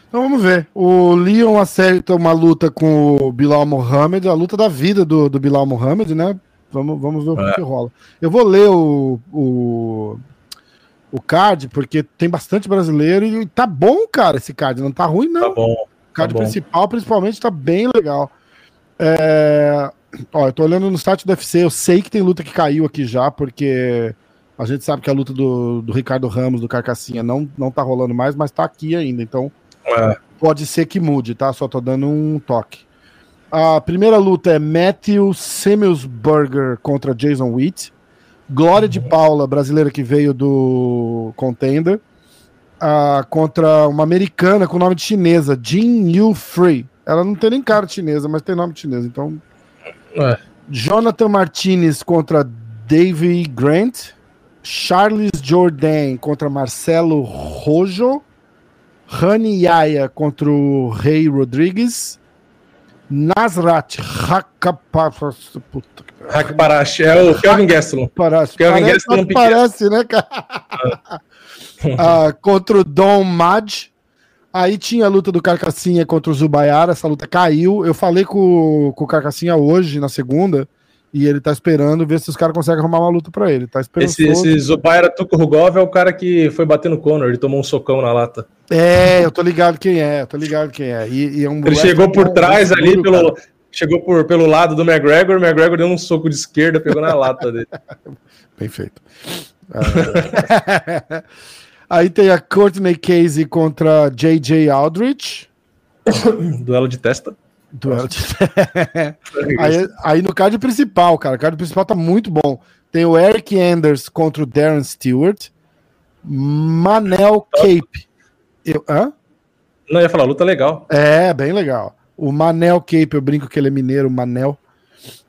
Então vamos ver. O Leon acerta uma luta com o Bilal Mohamed, a luta da vida do, do Bilal Mohamed, né? Vamos, vamos ver o é. que, rola. Eu vou ler o, o, o card, porque tem bastante brasileiro e tá bom, cara, esse card. Não tá ruim, não. Tá bom. O card tá principal, bom. principalmente, tá bem legal. É... Ó, eu tô olhando no site do UFC, eu sei que tem luta que caiu aqui já, porque a gente sabe que a luta do, do Ricardo Ramos, do Carcassinha, não, não tá rolando mais, mas tá aqui ainda, então é. Pode ser que mude, tá? Só tô dando um toque. A primeira luta é Matthew Semelsberger contra Jason Witt. Glória uhum. de Paula, brasileira que veio do Contender, uh, contra uma americana com nome de chinesa, Jin Yu Free. Ela não tem nem cara de chinesa, mas tem nome de chinesa, então. É. Jonathan Martinez contra Davey Grant. Charles Jordan contra Marcelo Rojo. Rani Yaya contra o Rei Rodrigues. Nasrat Hakparash. É o Kelvin Gastelum. Gastelum parece, né, cara? ah, contra o Dom Mad. Aí tinha a luta do Carcassinha contra o Zubayara. Essa luta caiu. Eu falei com, com o Carcassinha hoje, na segunda. E ele tá esperando ver se os caras conseguem arrumar uma luta para ele. Tá esperando esse, esse Zubaira Tukurugov é o cara que foi bater no Conor, ele tomou um socão na lata. É, eu tô ligado quem é, eu tô ligado quem é. E, e é um ele chegou por trás ali, duro, pelo, chegou por, pelo lado do McGregor, o McGregor deu um soco de esquerda, pegou na lata dele. Bem feito. Ah, aí tem a Courtney Casey contra J.J. Aldrich. Duelo de testa. Duelo de... aí, aí, no card principal, cara, o card principal tá muito bom. Tem o Eric Anders contra o Darren Stewart. Manel Cape. Eu, hã? Não, ia falar, luta legal. É, bem legal. O Manel Cape, eu brinco que ele é mineiro, Manel.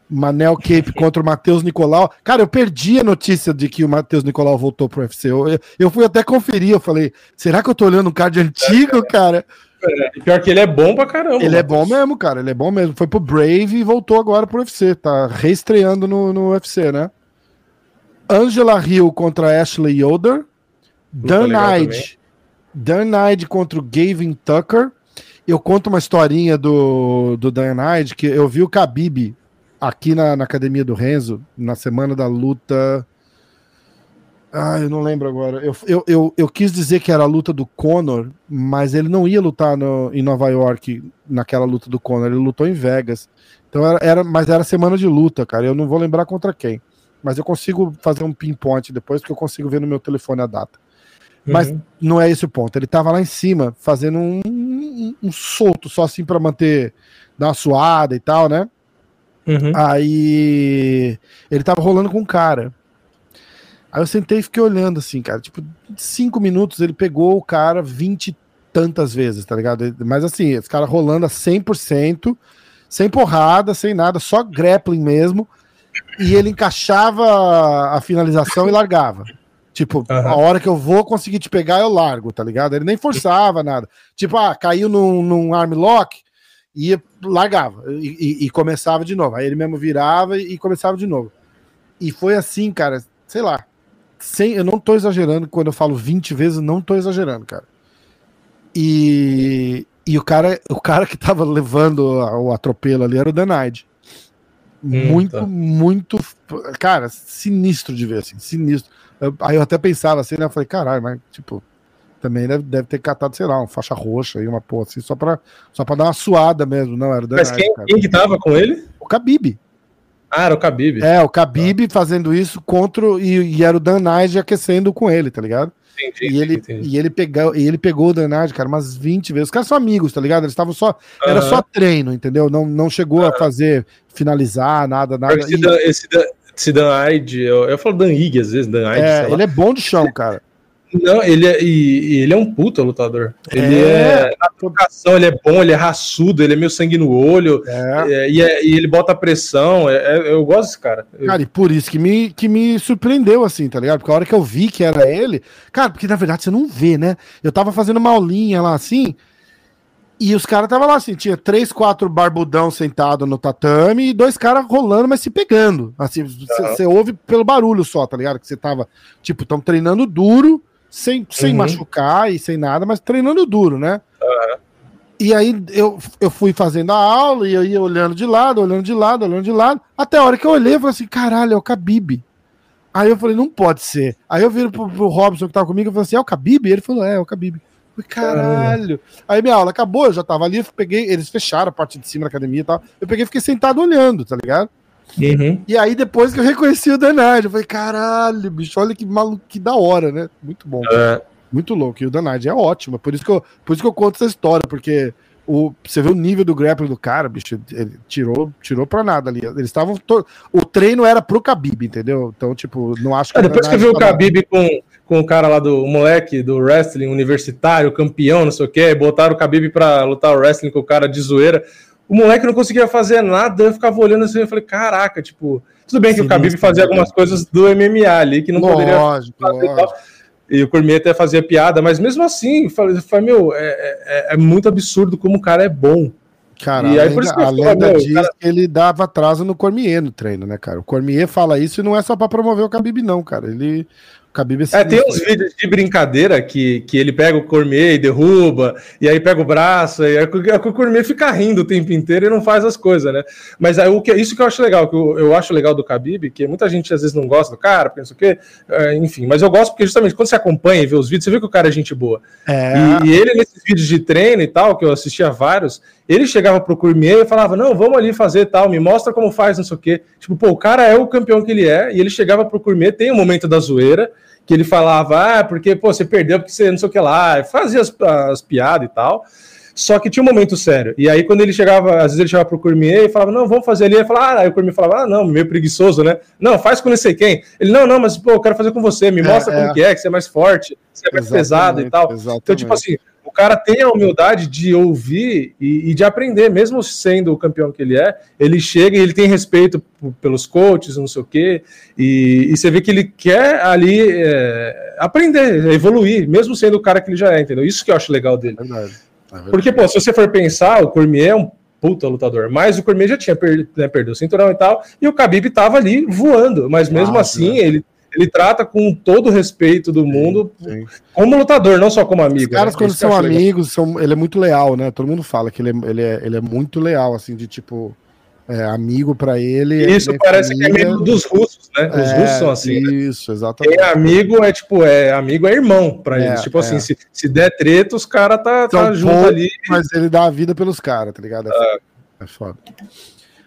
Manel Cape contra o Matheus Nicolau. Cara, eu perdi a notícia de que o Matheus Nicolau voltou pro UFC. Eu, eu, fui até conferir, eu falei, será que eu tô olhando um card antigo, cara? É, pior que ele é bom pra caramba. Ele é bom mesmo, cara. Ele é bom mesmo. Foi pro Brave e voltou agora pro UFC. Tá reestreando no, no UFC, né? Angela Hill contra Ashley Yoder. Dan Knight. Dan Knight contra o Gavin Tucker. Eu conto uma historinha do, do Dan Knight que eu vi o Khabib aqui na, na academia do Renzo, na semana da luta. Ah, eu não lembro agora. Eu, eu, eu, eu, quis dizer que era a luta do Conor, mas ele não ia lutar no, em Nova York naquela luta do Conor, ele lutou em Vegas. Então era, era, mas era semana de luta, cara. Eu não vou lembrar contra quem. Mas eu consigo fazer um pinpoint depois, porque eu consigo ver no meu telefone a data. Uhum. Mas não é esse o ponto. Ele tava lá em cima, fazendo um, um, um solto, só assim para manter, dar uma suada e tal, né? Uhum. Aí ele tava rolando com um cara. Aí eu sentei e fiquei olhando assim, cara. Tipo, cinco minutos ele pegou o cara vinte tantas vezes, tá ligado? Mas assim, esse cara rolando a 100%, sem porrada, sem nada, só grappling mesmo. E ele encaixava a finalização e largava. Tipo, uhum. a hora que eu vou conseguir te pegar, eu largo, tá ligado? Ele nem forçava nada. Tipo, ah, caiu num, num arm lock, ia, largava e, e, e, começava de novo. Aí ele mesmo virava e, e começava de novo. E foi assim, cara, sei lá, sem, eu não tô exagerando quando eu falo 20 vezes, não tô exagerando, cara. E, e o cara, o cara que tava levando o atropelo ali era o. Hum, muito, muito, cara, sinistro de ver, assim, sinistro. Eu, aí eu até pensava assim, né? Eu falei, caralho, mas tipo, também deve, deve ter catado, sei lá, uma faixa roxa aí, uma porra assim, só pra, só pra dar uma suada mesmo, não era o Mas quem, quem que tava com ele? O Khabib. Ah, era o Khabib. É, o Khabib ah. fazendo isso contra. E, e era o Dan Nige aquecendo com ele, tá ligado? Entendi, e ele, entendi. E ele, pegou, e ele pegou o Dan Nige, cara, umas 20 vezes. Os caras são amigos, tá ligado? Eles estavam só. Era só treino, entendeu? Não, não chegou a fazer, finalizar, nada, nada. Esse, e... Dan, esse, Dan, esse Dan Aide, eu, eu falo Dan Ig às vezes, Dan Aide. É, ele é bom de chão, cara. Não, ele é, e, e ele é um puta lutador. Ele é, é na trocação, ele é bom, ele é raçudo, ele é meio sangue no olho, é. É, e, é, e, ele bota pressão. É, é, eu gosto desse cara. Cara, e por isso que me, que me surpreendeu, assim, tá ligado? Porque a hora que eu vi que era ele, cara, porque na verdade você não vê, né? Eu tava fazendo uma aulinha lá assim, e os caras estavam lá assim, tinha três, quatro barbudão sentado no tatame e dois caras rolando, mas se pegando. Assim, você uhum. ouve pelo barulho só, tá ligado? Que você tava, tipo, tão treinando duro sem, sem uhum. machucar e sem nada, mas treinando duro, né? Uhum. E aí eu, eu fui fazendo a aula e eu ia olhando de lado, olhando de lado, olhando de lado, até a hora que eu olhei, eu falei assim, caralho, é o Khabib. Aí eu falei, não pode ser. Aí eu viro pro, pro Robson que tava comigo e falei assim, é o Khabib? Ele falou, é, é o Khabib. Eu falei, caralho. Aí minha aula acabou, eu já tava ali, peguei, eles fecharam a parte de cima da academia e tal. Eu peguei e fiquei sentado olhando, tá ligado? Uhum. E aí, depois que eu reconheci o Danard, eu falei, caralho, bicho, olha que maluco, que da hora, né? Muito bom. É. Muito louco. E o Danard é ótimo. Por isso, que eu, por isso que eu conto essa história, porque o, você vê o nível do grappling do cara, bicho, ele tirou, tirou pra nada ali. Eles estavam. To... O treino era pro Khabib, entendeu? Então, tipo, não acho que. É, depois que eu vi o Khabib com, com o cara lá do moleque do wrestling universitário, campeão, não sei o quê, botaram o Khabib pra lutar o wrestling com o cara de zoeira o moleque não conseguia fazer nada, eu ficava olhando assim, eu falei, caraca, tipo, tudo bem que Sim, o Khabib fazia algumas coisas do MMA ali, que não lógico, poderia fazer lógico. e, e o Cormier até fazia piada, mas mesmo assim, eu falei, falei meu, é, é, é, muito absurdo como o cara é bom. Cara, e aí, por isso que a lenda diz cara... que ele dava atraso no Cormier no treino, né, cara? O Cormier fala isso e não é só para promover o Khabib, não, cara. Ele Khabib é, é tem uns vídeos de brincadeira que, que ele pega o Cormier e derruba, e aí pega o braço, e aí o Cormier fica rindo o tempo inteiro e não faz as coisas, né? Mas aí, o que, isso que eu acho legal, que eu, eu acho legal do Khabib, que muita gente às vezes não gosta do cara, pensa o quê, é, enfim, mas eu gosto porque justamente quando você acompanha e vê os vídeos, você vê que o cara é gente boa. É. E, e, ele, nesses vídeos de treino e tal, que eu assistia vários, ele chegava pro Cormier e falava, não, vamos ali fazer tal, me mostra como faz, não sei o quê. Tipo, pô, o cara é o campeão que ele é, e ele chegava pro Cormier, tem o um momento da zoeira, que ele falava, ah, porque pô, você perdeu porque você não sei o que lá, fazia as, as piadas e tal. Só que tinha um momento sério. E aí, quando ele chegava, às vezes ele chegava pro Cormier e falava, não, vamos fazer ali. Ele falava, ah, aí o Cormier falava, ah, não, meio preguiçoso, né? Não, faz com não sei quem. Ele, não, não, mas pô, eu quero fazer com você, me é, mostra é, como que é, que você é mais forte, você é mais exatamente, pesado e tal. Exatamente. Então, tipo assim, cara tem a humildade de ouvir e, e, de aprender, mesmo sendo o campeão que ele é, ele chega e ele tem respeito pelos coaches, não sei o quê, e, e você vê que ele quer ali é, aprender, evoluir, mesmo sendo o cara que ele já é, entendeu? Isso que eu acho legal dele. É verdade. É verdade. Porque, pô, se você for pensar, o Cormier é um puta lutador, mas o Cormier já tinha per, né, perdido o cinturão e tal, e o Khabib tava ali voando, mas mesmo ah, assim, né? ele ele trata com todo o respeito do mundo, sim, sim. como lutador, não só como amigo. Os caras, né? quando são amigos, são, ele é muito leal, né? Todo mundo fala que ele é, ele, é, ele é muito leal, assim, de tipo. É amigo para ele. Isso parece família. que é amigo dos russos, né? Os é, russos são assim. Né? Isso, né? exatamente. Quem é amigo é tipo, é amigo é irmão para é, eles. Tipo assim, é. se, se der treta, os caras tá, tá junto ali. Mas ele dá a vida pelos caras, tá ligado? É, ah. é foda.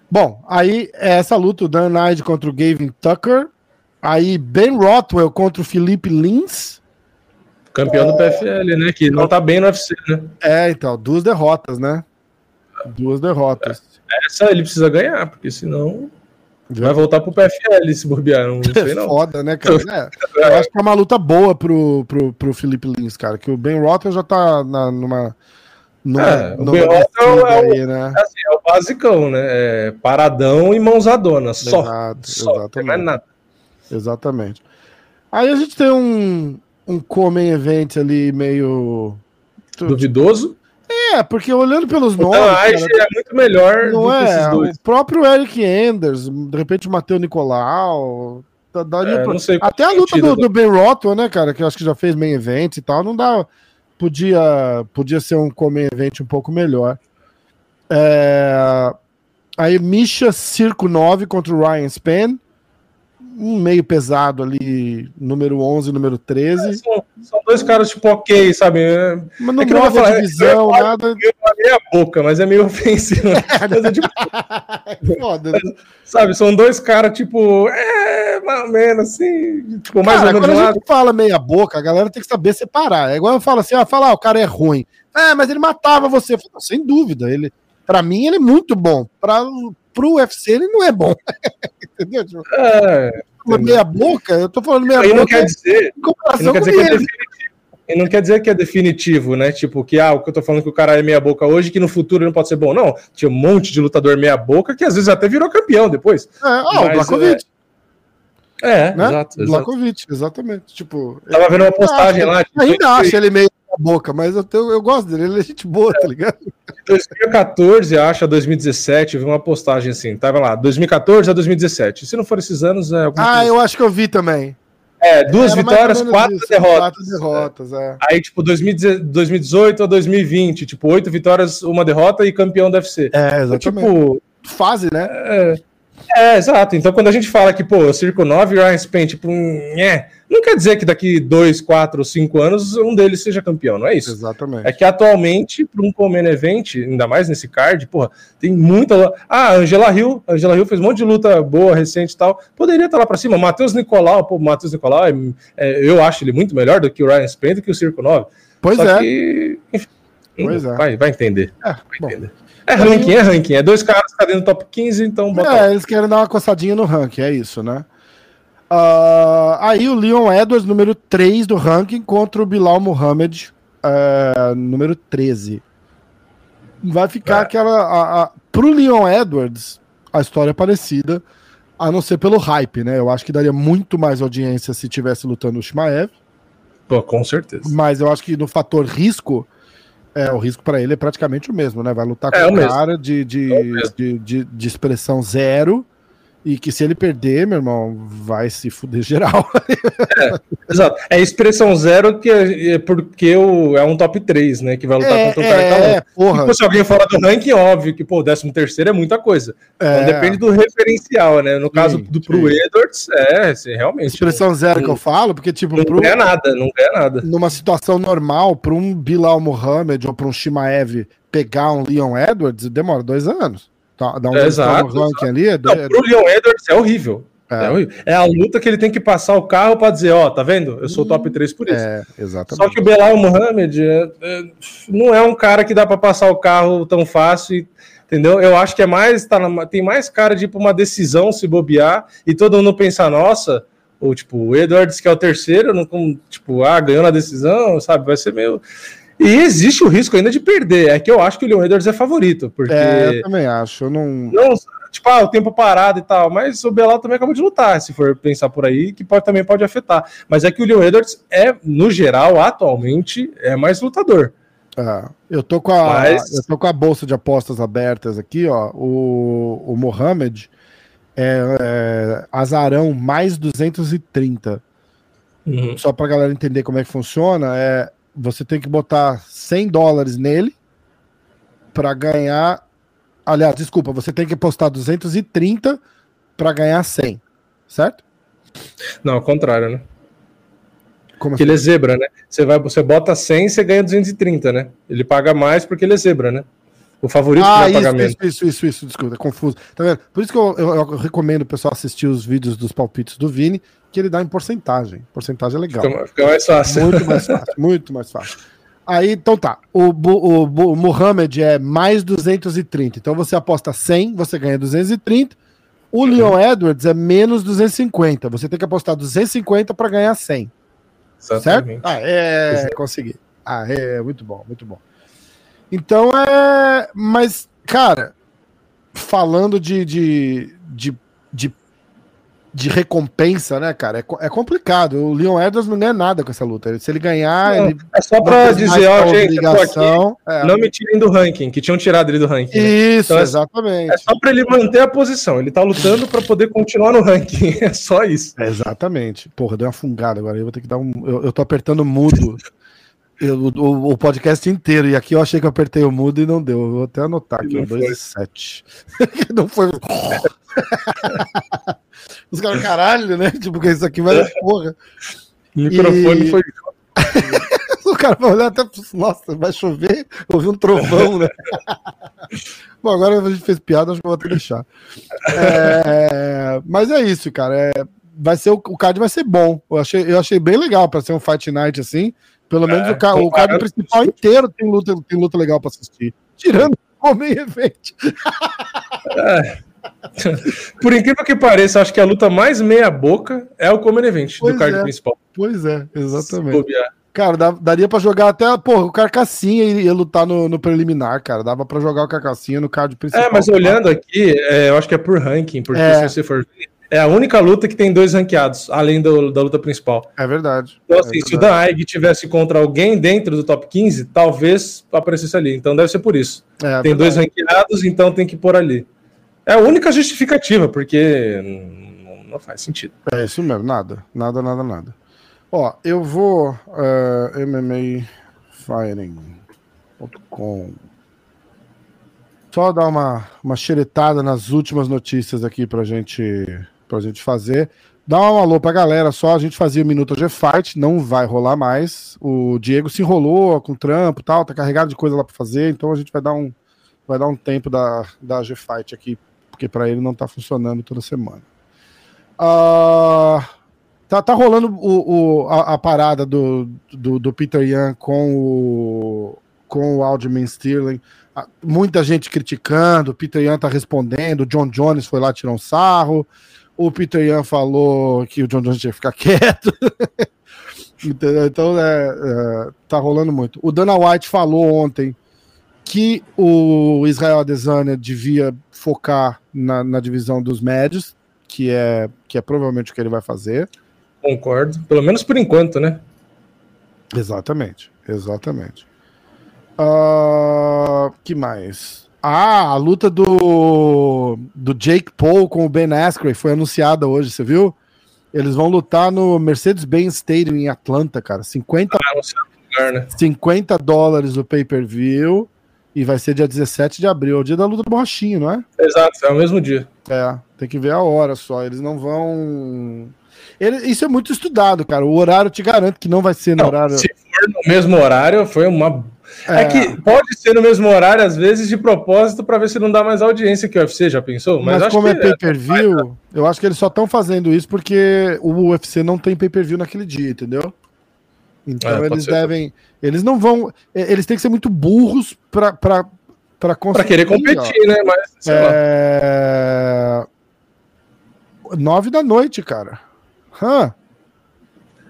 Bom, aí é essa luta, o Dan Knight contra o Gavin Tucker. Aí Ben Rothwell contra o Felipe Lins. Campeão do PFL, né? Que não tá bem no UFC, né? É, então, duas derrotas, né? Duas derrotas. Essa ele precisa ganhar, porque senão vai voltar pro PFL se bobear. Não sei não. Foda, né, cara? É, eu acho que é uma luta boa pro, pro, pro Felipe Lins, cara. Que o Ben Rotter já tá na, numa. numa é, o Ben Rotter é, aí, né? assim, é o basicão, né? É paradão e mãozadona. Só. Exato, só exatamente. mais nada. Exatamente. Aí a gente tem um, um Comem Event ali meio. Duvidoso? É, porque olhando pelos nomes. Não, cara, é muito melhor não é, O próprio Eric Enders, de repente o Matheus Nicolau. Daria é, pra... Até a luta do, do, Ben Rothwell, né, cara, que eu acho que já fez main event e tal, não dá. Podia, podia ser um main event um pouco melhor. É... Aí Misha Circo 9 contra o Ryan Span um meio pesado ali, número 11, número 13. É, são, são, dois caras, tipo, ok, sabe? Mas não é prova falar, divisão, é, nada. É meia boca, mas é meio ofensivo. Né? é, tipo... Foda, né? Sabe, são dois caras, tipo, é, mais ou menos assim, tipo, mais cara, ou menos. Quando a gente fala meia boca, a galera tem que saber separar. É igual eu falo assim, ah, fala, ah, o cara é ruim. É, mas ele matava você. Falo, sem dúvida, ele, pra mim, ele é muito bom. Pra, pro UFC ele não é bom. Entendeu? Tipo, é, meia boca, eu tô falando meia boca. Não quer dizer, não quer dizer que é definitivo. E não quer dizer que é definitivo, né? Tipo, que ah, o que eu tô falando que o cara é meia boca hoje, que no futuro não pode ser bom. Não, tinha um monte de lutador meia boca que às vezes até virou campeão depois. É, ah, Mas, o Blakovic. É, é né? exato, Blakovic, exatamente. Tipo, Tava vendo uma postagem lá. Tipo, ainda acho ele meio boca, mas eu, tenho, eu gosto dele, ele é gente boa, tá ligado? De 2014, acho, a 2017, eu vi uma postagem assim, tava lá, 2014 a 2017. Se não for esses anos, é Ah, eu acho que eu vi também. É, duas vitórias, quatro isso, derrotas. Quatro derrotas, é. Aí, tipo, 2018 a 2020, tipo, oito vitórias, uma derrota e campeão do UFC. É, exatamente. Então, tipo, fase, né? É, é, exato. Então, quando a gente fala que, pô, Circo 9 e o Ryan Spain, tipo, é, não quer dizer que daqui dois, quatro, cinco anos um deles seja campeão, não é isso? Exatamente. É que atualmente, para um Common Event, ainda mais nesse card, porra, tem muita. Ah, Angela Hill, Angela Hill fez um monte de luta boa, recente e tal. Poderia estar lá para cima. Matheus Nicolau, pô, Matheus Nicolau, é, é, eu acho ele muito melhor do que o Ryan Spain, do que o Circo 9. Pois Só é. Que, enfim, pois é. Vai, vai entender. É, vai entender. É ranking, é ranking. É dois caras que estão tá dentro do top 15, então bota. É, eles querem dar uma coçadinha no ranking, é isso, né? Uh, aí o Leon Edwards, número 3 do ranking, contra o Bilal Muhammad, uh, número 13. Vai ficar é. aquela. A, a, pro Leon Edwards, a história é parecida, a não ser pelo hype, né? Eu acho que daria muito mais audiência se tivesse lutando o Shimaev. Pô, com certeza. Mas eu acho que no fator risco, é, o risco para ele é praticamente o mesmo, né? Vai lutar é com um cara de, de, é de, de, de, expressão zero. E que se ele perder, meu irmão, vai se fuder geral. É, exato. É expressão zero que é, é porque o, é um top 3, né? Que vai lutar é, contra o cara é, tá porra. Tipo, se alguém falar do ranking, óbvio que, pô, o 13 terceiro é muita coisa. É. Então depende do referencial, né? No caso sim, do pro sim. Edwards, é, assim, realmente. Expressão zero que eu falo, porque, tipo, não pro, ganha nada, não ganha nada. Numa situação normal, para um Bilal Mohamed ou para um Shimaev pegar um Leon Edwards, demora dois anos. Tá, dá um é, exato, ali. É, Não, pro Leon Edwards é horrível. É. é. horrível. É a luta que ele tem que passar o carro para dizer, ó, tá vendo? Eu sou top 3 por isso. É, exatamente. Só que o Belal Mohamed é, é, não é um cara que dá para passar o carro tão fácil, entendeu? Eu acho que é mais, tá na, tem mais cara de ir pra uma decisão se bobear e todo mundo pensar, nossa, ou tipo, o Edwards que é o terceiro, não, tipo, ah, ganhou na decisão, sabe? Vai ser meio. E existe o risco ainda de perder. É que eu acho que o Leon Edwards é favorito. Porque... É, eu também acho. Eu não... não. Tipo, ah, o tempo parado e tal. Mas o Belal também acabou de lutar, se for pensar por aí, que pode, também pode afetar. Mas é que o Leon Edwards é, no geral, atualmente, é mais lutador. É, eu tô com a Mas... eu tô com a bolsa de apostas abertas aqui, ó. O, o Mohamed é, é azarão mais 230. Uhum. Só pra galera entender como é que funciona, é você tem que botar 100 dólares nele para ganhar Aliás, desculpa, você tem que apostar 230 para ganhar 100, certo? Não, ao contrário, né? Como Porque ele é zebra, né? Você, vai, você bota 100 você ganha 230, né? Ele paga mais porque ele é zebra, né? O favorito ah, isso, pagamento. isso, isso, isso, isso, desculpa, é confuso. Tá vendo? Por isso que eu, eu- eu recomendo o pessoal assistir os vídeos dos palpites do Vini, que ele dá em porcentagem. Porcentagem é legal. Fica, fica mais fácil. Muito mais fácil, muito mais fácil. Aí, então tá. O, o, o Mohamed é mais 230. Então você aposta 100, você ganha 230. O Leon Edwards é menos 250. Você tem que apostar 250 para ganhar 100. Certo? Exatamente. Ah, é. Consegui. Ah, é. Muito bom, muito bom. Então é. Mas, cara, falando de, de, de, de, de recompensa, né, cara? É, é complicado. O Leon Edwards não ganha nada com essa luta. Se ele ganhar, Não, ele. é só pra dizer, ó, gente, obrigação. É. não me tirem do ranking, que tinham tirado ele do ranking. né? Isso, Então é- exatamente. É só pra ele manter a posição. Ele tá lutando pra poder continuar no ranking. É só isso. É, exatamente. Porra, deu uma fungada agora. Eu vou ter que dar um. Eu, eu tô apertando mudo. Eu- o, o podcast inteiro. E aqui eu achei que eu apertei o mudo e não deu. Eu vou até anotar aqui, Não 2 e 7. não foi. Os caras, caralho, né? Tipo, que isso aqui vai dar porra. O microfone E- foi. O cara vai olhar até. Nossa, vai chover? Ouvi um trovão, né? Bom, agora a gente fez piada, acho que eu vou até deixar. É, Mas é isso, cara. É, Vai ser, o card vai ser bom. Eu achei, eu achei bem legal para ser um Fight Night assim. Pelo menos o, ca- o card principal inteiro tem luta, tem luta legal para assistir. Tirando o main event. Por incrível que pareça, acho que a luta mais meia-boca é o Common Event Pois do card é. principal. Pois é, exatamente. Cara, dá- daria pra jogar até, porra, o Carcassinha ia, lutar no, no preliminar, cara. Dava pra jogar o Carcassinha no card principal. É, mas olhando aqui, é, eu acho que é por ranking, porque É. se você for ver, é a única luta que tem dois ranqueados, além do- da luta principal. É verdade. Então, É assim, se o verdade. Dan Aig tivesse contra alguém dentro do top 15, talvez aparecesse ali. Então deve ser por isso. É, tem dois verdade. ranqueados, então tem que pôr ali. É a única justificativa, porque não, faz sentido. É isso mesmo, nada. Nada, nada, nada. Ó, eu vou. eh, MMAfighting.com. Só dar uma, uma xeretada nas últimas notícias aqui pra gente, pra gente fazer. Dá um alô pra galera só. A gente fazia o Minuto G-Fight, não vai rolar mais. O Diego se enrolou com trampo e tal, tá carregado de coisa lá pra fazer, então a gente vai dar um, vai dar um tempo da, da G-Fight aqui, porque pra ele não tá funcionando toda semana. Ah, tá, tá rolando o, o- a, a parada do, do, do Peter Young com o, com o Alderman Sterling. Ah, Muita gente criticando, o Peter Young tá respondendo, o John Jones foi lá tirar um sarro, o Peter Young falou que o John Jones tinha que ficar quieto. Então, é, é, tá rolando muito. O Dana White falou ontem que o Israel Adesanya devia focar na, na divisão dos médios, que é, que é provavelmente o que ele vai fazer. Concordo. Pelo menos por enquanto, né? Exatamente, exatamente. Ah, que mais? Ah, a luta do, do Jake Paul com o Ben Askren foi anunciada hoje, você viu? Eles vão lutar no Mercedes-Benz Stadium em Atlanta, cara. 50, Ah, lugar, né? 50 dólares o pay-per-view e vai ser dia 17 de abril, é o dia da luta do borrachinho, não é? Exato, é o mesmo dia. É, tem que ver a hora só. Eles não vão. Ele- isso é muito estudado, cara. O horário te garanto que não vai ser no Não, horário. Se for no mesmo horário, foi uma. É. É. que pode ser no mesmo horário, às vezes, de propósito, para ver se não dá mais audiência que o UFC, já pensou? Mas, acho como é que pay-per-view, eu acho que eles só estão fazendo isso porque o UFC não tem pay-per-view naquele dia, entendeu? Então É, eles ser. devem. Eles não vão. Eles têm que ser muito burros pra, pra, pra Pra conseguir. querer ó. competir, né? Mas, sei. É... Nove da noite, cara. Hã?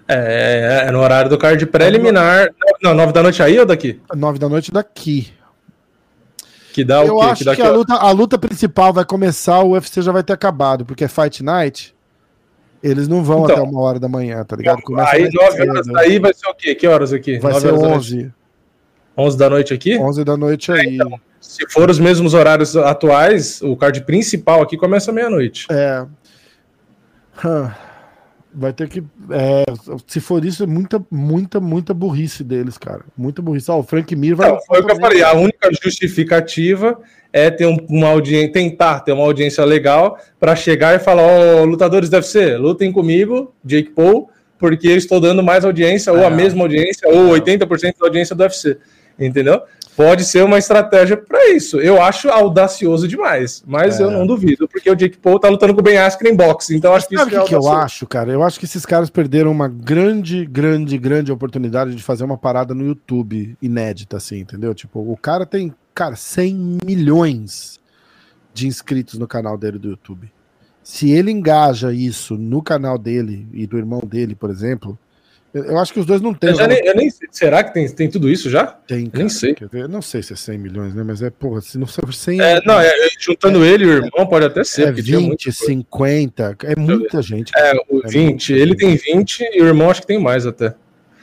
É, é no horário do card preliminar. Não, nove da noite aí ou daqui? Nove da noite daqui. Que dá eu o quê? acho dá que a luta, a luta principal vai começar, o UFC já vai ter acabado, porque é Fight Night. Eles não vão Então. até uma hora da manhã, tá ligado? Começa Aí, mais nove horas cedo. daí vai ser o quê? Que horas aqui? Vai Nove ser horas da noite? 11. 11 da noite aqui? 11 da noite aí. Se for os mesmos horários atuais, o card principal aqui começa meia-noite. É. Hã. Vai ter que. É, se for isso, é muita, muita, muita burrice deles, cara. Muita burrice. Ah, o Frank Mir vai. Não, foi o que eu falei. A única justificativa é ter uma audiência, tentar ter uma audiência legal para chegar e falar: Ó, oh, lutadores deve ser, lutem comigo, Jake Paul, porque eu estou dando mais audiência, é. ou a é. mesma audiência, ou 80% da audiência do UFC. Entendeu? Pode ser uma estratégia para isso. Eu acho audacioso demais, mas é. eu não duvido, porque o Jake Paul tá lutando com o Ben Askren em boxe, então acho que Sabe isso que, é que eu acho, cara? Eu acho que esses caras perderam uma grande, grande, grande oportunidade de fazer uma parada no YouTube inédita, assim, entendeu? Tipo, o cara tem, cara, 100 milhões de inscritos no canal dele do YouTube. Se ele engaja isso no canal dele e do irmão dele, por exemplo, eu acho que os dois não têm. Eu, nem, eu nem, será que tem, tem tudo isso já? Tem, cara, nem sei. Eu não sei se é 100 milhões, né? Mas é, porra, se não for 100. É, não, é, juntando é, ele e o irmão, pode até ser. É 20, 50, é muita gente. Cara. É, o 20, é ele tem 20 e o irmão acho que tem mais até.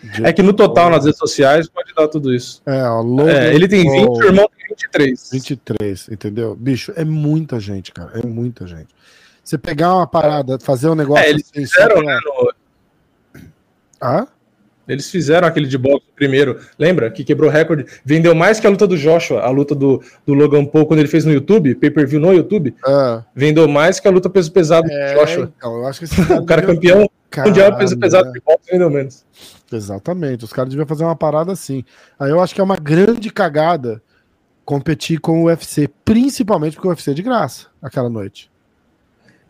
De... É que no total nas redes sociais pode dar tudo isso. É, ó, Logan é, ele tem 20 o irmão tem 23. 23, entendeu? Bicho, é muita gente, cara. É muita gente. Você pegar uma parada, fazer um negócio. É, eles assim, fizeram, né, no, ah? Eles fizeram aquele de boxe primeiro, lembra? Que quebrou recorde. Vendeu mais que a luta do Joshua, a luta do, do Logan Paul, quando ele fez no YouTube, pay-per-view no YouTube. Ah. Vendeu mais que a luta peso pesado é, do Joshua. Então, eu acho que cara o cara campeão Caralho, mundial peso pesado de boxe vendeu menos. Exatamente. Os caras deviam fazer uma parada assim. Aí eu acho que é uma grande cagada competir com o UFC, principalmente porque o UFC é de graça aquela noite.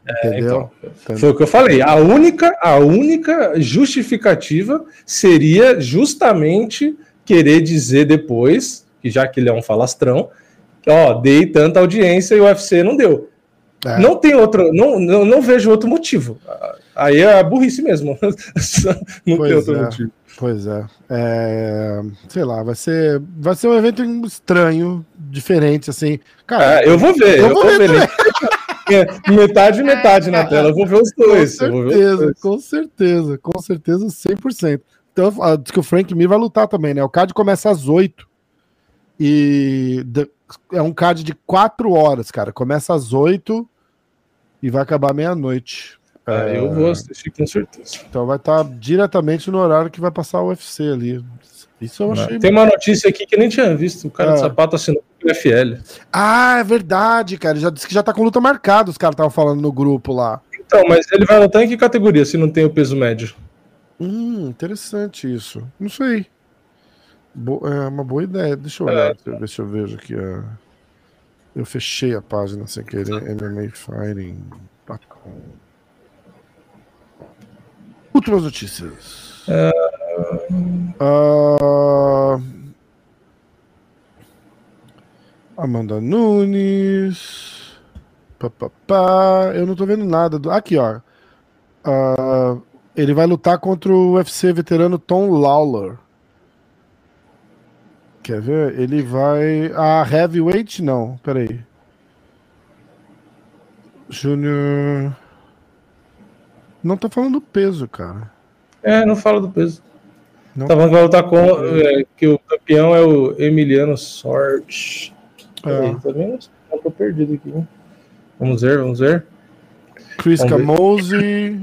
É, então, foi o que eu falei. A única, a única justificativa seria justamente querer dizer depois, que já que ele é um falastrão, que ó, dei tanta audiência e o UFC não deu. É. Não tem outro, não, não, não, vejo outro motivo. Aí é burrice mesmo. não pois tem outro é. motivo. Pois é. é. Sei lá, vai ser, vai ser um evento estranho, diferente, assim. Cara, é, eu vou ver, eu, eu vou ver. ver metade e metade na tela. Eu vou ver os dois. Com certeza, dois. com certeza, com certeza, 100%. Então, diz que o Frank Mir vai lutar também, né? O card começa às 8 e é um card de 4 horas, cara. Começa às 8 e vai acabar meia-noite. É, eu vou assistir com certeza. Então vai estar diretamente no horário que vai passar o UFC ali. Isso eu achei. Tem uma notícia aqui que eu nem tinha visto. O cara é. de sapato assinou com o FL. Ah, é verdade, cara. Ele já disse que já tá com luta marcada, os caras estavam falando no grupo lá. Então, mas ele vai lutar em que categoria se não tem o peso médio? Hum, interessante isso. Não sei. Bo é uma boa ideia. Deixa eu olhar, é. ver se eu vejo aqui. A... Eu fechei a página sem querer. MMA Fighting. Últimas notícias. É... Uh... Amanda Nunes. Pá, pá, pá. Eu não tô vendo nada. Do... Aqui, ó. Uh... Ele vai lutar contra o UFC veterano Tom Lawler. Quer ver? Ele vai. Ah, heavyweight? Não, peraí. Júnior. Não tá falando do peso, cara. É, não fala do peso. Não. Tá falando que vai lutar com. É, que o campeão é o Emiliano Sorte. É. Tá vendo? tô perdido aqui. Vamos ver, vamos ver. Chris Camose,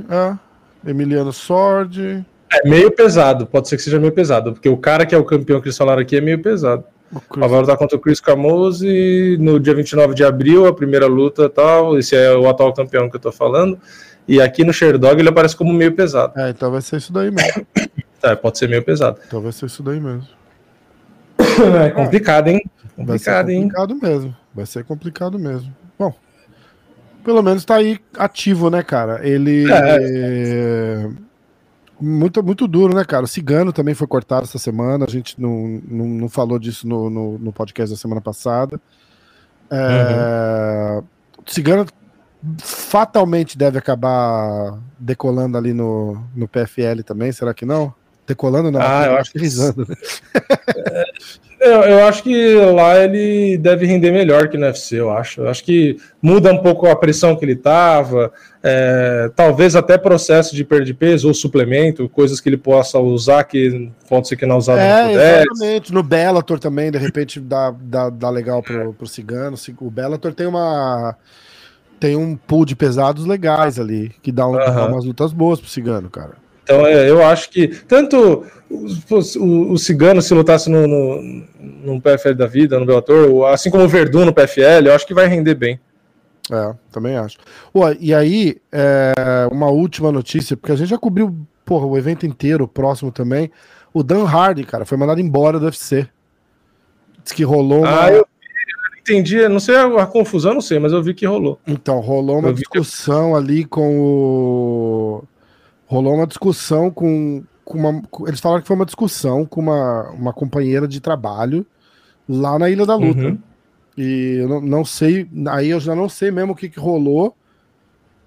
é. Emiliano Sword. É meio pesado, pode ser que seja meio pesado, porque o cara que é o campeão que eles falaram aqui é meio pesado. Chris... Vai lutar contra o Chris Camose no dia 29 de abril, a primeira luta tal. Esse é o atual campeão que eu tô falando. E aqui no Sherdog ele aparece como meio pesado. É, então vai ser isso daí mesmo. é, pode ser meio pesado. Então vai ser isso daí mesmo. É complicado, hein? Complicado, vai ser complicado hein? mesmo. Vai ser complicado mesmo. Bom, pelo menos tá aí ativo, né, cara? Ele. É. Muito, muito duro, né, cara? O Cigano também foi cortado essa semana. A gente não, não, não falou disso no, no, no, podcast da semana passada. É... Uhum. Cigano fatalmente deve acabar decolando ali no, no PFL também, será que não? Decolando não, ah, eu acho que risando. Né? É, eu, eu, acho que lá ele deve render melhor que no UFC, eu acho. Eu acho que muda um pouco a pressão que ele estava, é, talvez até processo de perda de peso ou suplemento, coisas que ele possa usar que pode ser que não usado é, no exatamente. No Bellator também, de repente dá, dá, dá legal pro, pro Cigano. O Bellator tem uma tem um pool de pesados legais ali, que dá, um, uhum. dá umas lutas boas pro Cigano, cara. Então, é, eu acho que tanto o, o, Cigano, se lutasse no, no, no, PFL da vida, no Bellator, assim como o Verdun no PFL, eu acho que vai render bem. É, também acho. Pô, e aí, é, uma última notícia, porque a gente já cobriu porra, o evento inteiro, o próximo também. O Dan Hardy, cara, foi mandado embora do UFC. Diz que rolou uma... Ah, eu entendi, não sei a, a, confusão, não sei, mas eu vi que rolou. Então, rolou uma discussão que... ali com o. Rolou uma discussão com, com uma. Eles falaram que foi uma discussão com uma, uma companheira de trabalho lá na Ilha da Luta. Uhum. E eu não, não, sei, aí eu já não sei mesmo o que, que rolou.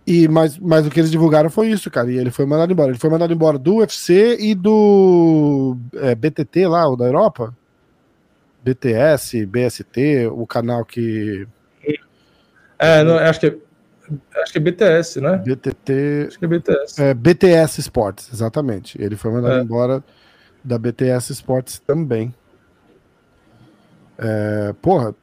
E, mas, mas o que eles divulgaram foi isso, cara. E ele foi mandado embora. Ele foi mandado embora do UFC e do é, BTT lá, o da Europa. BTS, BST, o canal que. É, não, acho que acho que é BTS, né? BTT. Acho que é BTS. É, BTS Sports, exatamente. Ele foi mandado é. embora da BTS Sports também. É, porra,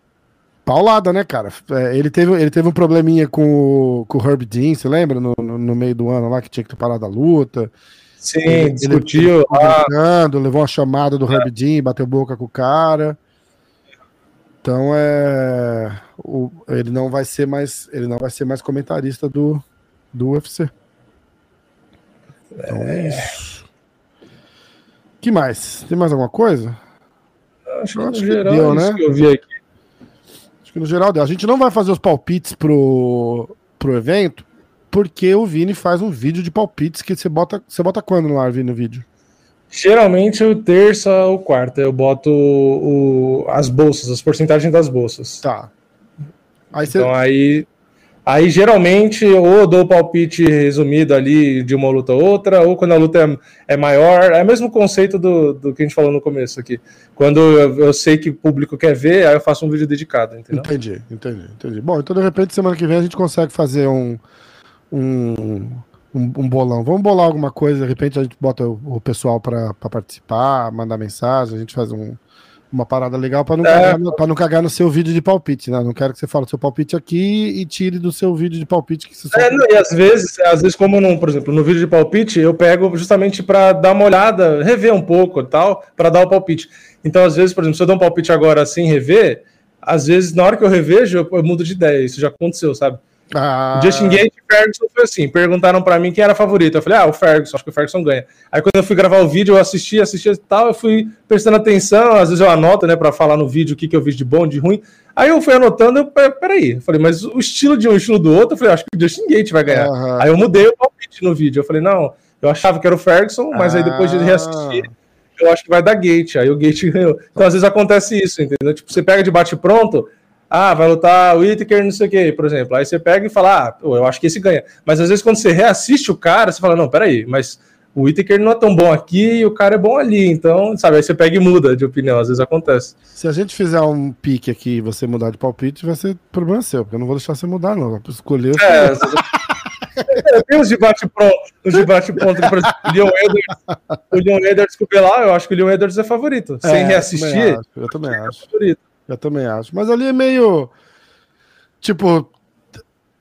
paulada, né, cara? É, ele, teve, ele teve um probleminha com o, com o Herb Dean, você lembra? No, no, no, meio do ano lá que tinha que ter parado a luta. Sim, ele, discutiu. Ele, levou uma chamada do é. Herb Dean, bateu boca com o cara. Então é. O, ele não vai ser mais. Ele não vai ser mais comentarista do, do UFC. Então é, é isso. que mais? Tem mais alguma coisa? Acho, Acho que, que geral, deu, né? que eu vi aqui. Acho que no geral deu. A gente não vai fazer os palpites pro, pro evento, porque o Vini faz um vídeo de palpites que você bota. Você bota quando no ar, Vini, no vídeo? Geralmente o terça ou quarta eu boto o, as bolsas, as porcentagens das bolsas. Tá. Aí então aí, aí geralmente ou dou o palpite resumido ali de uma luta a outra, ou quando a luta é, é maior, é o mesmo conceito do, do que a gente falou no começo aqui. Quando eu, eu, sei que o público quer ver, aí eu faço um vídeo dedicado, entendeu? Entendi, entendi, entendi. Bom, então de repente semana que vem a gente consegue fazer um, um um, um, bolão. Vamos bolar alguma coisa, de repente a gente bota o, o pessoal para participar, mandar mensagem, a gente faz um, uma parada legal para não, é. Cagar no, não cagar no seu vídeo de palpite, né? Não quero que você fale o seu palpite aqui e tire do seu vídeo de palpite que você É, não, e às vezes, às vezes como não, por exemplo, no vídeo de palpite, eu pego justamente para dar uma olhada, rever um pouco e tal, para dar o palpite. Então, às vezes, por exemplo, se eu dou um palpite agora sem rever, às vezes na hora que eu revejo, eu, eu mudo de ideia. Isso já aconteceu, sabe? Ah. Justin Gate e Ferguson foi assim. Perguntaram para mim quem era favorito. Eu falei, ah, o Ferguson, acho que o Ferguson ganha. Aí quando eu fui gravar o vídeo, eu assisti, assisti e tal, eu fui prestando atenção. Às vezes eu anoto, né, para falar no vídeo o que, que eu vi de bom, de ruim. Aí eu fui anotando, eu, peraí. Eu falei, mas o estilo de um estilo do outro, eu falei, acho que o Justin Gate vai ganhar. Uhum. Aí eu mudei o palpite no vídeo. Eu falei, não, eu achava que era o Ferguson, mas ah. aí depois de reassistir eu acho que vai dar Gate. Aí o Gate ganhou. Então, às vezes acontece isso, entendeu? Tipo, você pega de bate-pronto, ah, vai lutar o Whittaker, não sei o quê, por exemplo. Aí você pega e fala, ah, eu acho que esse ganha. Mas às vezes quando você reassiste o cara, você fala, não, peraí, mas o Whittaker não é tão bom aqui e o cara é bom ali. Então, sabe, aí você pega e muda de opinião, às vezes acontece. Se a gente fizer um pique aqui e você mudar de palpite, vai ser problema seu, porque eu não vou deixar você mudar, não. Escolher. É, tem os debate pronto, os debate pronto, por exemplo, o Leon Edwards, o Leon Edwards com o Belar, eu acho que o Leon Edwards é favorito. É, Sem reassistir, eu também acho. Eu também acho. É favorito. Eu também acho. Mas ali é meio. Tipo.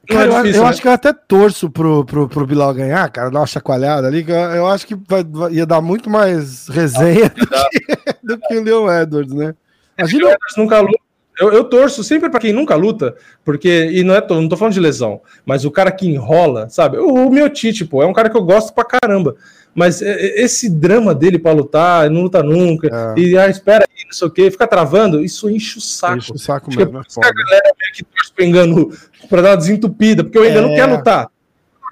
Cara, é difícil, eu, né? acho que eu até torço pro, pro, pro Bilal ganhar, cara, dar uma chacoalhada ali, eu, acho que vai, vai, ia dar muito mais resenha do, que, do que o Leon Edwards, né? Imagina. O Edwards nunca luta. Eu, eu, torço sempre para quem nunca luta, porque, e não é não tô falando de lesão, mas o cara que enrola, sabe? O, o meu Tite, pô, é um cara que eu gosto pra caramba. Mas é, é, esse drama dele para lutar, não luta nunca, é. e ah, espera aí, não sei o que, fica travando, isso enche o saco. Enche o saco Acho mesmo. Que é a galera meio que torce pra engano pra dar uma desentupida, porque o engano é. quer lutar.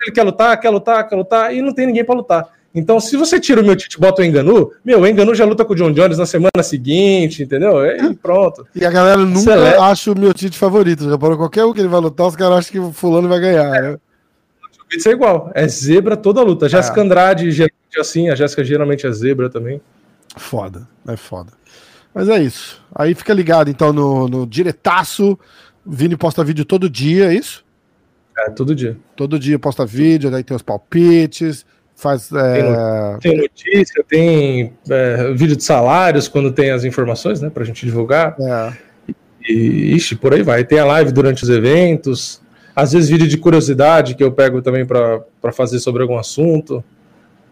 Ele quer lutar, quer lutar, quer lutar, e não tem ninguém para lutar. Então, se você tira o meu Tite e bota o Enganu, meu, o Enganu já luta com o John Jones na semana seguinte, entendeu? E pronto. E a galera nunca Celeste. acha o meu Tite favorito. Já para qualquer um que ele vai lutar, os caras acham que o fulano vai ganhar. É. Né? Isso é igual. É zebra toda a luta. Jéssica é. Andrade, geralmente assim. A Jéssica geralmente é zebra também. Foda. É foda. Mas é isso. Aí fica ligado, então, no, no diretaço. Vini posta vídeo todo dia, é isso? É, todo dia. Todo dia posta vídeo, daí tem os palpites, faz. É... Tem, notícia, tem é, vídeo de salários quando tem as informações, né, pra gente divulgar. É. E, ixi, por aí vai. Tem a live durante os eventos. Às vezes vídeo de curiosidade que eu pego também para fazer sobre algum assunto.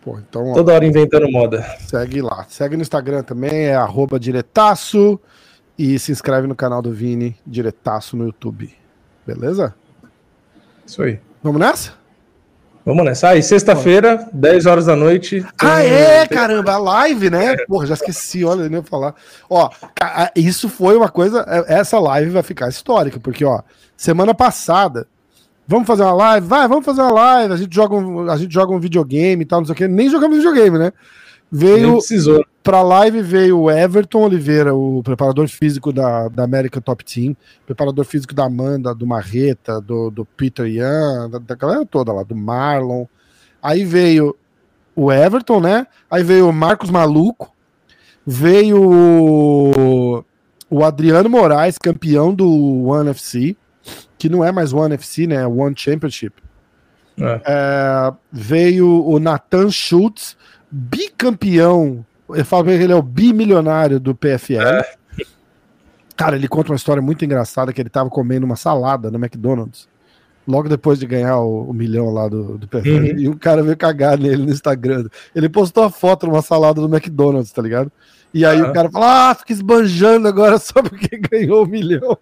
Pô, então, ó, Toda hora inventando moda. Segue lá. Segue no Instagram também, é arroba diretaço. E se inscreve no canal do Vini, diretaço no YouTube. Beleza? Isso aí. Vamos nessa? Vamos nessa. Aí, sexta-feira, 10 horas da noite. Ah, é, caramba, a live, né? Porra, já esqueci, olha, nem ia falar. Ó, isso foi uma coisa. É, essa live vai ficar histórica, porque, ó, semana passada. Vamos fazer uma live? Vai, vamos fazer uma live. A gente joga um, a gente joga um videogame e tal, não sei o quê. Nem jogamos videogame, né? Veio. Para a live veio o Everton Oliveira, o preparador físico da, da América Top Team, preparador físico da Amanda, do Marreta, do, do Peter Ian, da, da galera toda lá, do Marlon. Aí veio o Everton, né? Aí veio o Marcos Maluco, veio o, o Adriano Moraes, campeão do One FC, que não é mais One FC, né? É One Championship. É. É, veio o Nathan Schultz, bicampeão eu falo que ele é o bimilionário do PFL. É. Cara, ele conta uma história muito engraçada que ele tava comendo uma salada no McDonald's. Logo depois de ganhar o, o milhão lá do, do PFL. Uhum. E o cara veio cagar nele no Instagram. Ele postou a foto numa salada do McDonald's, tá ligado? E aí o cara fala, ah, fica esbanjando agora só porque ganhou um milhão.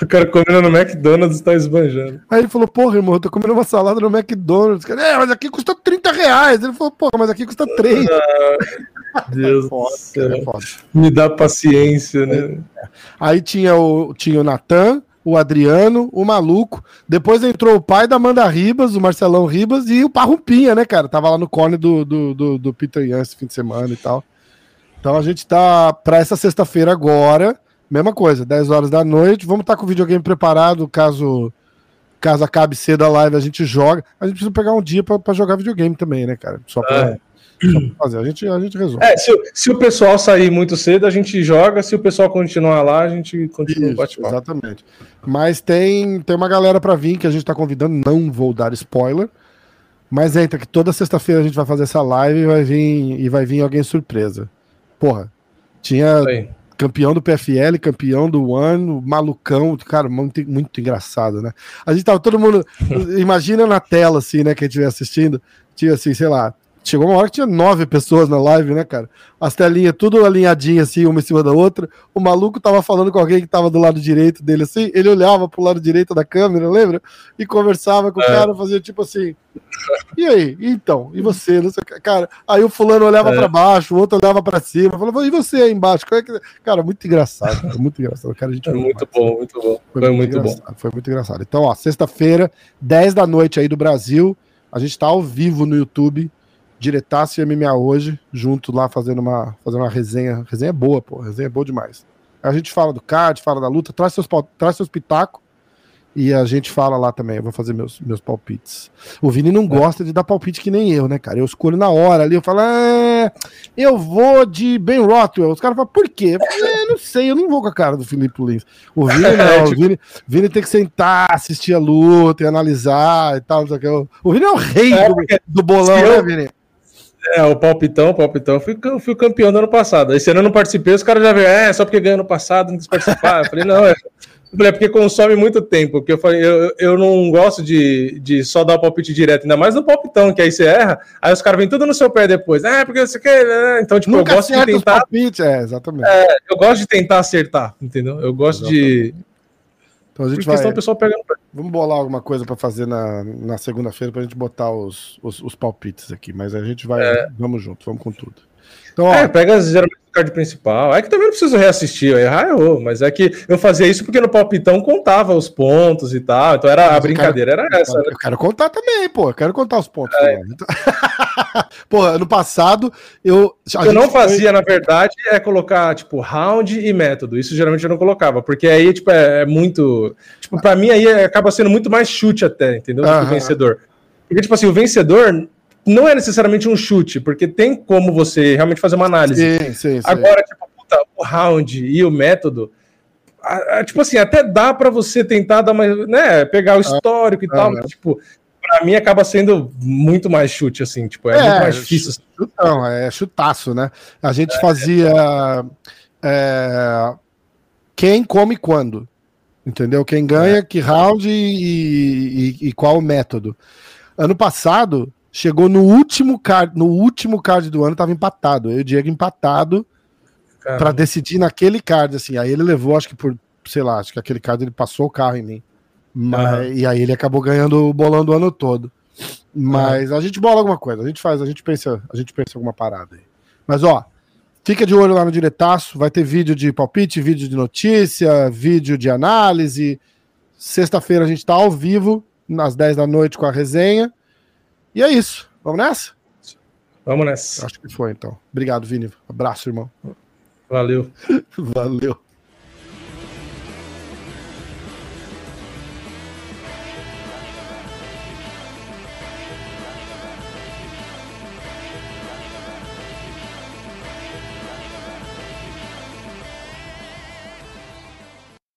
o cara comendo no McDonald's tá esbanjando. Aí ele falou, porra, irmão, eu tô comendo uma salada no McDonald's. É, mas aqui custa 30 reais. Ele falou, porra, mas aqui custa 3. Ah, Deus foda, do céu. É Me dá paciência, né? Aí tinha o, tinha o Natan, o Adriano, o Maluco. Depois entrou o pai da Amanda Ribas, o Marcelão Ribas, e o Parrumpinha, né, cara? Tava lá no corne do, do, do, do Peter Young esse fim de semana e tal. Então a gente tá para essa sexta-feira agora, mesma coisa, 10 horas da noite. Vamos estar tá com o videogame preparado, caso caso acabe cedo a live, a gente joga. A gente precisa pegar um dia para jogar videogame também, né, cara? Só para é. fazer. A gente, a gente resolve. É, se, se, o pessoal sair muito cedo, a gente joga. Se o pessoal continuar lá, a gente continua Isso, Exatamente. Mas tem, tem uma galera para vir que a gente tá convidando. Não vou dar spoiler. Mas entra que toda sexta-feira a gente vai fazer essa live e vai vir, e vai vir alguém surpresa. Porra, tinha campeão do PFL, campeão do One, malucão, cara, muito, muito engraçado, né? A gente tava todo mundo, imagina na tela, assim, né, quem estiver assistindo, tinha assim, sei lá, Chegou uma hora que tinha nove pessoas na live, né, cara? As telinhas tudo alinhadinhas assim, uma em cima da outra. O maluco tava falando com alguém que tava do lado direito dele, assim. Ele olhava pro lado direito da câmera, lembra? E conversava com é. o cara, fazia tipo assim. E aí? Então? E você? Não sei, cara, aí o fulano olhava é. para baixo, o outro olhava para cima, falava, e você aí embaixo? É que... Cara, muito engraçado, cara, muito engraçado. Cara, a gente é muito bom, muito bom. Foi, foi muito, muito bom. Foi muito engraçado. Então, ó, sexta-feira, 10 da noite aí do Brasil. A gente tá ao vivo no YouTube Diretaço e MMA hoje, junto lá fazendo uma, fazendo uma resenha. Resenha boa, pô. Resenha boa demais. A gente fala do card, fala da luta, traz seus, traz seus pitacos e a gente fala lá também. Eu vou fazer meus, meus palpites. O Vini não é. gosta de dar palpite que nem eu, né, cara? Eu escolho na hora ali, eu falo, é, eu vou de Ben Rothwell. Os caras falam, por quê? Eu falo, é, não sei, eu não vou com a cara do Felipe Lins. O Vini não, o Vini, Vini tem que sentar, assistir a luta e analisar e tal. O Vini é o rei é, do, do bolão, né, Vini? É, o palpitão, o palpitão, fui, fui campeão do ano passado. Esse ano eu não participei, os caras já viram, é, só porque ganhou ano passado, não quis participar. Eu falei, não, é. Falei, é porque consome muito tempo, porque eu falei, eu, eu não gosto de, de só dar o palpite direto, ainda mais no palpitão, que aí você erra, aí os caras vêm tudo no seu pé depois. É, porque você quer. Né? Então, tipo, Nunca eu gosto de tentar. Palpite, é, exatamente. É, eu gosto de tentar acertar, entendeu? Eu gosto exatamente. de então a gente Por vai. pessoal pegando. Vamos bolar alguma coisa para fazer na, na segunda-feira para a gente botar os, os, os, palpites aqui. Mas a gente vai. É. Vamos junto, vamos com tudo. Então, ó, é, pega geralmente o card principal. É que também não preciso reassistir, eu errar, eu, mas é que eu fazia isso porque no palpitão contava os pontos e tal. Então era a brincadeira quero, era essa. Eu, né? eu quero contar também, pô. Eu quero contar os pontos. É. pô, ano passado eu. O que eu não fazia, foi... na verdade, é colocar, tipo, round e método. Isso geralmente eu não colocava, porque aí, tipo, é, é muito. Tipo, pra mim aí acaba sendo muito mais chute até, entendeu? Do que o vencedor. Porque, tipo assim, o vencedor não é necessariamente um chute, porque tem como você realmente fazer uma análise. Sim, sim, Agora, sim. tipo, puta, o round e o método, a, a, tipo assim, até dá para você tentar dar uma, né, pegar o histórico ah, e tal, ah, mas, tipo, para mim acaba sendo muito mais chute, assim, tipo, é, é muito mais difícil. Chutão, é chutaço, né? A gente é, fazia é, quem come quando. Entendeu? Quem ganha, que round e, e, e qual o método. Ano passado, chegou no último card, no último card do ano, tava empatado. Eu e o Diego empatado para decidir naquele card, assim. Aí ele levou, acho que por, sei lá, acho que aquele card ele passou o carro em mim. Mas, uhum. E aí ele acabou ganhando o bolão do ano todo. Mas uhum. a gente bola alguma coisa, a gente faz, a gente pensa, a gente pensa alguma parada aí. Mas ó, fica de olho lá no diretaço, vai ter vídeo de palpite, vídeo de notícia, vídeo de análise. Sexta-feira a gente tá ao vivo, às 10 da noite com a resenha. E é isso. Vamos nessa? Vamos nessa. Acho que foi então. Obrigado, Vini. Abraço, irmão. Valeu. Valeu.